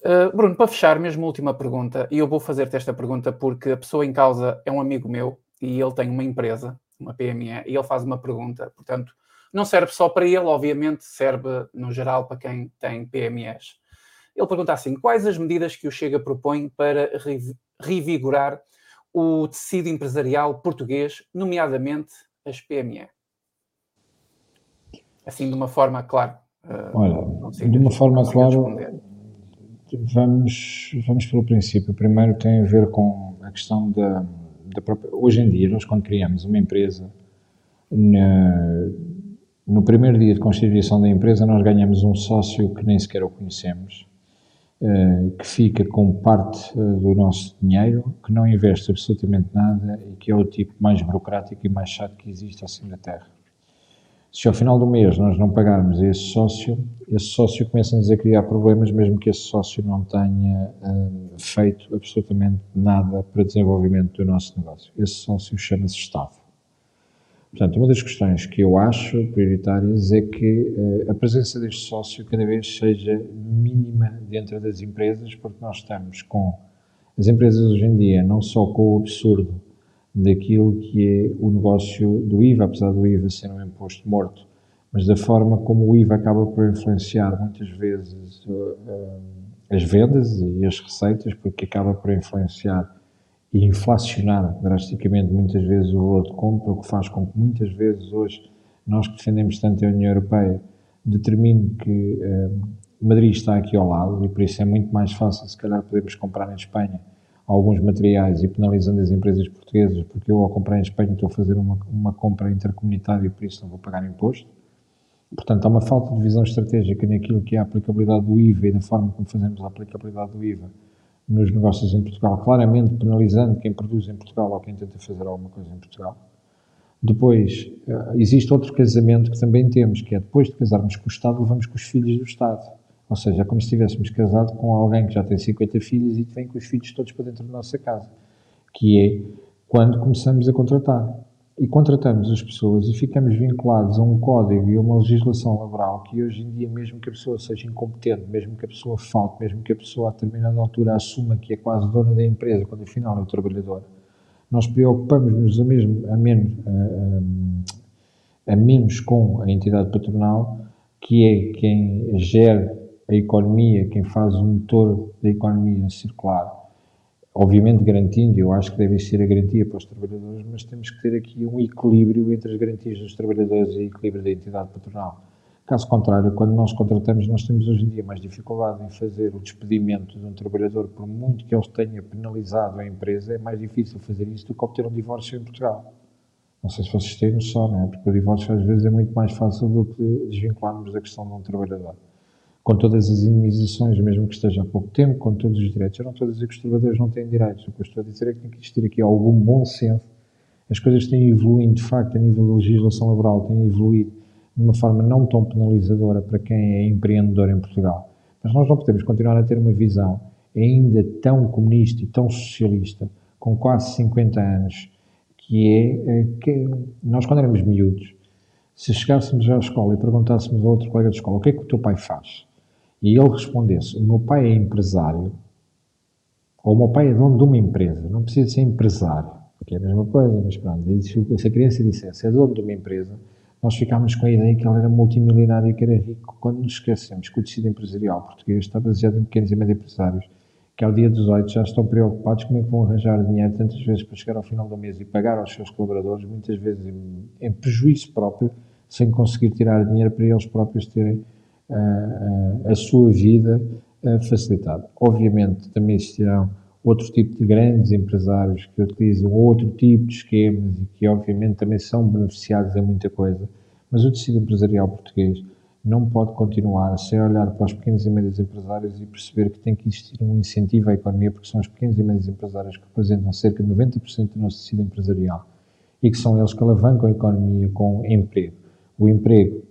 Uh, Bruno, para fechar, mesmo última pergunta, e eu vou fazer-te esta pergunta porque a pessoa em causa é um amigo meu e ele tem uma empresa, uma PME, e ele faz uma pergunta. Portanto, não serve só para ele, obviamente, serve no geral para quem tem PMEs. Ele pergunta assim: quais as medidas que o Chega propõe para revigorar o tecido empresarial português, nomeadamente as PME? Assim, de uma forma clara. Uh, Olha, de uma forma clara, vamos, vamos pelo princípio. Primeiro tem a ver com a questão da, da própria. Hoje em dia, nós, quando criamos uma empresa, na, no primeiro dia de constituição da empresa, nós ganhamos um sócio que nem sequer o conhecemos, eh, que fica com parte eh, do nosso dinheiro, que não investe absolutamente nada e que é o tipo mais burocrático e mais chato que existe assim na Terra. Se ao final do mês nós não pagarmos esse sócio, esse sócio começa-nos a criar problemas, mesmo que esse sócio não tenha uh, feito absolutamente nada para desenvolvimento do nosso negócio. Esse sócio chama-se Estado. Portanto, uma das questões que eu acho prioritárias é que uh, a presença deste sócio cada vez seja mínima dentro das empresas, porque nós estamos com as empresas hoje em dia, não só com o absurdo daquilo que é o negócio do IVA, apesar do IVA ser um imposto morto, mas da forma como o IVA acaba por influenciar muitas vezes uh, uh, as vendas e as receitas, porque acaba por influenciar e inflacionar drasticamente muitas vezes o valor de compra, o que faz com que muitas vezes hoje nós que defendemos tanto a União Europeia determine que eh, Madrid está aqui ao lado e por isso é muito mais fácil se calhar podermos comprar em Espanha alguns materiais e penalizando as empresas portuguesas porque eu ao comprar em Espanha estou a fazer uma, uma compra intercomunitária e por isso não vou pagar imposto. Portanto, há uma falta de visão estratégica naquilo que é a aplicabilidade do IVA e da forma como fazemos a aplicabilidade do IVA nos negócios em Portugal, claramente penalizando quem produz em Portugal ou quem tenta fazer alguma coisa em Portugal. Depois, eh, existe outro casamento que também temos, que é depois de casarmos com o Estado, levamos com os filhos do Estado. Ou seja, é como se estivéssemos casado com alguém que já tem 50 filhos e vem com os filhos todos para dentro da nossa casa. Que é quando começamos a contratar e contratamos as pessoas e ficamos vinculados a um código e a uma legislação laboral que hoje em dia, mesmo que a pessoa seja incompetente, mesmo que a pessoa falte, mesmo que a pessoa a determinada altura assuma que é quase dona da empresa, quando afinal é o trabalhador, nós preocupamos-nos a, a, menos, a, a, a menos com a entidade patronal, que é quem gera a economia, quem faz o motor da economia circular obviamente garantindo, eu acho que deve existir a garantia para os trabalhadores, mas temos que ter aqui um equilíbrio entre as garantias dos trabalhadores e o equilíbrio da entidade patronal. Caso contrário, quando nós contratamos, nós temos hoje em dia mais dificuldade em fazer o despedimento de um trabalhador, por muito que ele tenha penalizado a empresa, é mais difícil fazer isso do que obter um divórcio em Portugal. Não sei se vocês têm noção, não é? Porque o divórcio às vezes é muito mais fácil do que desvincularmos da questão de um trabalhador com todas as indemnizações, mesmo que esteja há pouco tempo, com todos os direitos. Eu não estou a dizer que os trabalhadores não têm direitos, o que eu estou a dizer é que tem que existir aqui algum bom senso. As coisas têm evoluído, de facto, a nível da legislação laboral, têm evoluído de uma forma não tão penalizadora para quem é empreendedor em Portugal. Mas nós não podemos continuar a ter uma visão ainda tão comunista e tão socialista, com quase 50 anos, que é que nós, quando éramos miúdos, se chegássemos à escola e perguntássemos a outro colega de escola o que é que o teu pai faz, e ele respondesse: O meu pai é empresário, ou o meu pai é dono de uma empresa, não precisa ser empresário, que é a mesma coisa, mas pronto, se a criança dissesse é dono de uma empresa, nós ficámos com a ideia que ele era multimilionário e que era rico, quando nos esquecemos que o tecido empresarial português está baseado em pequenos e médios empresários, que ao dia 18 já estão preocupados como é que vão arranjar dinheiro tantas vezes para chegar ao final do mês e pagar aos seus colaboradores, muitas vezes em, em prejuízo próprio, sem conseguir tirar dinheiro para eles próprios terem a, sua vida facilitada. Obviamente também existirão outro tipo de grandes empresários que utilizam outro tipo de esquemas e que obviamente também são beneficiados em muita coisa, mas o tecido empresarial português não pode continuar sem olhar para os pequenos e médios empresários e perceber que tem que existir um incentivo à economia, porque são os pequenos e médios empresários que representam cerca de 90% do nosso tecido empresarial e que são eles que alavancam a economia com emprego. O emprego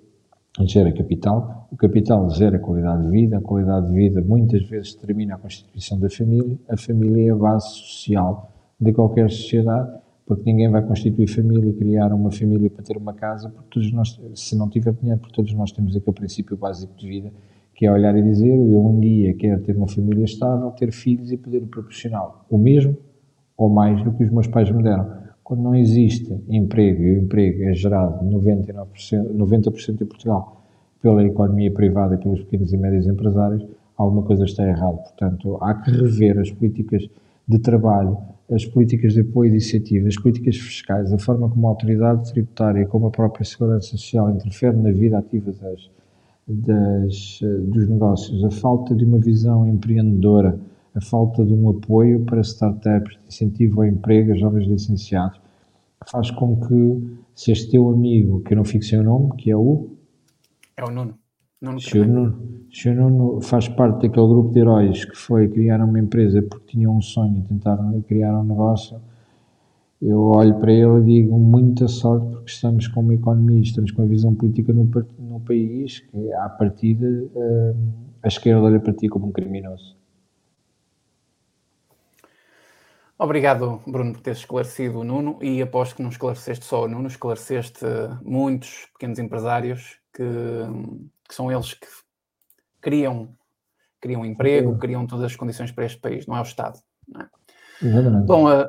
gera capital, o capital gera qualidade de vida, a qualidade de vida muitas vezes determina a constituição da família, a família é a base social de qualquer sociedade, porque ninguém vai constituir família, criar uma família para ter uma casa, porque todos nós, se não tiver dinheiro, porque todos nós temos aquele princípio básico de vida, que é olhar e dizer, eu um dia quero ter uma família estável, ter filhos e poder proporcionar o mesmo ou mais do que os meus pais me deram. Quando não existe emprego, e o emprego é gerado 99%, 90% em Portugal pela economia privada e pelos pequenos e médios empresários, alguma coisa está errada. Portanto, há que rever as políticas de trabalho, as políticas de apoio e iniciativa, as políticas fiscais, a forma como a autoridade tributária, como a própria segurança social interfere na vida ativa das, das, dos negócios, a falta de uma visão empreendedora, a falta de um apoio para startups, de incentivo ao emprego a jovens licenciados, faz com que, se este teu amigo, que eu não fico sem o nome, que é o... É o Nuno. Nuno se, o Nuno, se o Nuno faz parte daquele grupo de heróis que foi criar uma empresa porque tinha um sonho, tentar criar um negócio, eu olho para ele e digo muita sorte porque estamos com uma economia, estamos com uma visão política no, no país que, à partida, uh, a esquerda olha para ti como um criminoso. Obrigado, Bruno, por teres esclarecido o Nuno e aposto que não esclareceste só o Nuno, esclareceste muitos pequenos empresários que, que são eles que criam, criam emprego, criam todas as condições para este país, não é o Estado. É? Bom, uh,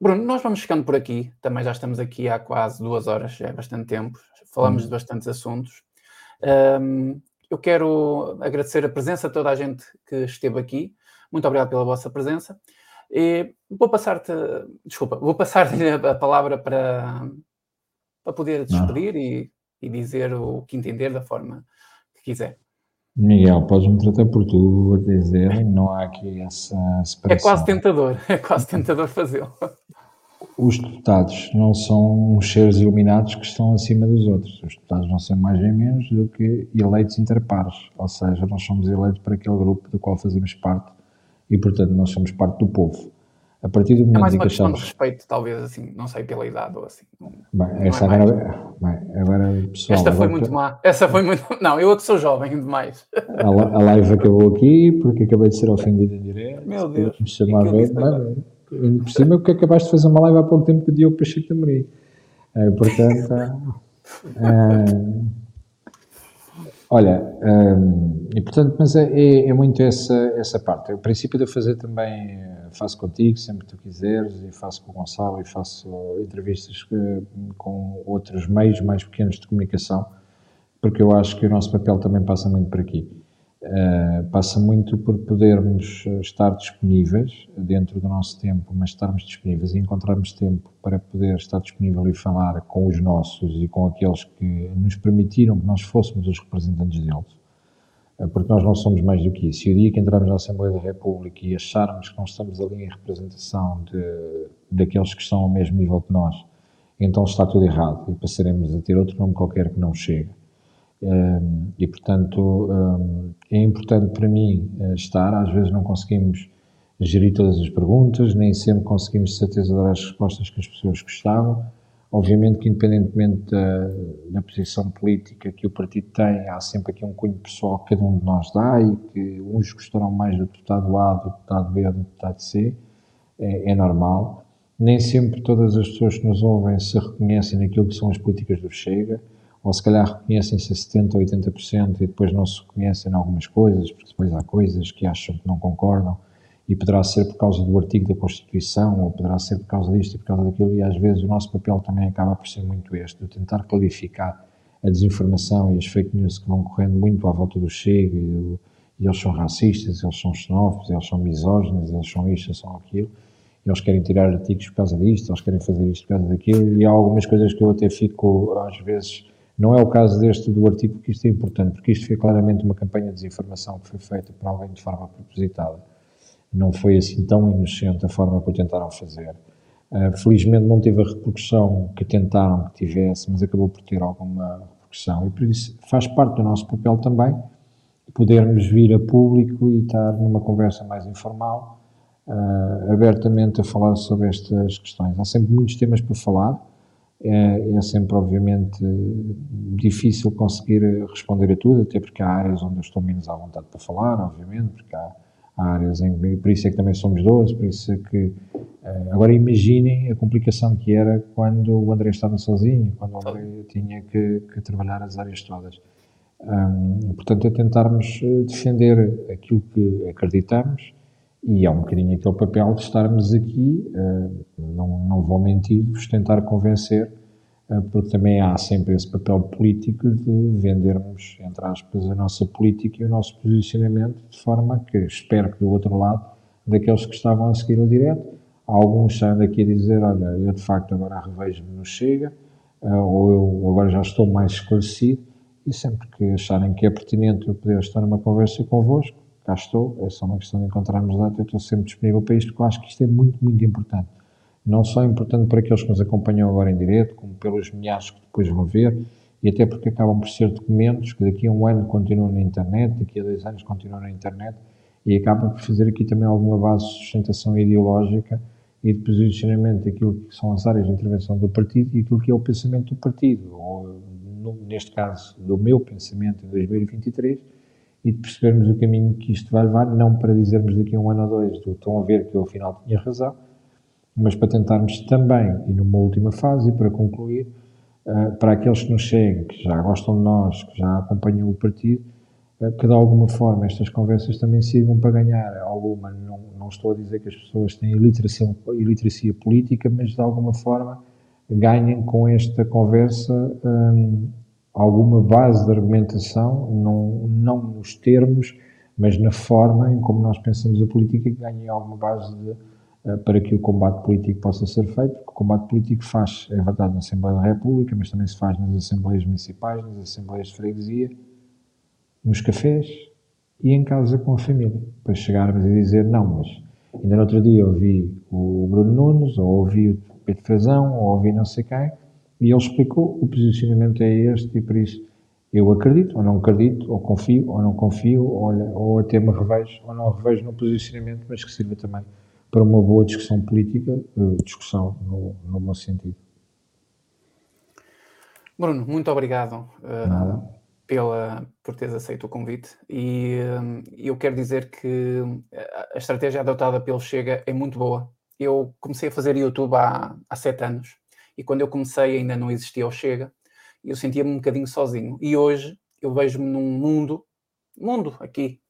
Bruno, nós vamos chegando por aqui, também já estamos aqui há quase duas horas, já é bastante tempo, falamos hum. de bastantes assuntos. Um, eu quero agradecer a presença de toda a gente que esteve aqui. Muito obrigado pela vossa presença. E vou passar-te, desculpa, vou passar-te a palavra para, para poder despedir e, e, dizer o que entender da forma que quiser. Miguel, podes-me tratar por tu a dizer, não há aqui essa separação. É quase tentador, é quase tentador fazê-lo. Os deputados não são uns seres iluminados que estão acima dos outros. Os deputados não são mais nem menos do que eleitos interpares, ou seja, nós somos eleitos para aquele grupo do qual fazemos parte e, portanto, nós somos parte do povo. A partir do momento é mais uma questão achamos... de respeito, talvez, assim, não sei, pela idade ou assim. Bem, essa é agora, bem, agora, pessoal... Esta foi muito má. Essa foi muito... Não, eu que sou jovem demais. A, a live acabou aqui porque acabei de ser ofendido em direto. Meu Deus. Me chamar a ver, por cima porque acabaste de fazer uma live há pouco tempo com o Diogo Pacheco Amorim. É, portanto... é, Olha, hum, portanto, mas é, é, é, muito essa, essa parte. O princípio de eu fazer também, eh, faço contigo, sempre que tu quiseres, e faço com o Gonçalo, e faço entrevistas com outros meios mais pequenos de comunicação, porque eu acho que o nosso papel também passa muito por aqui. Uh, passa muito por podermos estar disponíveis dentro do nosso tempo, mas estarmos disponíveis e encontrarmos tempo para poder estar disponível e falar com os nossos e com aqueles que nos permitiram que nós fôssemos os representantes deles. Uh, porque nós não somos mais do que isso. E o dia que entrarmos na Assembleia da República e acharmos que não estamos ali em representação de, daqueles que estão ao mesmo nível que nós, então está tudo errado e passaremos a ter outro nome qualquer que não chega e, portanto, é importante para mim eh, estar. Às vezes não conseguimos gerir todas as perguntas, nem sempre conseguimos de certeza dar as respostas que as pessoas gostavam. Obviamente que, independentemente da, da, posição política que o partido tem, há sempre aqui um cunho pessoal que cada um de nós dá e que uns gostarão mais do deputado A, do deputado B ou do deputado C. É, é normal. Nem sempre todas as pessoas que nos ouvem se reconhecem naquilo que são as políticas do Chega ou se calhar reconhecem-se a 70% ou 80% e depois não se reconhecem em algumas coisas, porque depois há coisas que acham que não concordam, e poderá ser por causa do artigo da Constituição, ou poderá ser por causa disto e por causa daquilo, e às vezes o nosso papel também acaba por ser muito este, de tentar qualificar a desinformação e as fake news que vão correndo muito à volta do Chega, e, do, e eles são racistas, eles são xenófobos, eles são misóginos, eles são isto, são aquilo, eles querem tirar artigos por causa disto, eles querem fazer isto por causa daquilo, e há algumas coisas que eu até fico, às vezes, não é o caso deste do artigo, porque isto é importante, porque isto foi claramente uma campanha de desinformação que foi feita por alguém de forma propositada. Não foi assim tão inocente a forma que o tentaram fazer. Uh, felizmente não teve a repercussão que tentaram que tivesse, mas acabou por ter alguma porque são. E por isso faz parte do nosso papel também podermos vir a público e estar numa conversa mais informal, uh, abertamente a falar sobre estas questões. Há sempre muitos temas para falar, é, é, sempre, obviamente, difícil conseguir responder a tudo, até porque há áreas onde eu estou menos à vontade para falar, obviamente, porque há, há áreas em que, por isso é que também somos 12, por isso é que. Uh, agora imaginem a complicação que era quando o André estava sozinho, quando o André tinha que, que trabalhar as áreas todas. Um, portanto, é tentarmos eh, defender aquilo que acreditamos e é um bocadinho aquele papel de estarmos aqui, uh, não, não vou mentir-vos, tentar convencer, uh, porque também há sempre esse papel político de vendermos, entre aspas, a nossa política e o nosso posicionamento, de forma que espero que do outro lado, daqueles que estavam a seguir o direto, alguns saindo aqui a dizer, olha, eu de facto agora revejo-me no Chega, uh, ou eu agora já estou mais esclarecido, e sempre que acharem que é pertinente eu poder estar numa conversa convosco, cá estou, é só uma questão de encontrarmos data, eu estou sempre disponível para isto, porque eu acho que isto é muito, muito importante. Não só importante para aqueles que nos acompanham agora em direto, como pelos milhares que depois vão ver, e até porque acabam por ser documentos que daqui a um ano continuam na internet, daqui a dois anos continuam na internet, e acabam por fazer aqui também alguma base de sustentação ideológica e de posicionamento daquilo que são as áreas de intervenção do partido e aquilo que é o pensamento do partido, ou no, neste caso, do meu pensamento em 2023 e de percebermos o caminho que isto vai levar, não para dizermos daqui a um ano ou dois, do, estão a ver que eu afinal tinha razão, mas para tentarmos também, e numa última fase, e para concluir, uh, para aqueles que nos chegam, que já gostam de nós, que já acompanham o partido, uh, que de alguma forma estas conversas também sirvam para ganhar. Alguma, não, não estou a dizer que as pessoas têm iliteracia, iliteracia política, mas de alguma forma ganhem com esta conversa hum, alguma base de argumentação, não, não nos termos, mas na forma em como nós pensamos a política, que ganhem alguma base de, uh, para que o combate político possa ser feito, porque o combate político faz, é verdade, na Assembleia da República, mas também se faz nas Assembleias Municipais, nas Assembleias de Freguesia, nos cafés e em casa com a família, para chegarmos a dizer, não, mas ainda no outro dia ouvi o Bruno Nunes, ou ouvi o Pedro Frazão, ou ouvi não sei quem, e ele explicou, o posicionamento é este, e por isso eu acredito, ou não acredito, ou confio, ou não confio, olha, ou até me revejo, ou não revejo no posicionamento, mas que sirva também para uma boa discussão política, eh, discussão no, no bom sentido. Bruno, muito obrigado uh, pela, por teres aceito o convite e uh, eu quero dizer que a estratégia adotada pelo Chega é muito boa. Eu comecei a fazer YouTube há, há sete anos e quando eu comecei ainda não existia o Chega e eu sentia-me um bocadinho sozinho. E hoje eu vejo-me num mundo, mundo aqui,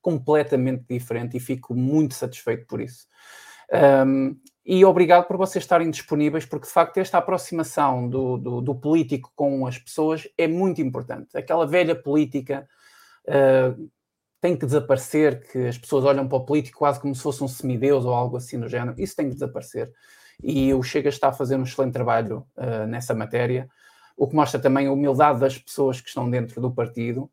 completamente diferente e fico muito satisfeito por isso. Um, e obrigado por vocês estarem disponíveis, porque de facto esta aproximação do, do, do político com as pessoas é muito importante. Aquela velha política uh, tem que desaparecer, que as pessoas olham para o político quase como se fosse um semideus ou algo assim do género. Isso tem que desaparecer. E o Chega está a fazer um excelente trabalho uh, nessa matéria, o que mostra também a humildade das pessoas que estão dentro do partido.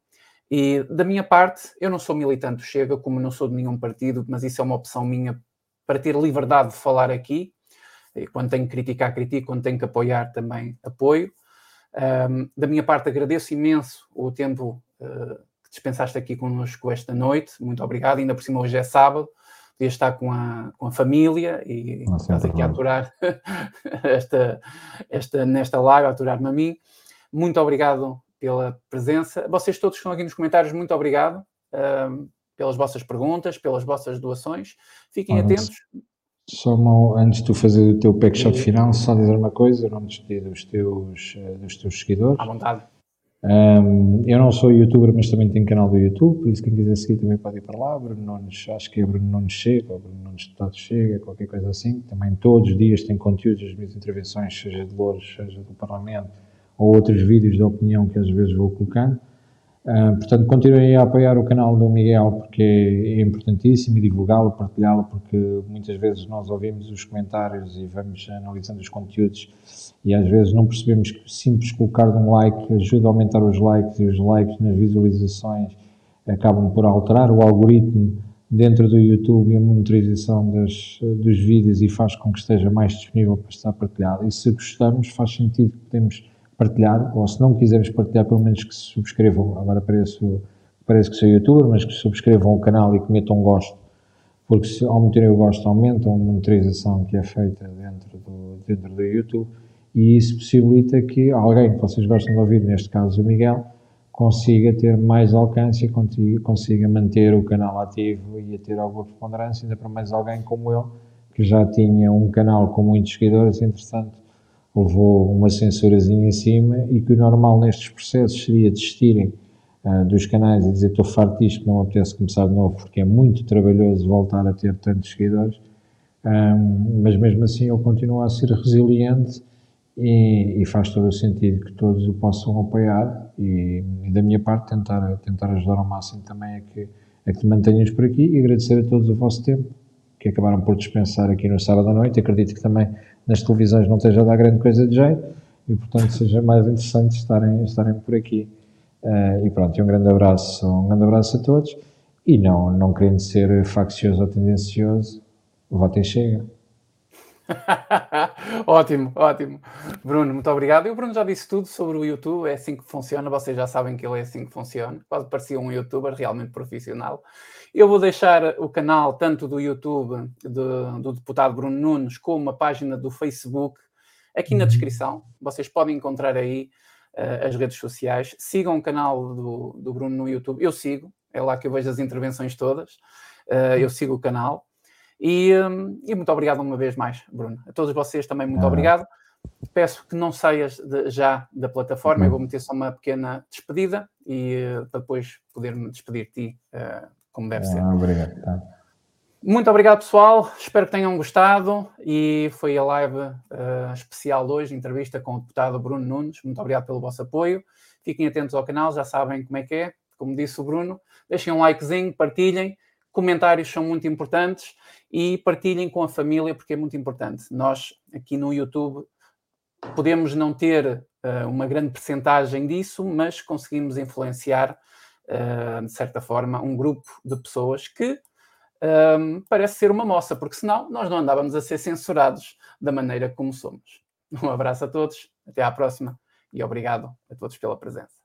E da minha parte, eu não sou militante do Chega, como não sou de nenhum partido, mas isso é uma opção minha para ter liberdade de falar aqui. E quando tenho que criticar, critico, quando tenho que apoiar, também apoio. Um, da minha parte, agradeço imenso o tempo uh, dispensaste aqui connosco esta noite. Muito obrigado. Ainda por cima, hoje é sábado, podia estar com a, com a família e Nossa, estás aqui a aturar esta, esta, nesta live, a aturar-me a mim. Muito obrigado pela presença. Vocês todos que estão aqui nos comentários, muito obrigado um, pelas vossas perguntas, pelas vossas doações. Fiquem atentos. Só uma, antes de tu fazer o teu pack shot final, só dizer uma coisa, não me despedir dos teus, eh, dos teus seguidores. À vontade. Um, eu não sou youtuber, mas também tenho canal do YouTube, por isso quem quiser seguir também pode ir para lá. Bruno Nunes, acho que é Bruno Nunes Chega, ou Bruno Nunes Deputado Chega, qualquer coisa assim. Também todos os dias tem conteúdos das minhas intervenções, seja de Louros, seja do Parlamento, ou outros vídeos de opinião que às vezes vou colocando. Uh, portanto, continuem a apoiar o canal do Miguel porque é, importantíssimo e divulgá-lo, partilhá-lo, porque muitas vezes nós ouvimos os comentários e vamos analisando os conteúdos e às vezes não percebemos que simples colocar um like ajuda a aumentar os likes e os likes nas visualizações acabam por alterar o algoritmo dentro do YouTube e a monitorização das, dos vídeos e faz com que esteja mais disponível para estar partilhado. E se gostamos, faz sentido que temos partilhar, ou se não quiserem partilhar, pelo menos que se subscrevam. Agora parece, parece que sou youtuber, mas que subscrevam o canal e que metam gosto, porque se, ao meterem o gosto aumentam a monitorização que é feita dentro do, dentro do YouTube e isso possibilita que alguém que vocês gostam de ouvir, neste caso o Miguel, consiga ter mais alcance e consiga manter o canal ativo e a ter alguma preponderância, ainda para mais alguém como ele, que já tinha um canal com muitos seguidores, entretanto levou uma censurazinha em cima e que o normal nestes processos seria desistirem uh, dos canais e dizer estou farto disto, não apetece começar de novo porque é muito trabalhoso voltar a ter tantos seguidores, um, mas mesmo assim ele continua a ser resiliente e, e, faz todo o sentido que todos o possam apoiar e, e, da minha parte tentar, tentar ajudar ao máximo também a que, a que mantenhamos por aqui e agradecer a todos o vosso tempo que acabaram por dispensar aqui no sábado à noite. Acredito que também nas televisões não esteja a dar grande coisa de jeito e, portanto, seja mais interessante estarem, estarem por aqui. Uh, e pronto, um grande abraço, um grande abraço a todos e não, não querendo ser faccioso ou tendencioso, votem chega. ótimo, ótimo. Bruno, muito obrigado. E o Bruno já disse tudo sobre o YouTube, é assim que funciona, vocês já sabem que ele é assim que funciona. Quase parecia um youtuber realmente profissional. Eu vou deixar o canal tanto do YouTube do, do deputado Bruno Nunes como a página do Facebook aqui na uhum. descrição. Vocês podem encontrar aí uh, as redes sociais. Sigam o canal do, do Bruno no YouTube. Eu sigo, é lá que eu vejo as intervenções todas. Uh, eu sigo o canal. E, um, e, muito obrigado uma vez mais, Bruno. A todos vocês também muito ah. obrigado. Peço que não saias de, já da plataforma, uhum. eu vou meter só uma pequena despedida e uh, depois poder-me despedir de ti, como deve ah, ser. Obrigado. Tá. Muito obrigado, pessoal. Espero que tenham gostado. E foi a live uh, especial de hoje, entrevista com o deputado Bruno Nunes. Muito obrigado pelo vosso apoio. Fiquem atentos ao canal, já sabem como é que é. Como disse o Bruno, deixem um likezinho, partilhem. Comentários são muito importantes e partilhem com a família porque é muito importante. Nós aqui no YouTube podemos não ter uh, uma grande percentagem disso, mas conseguimos influenciar, de certa forma, um grupo de pessoas que um, parece ser uma moça, porque senão nós não andávamos a ser censurados da maneira como somos. Um abraço a todos, até à próxima e obrigado a todos pela presença.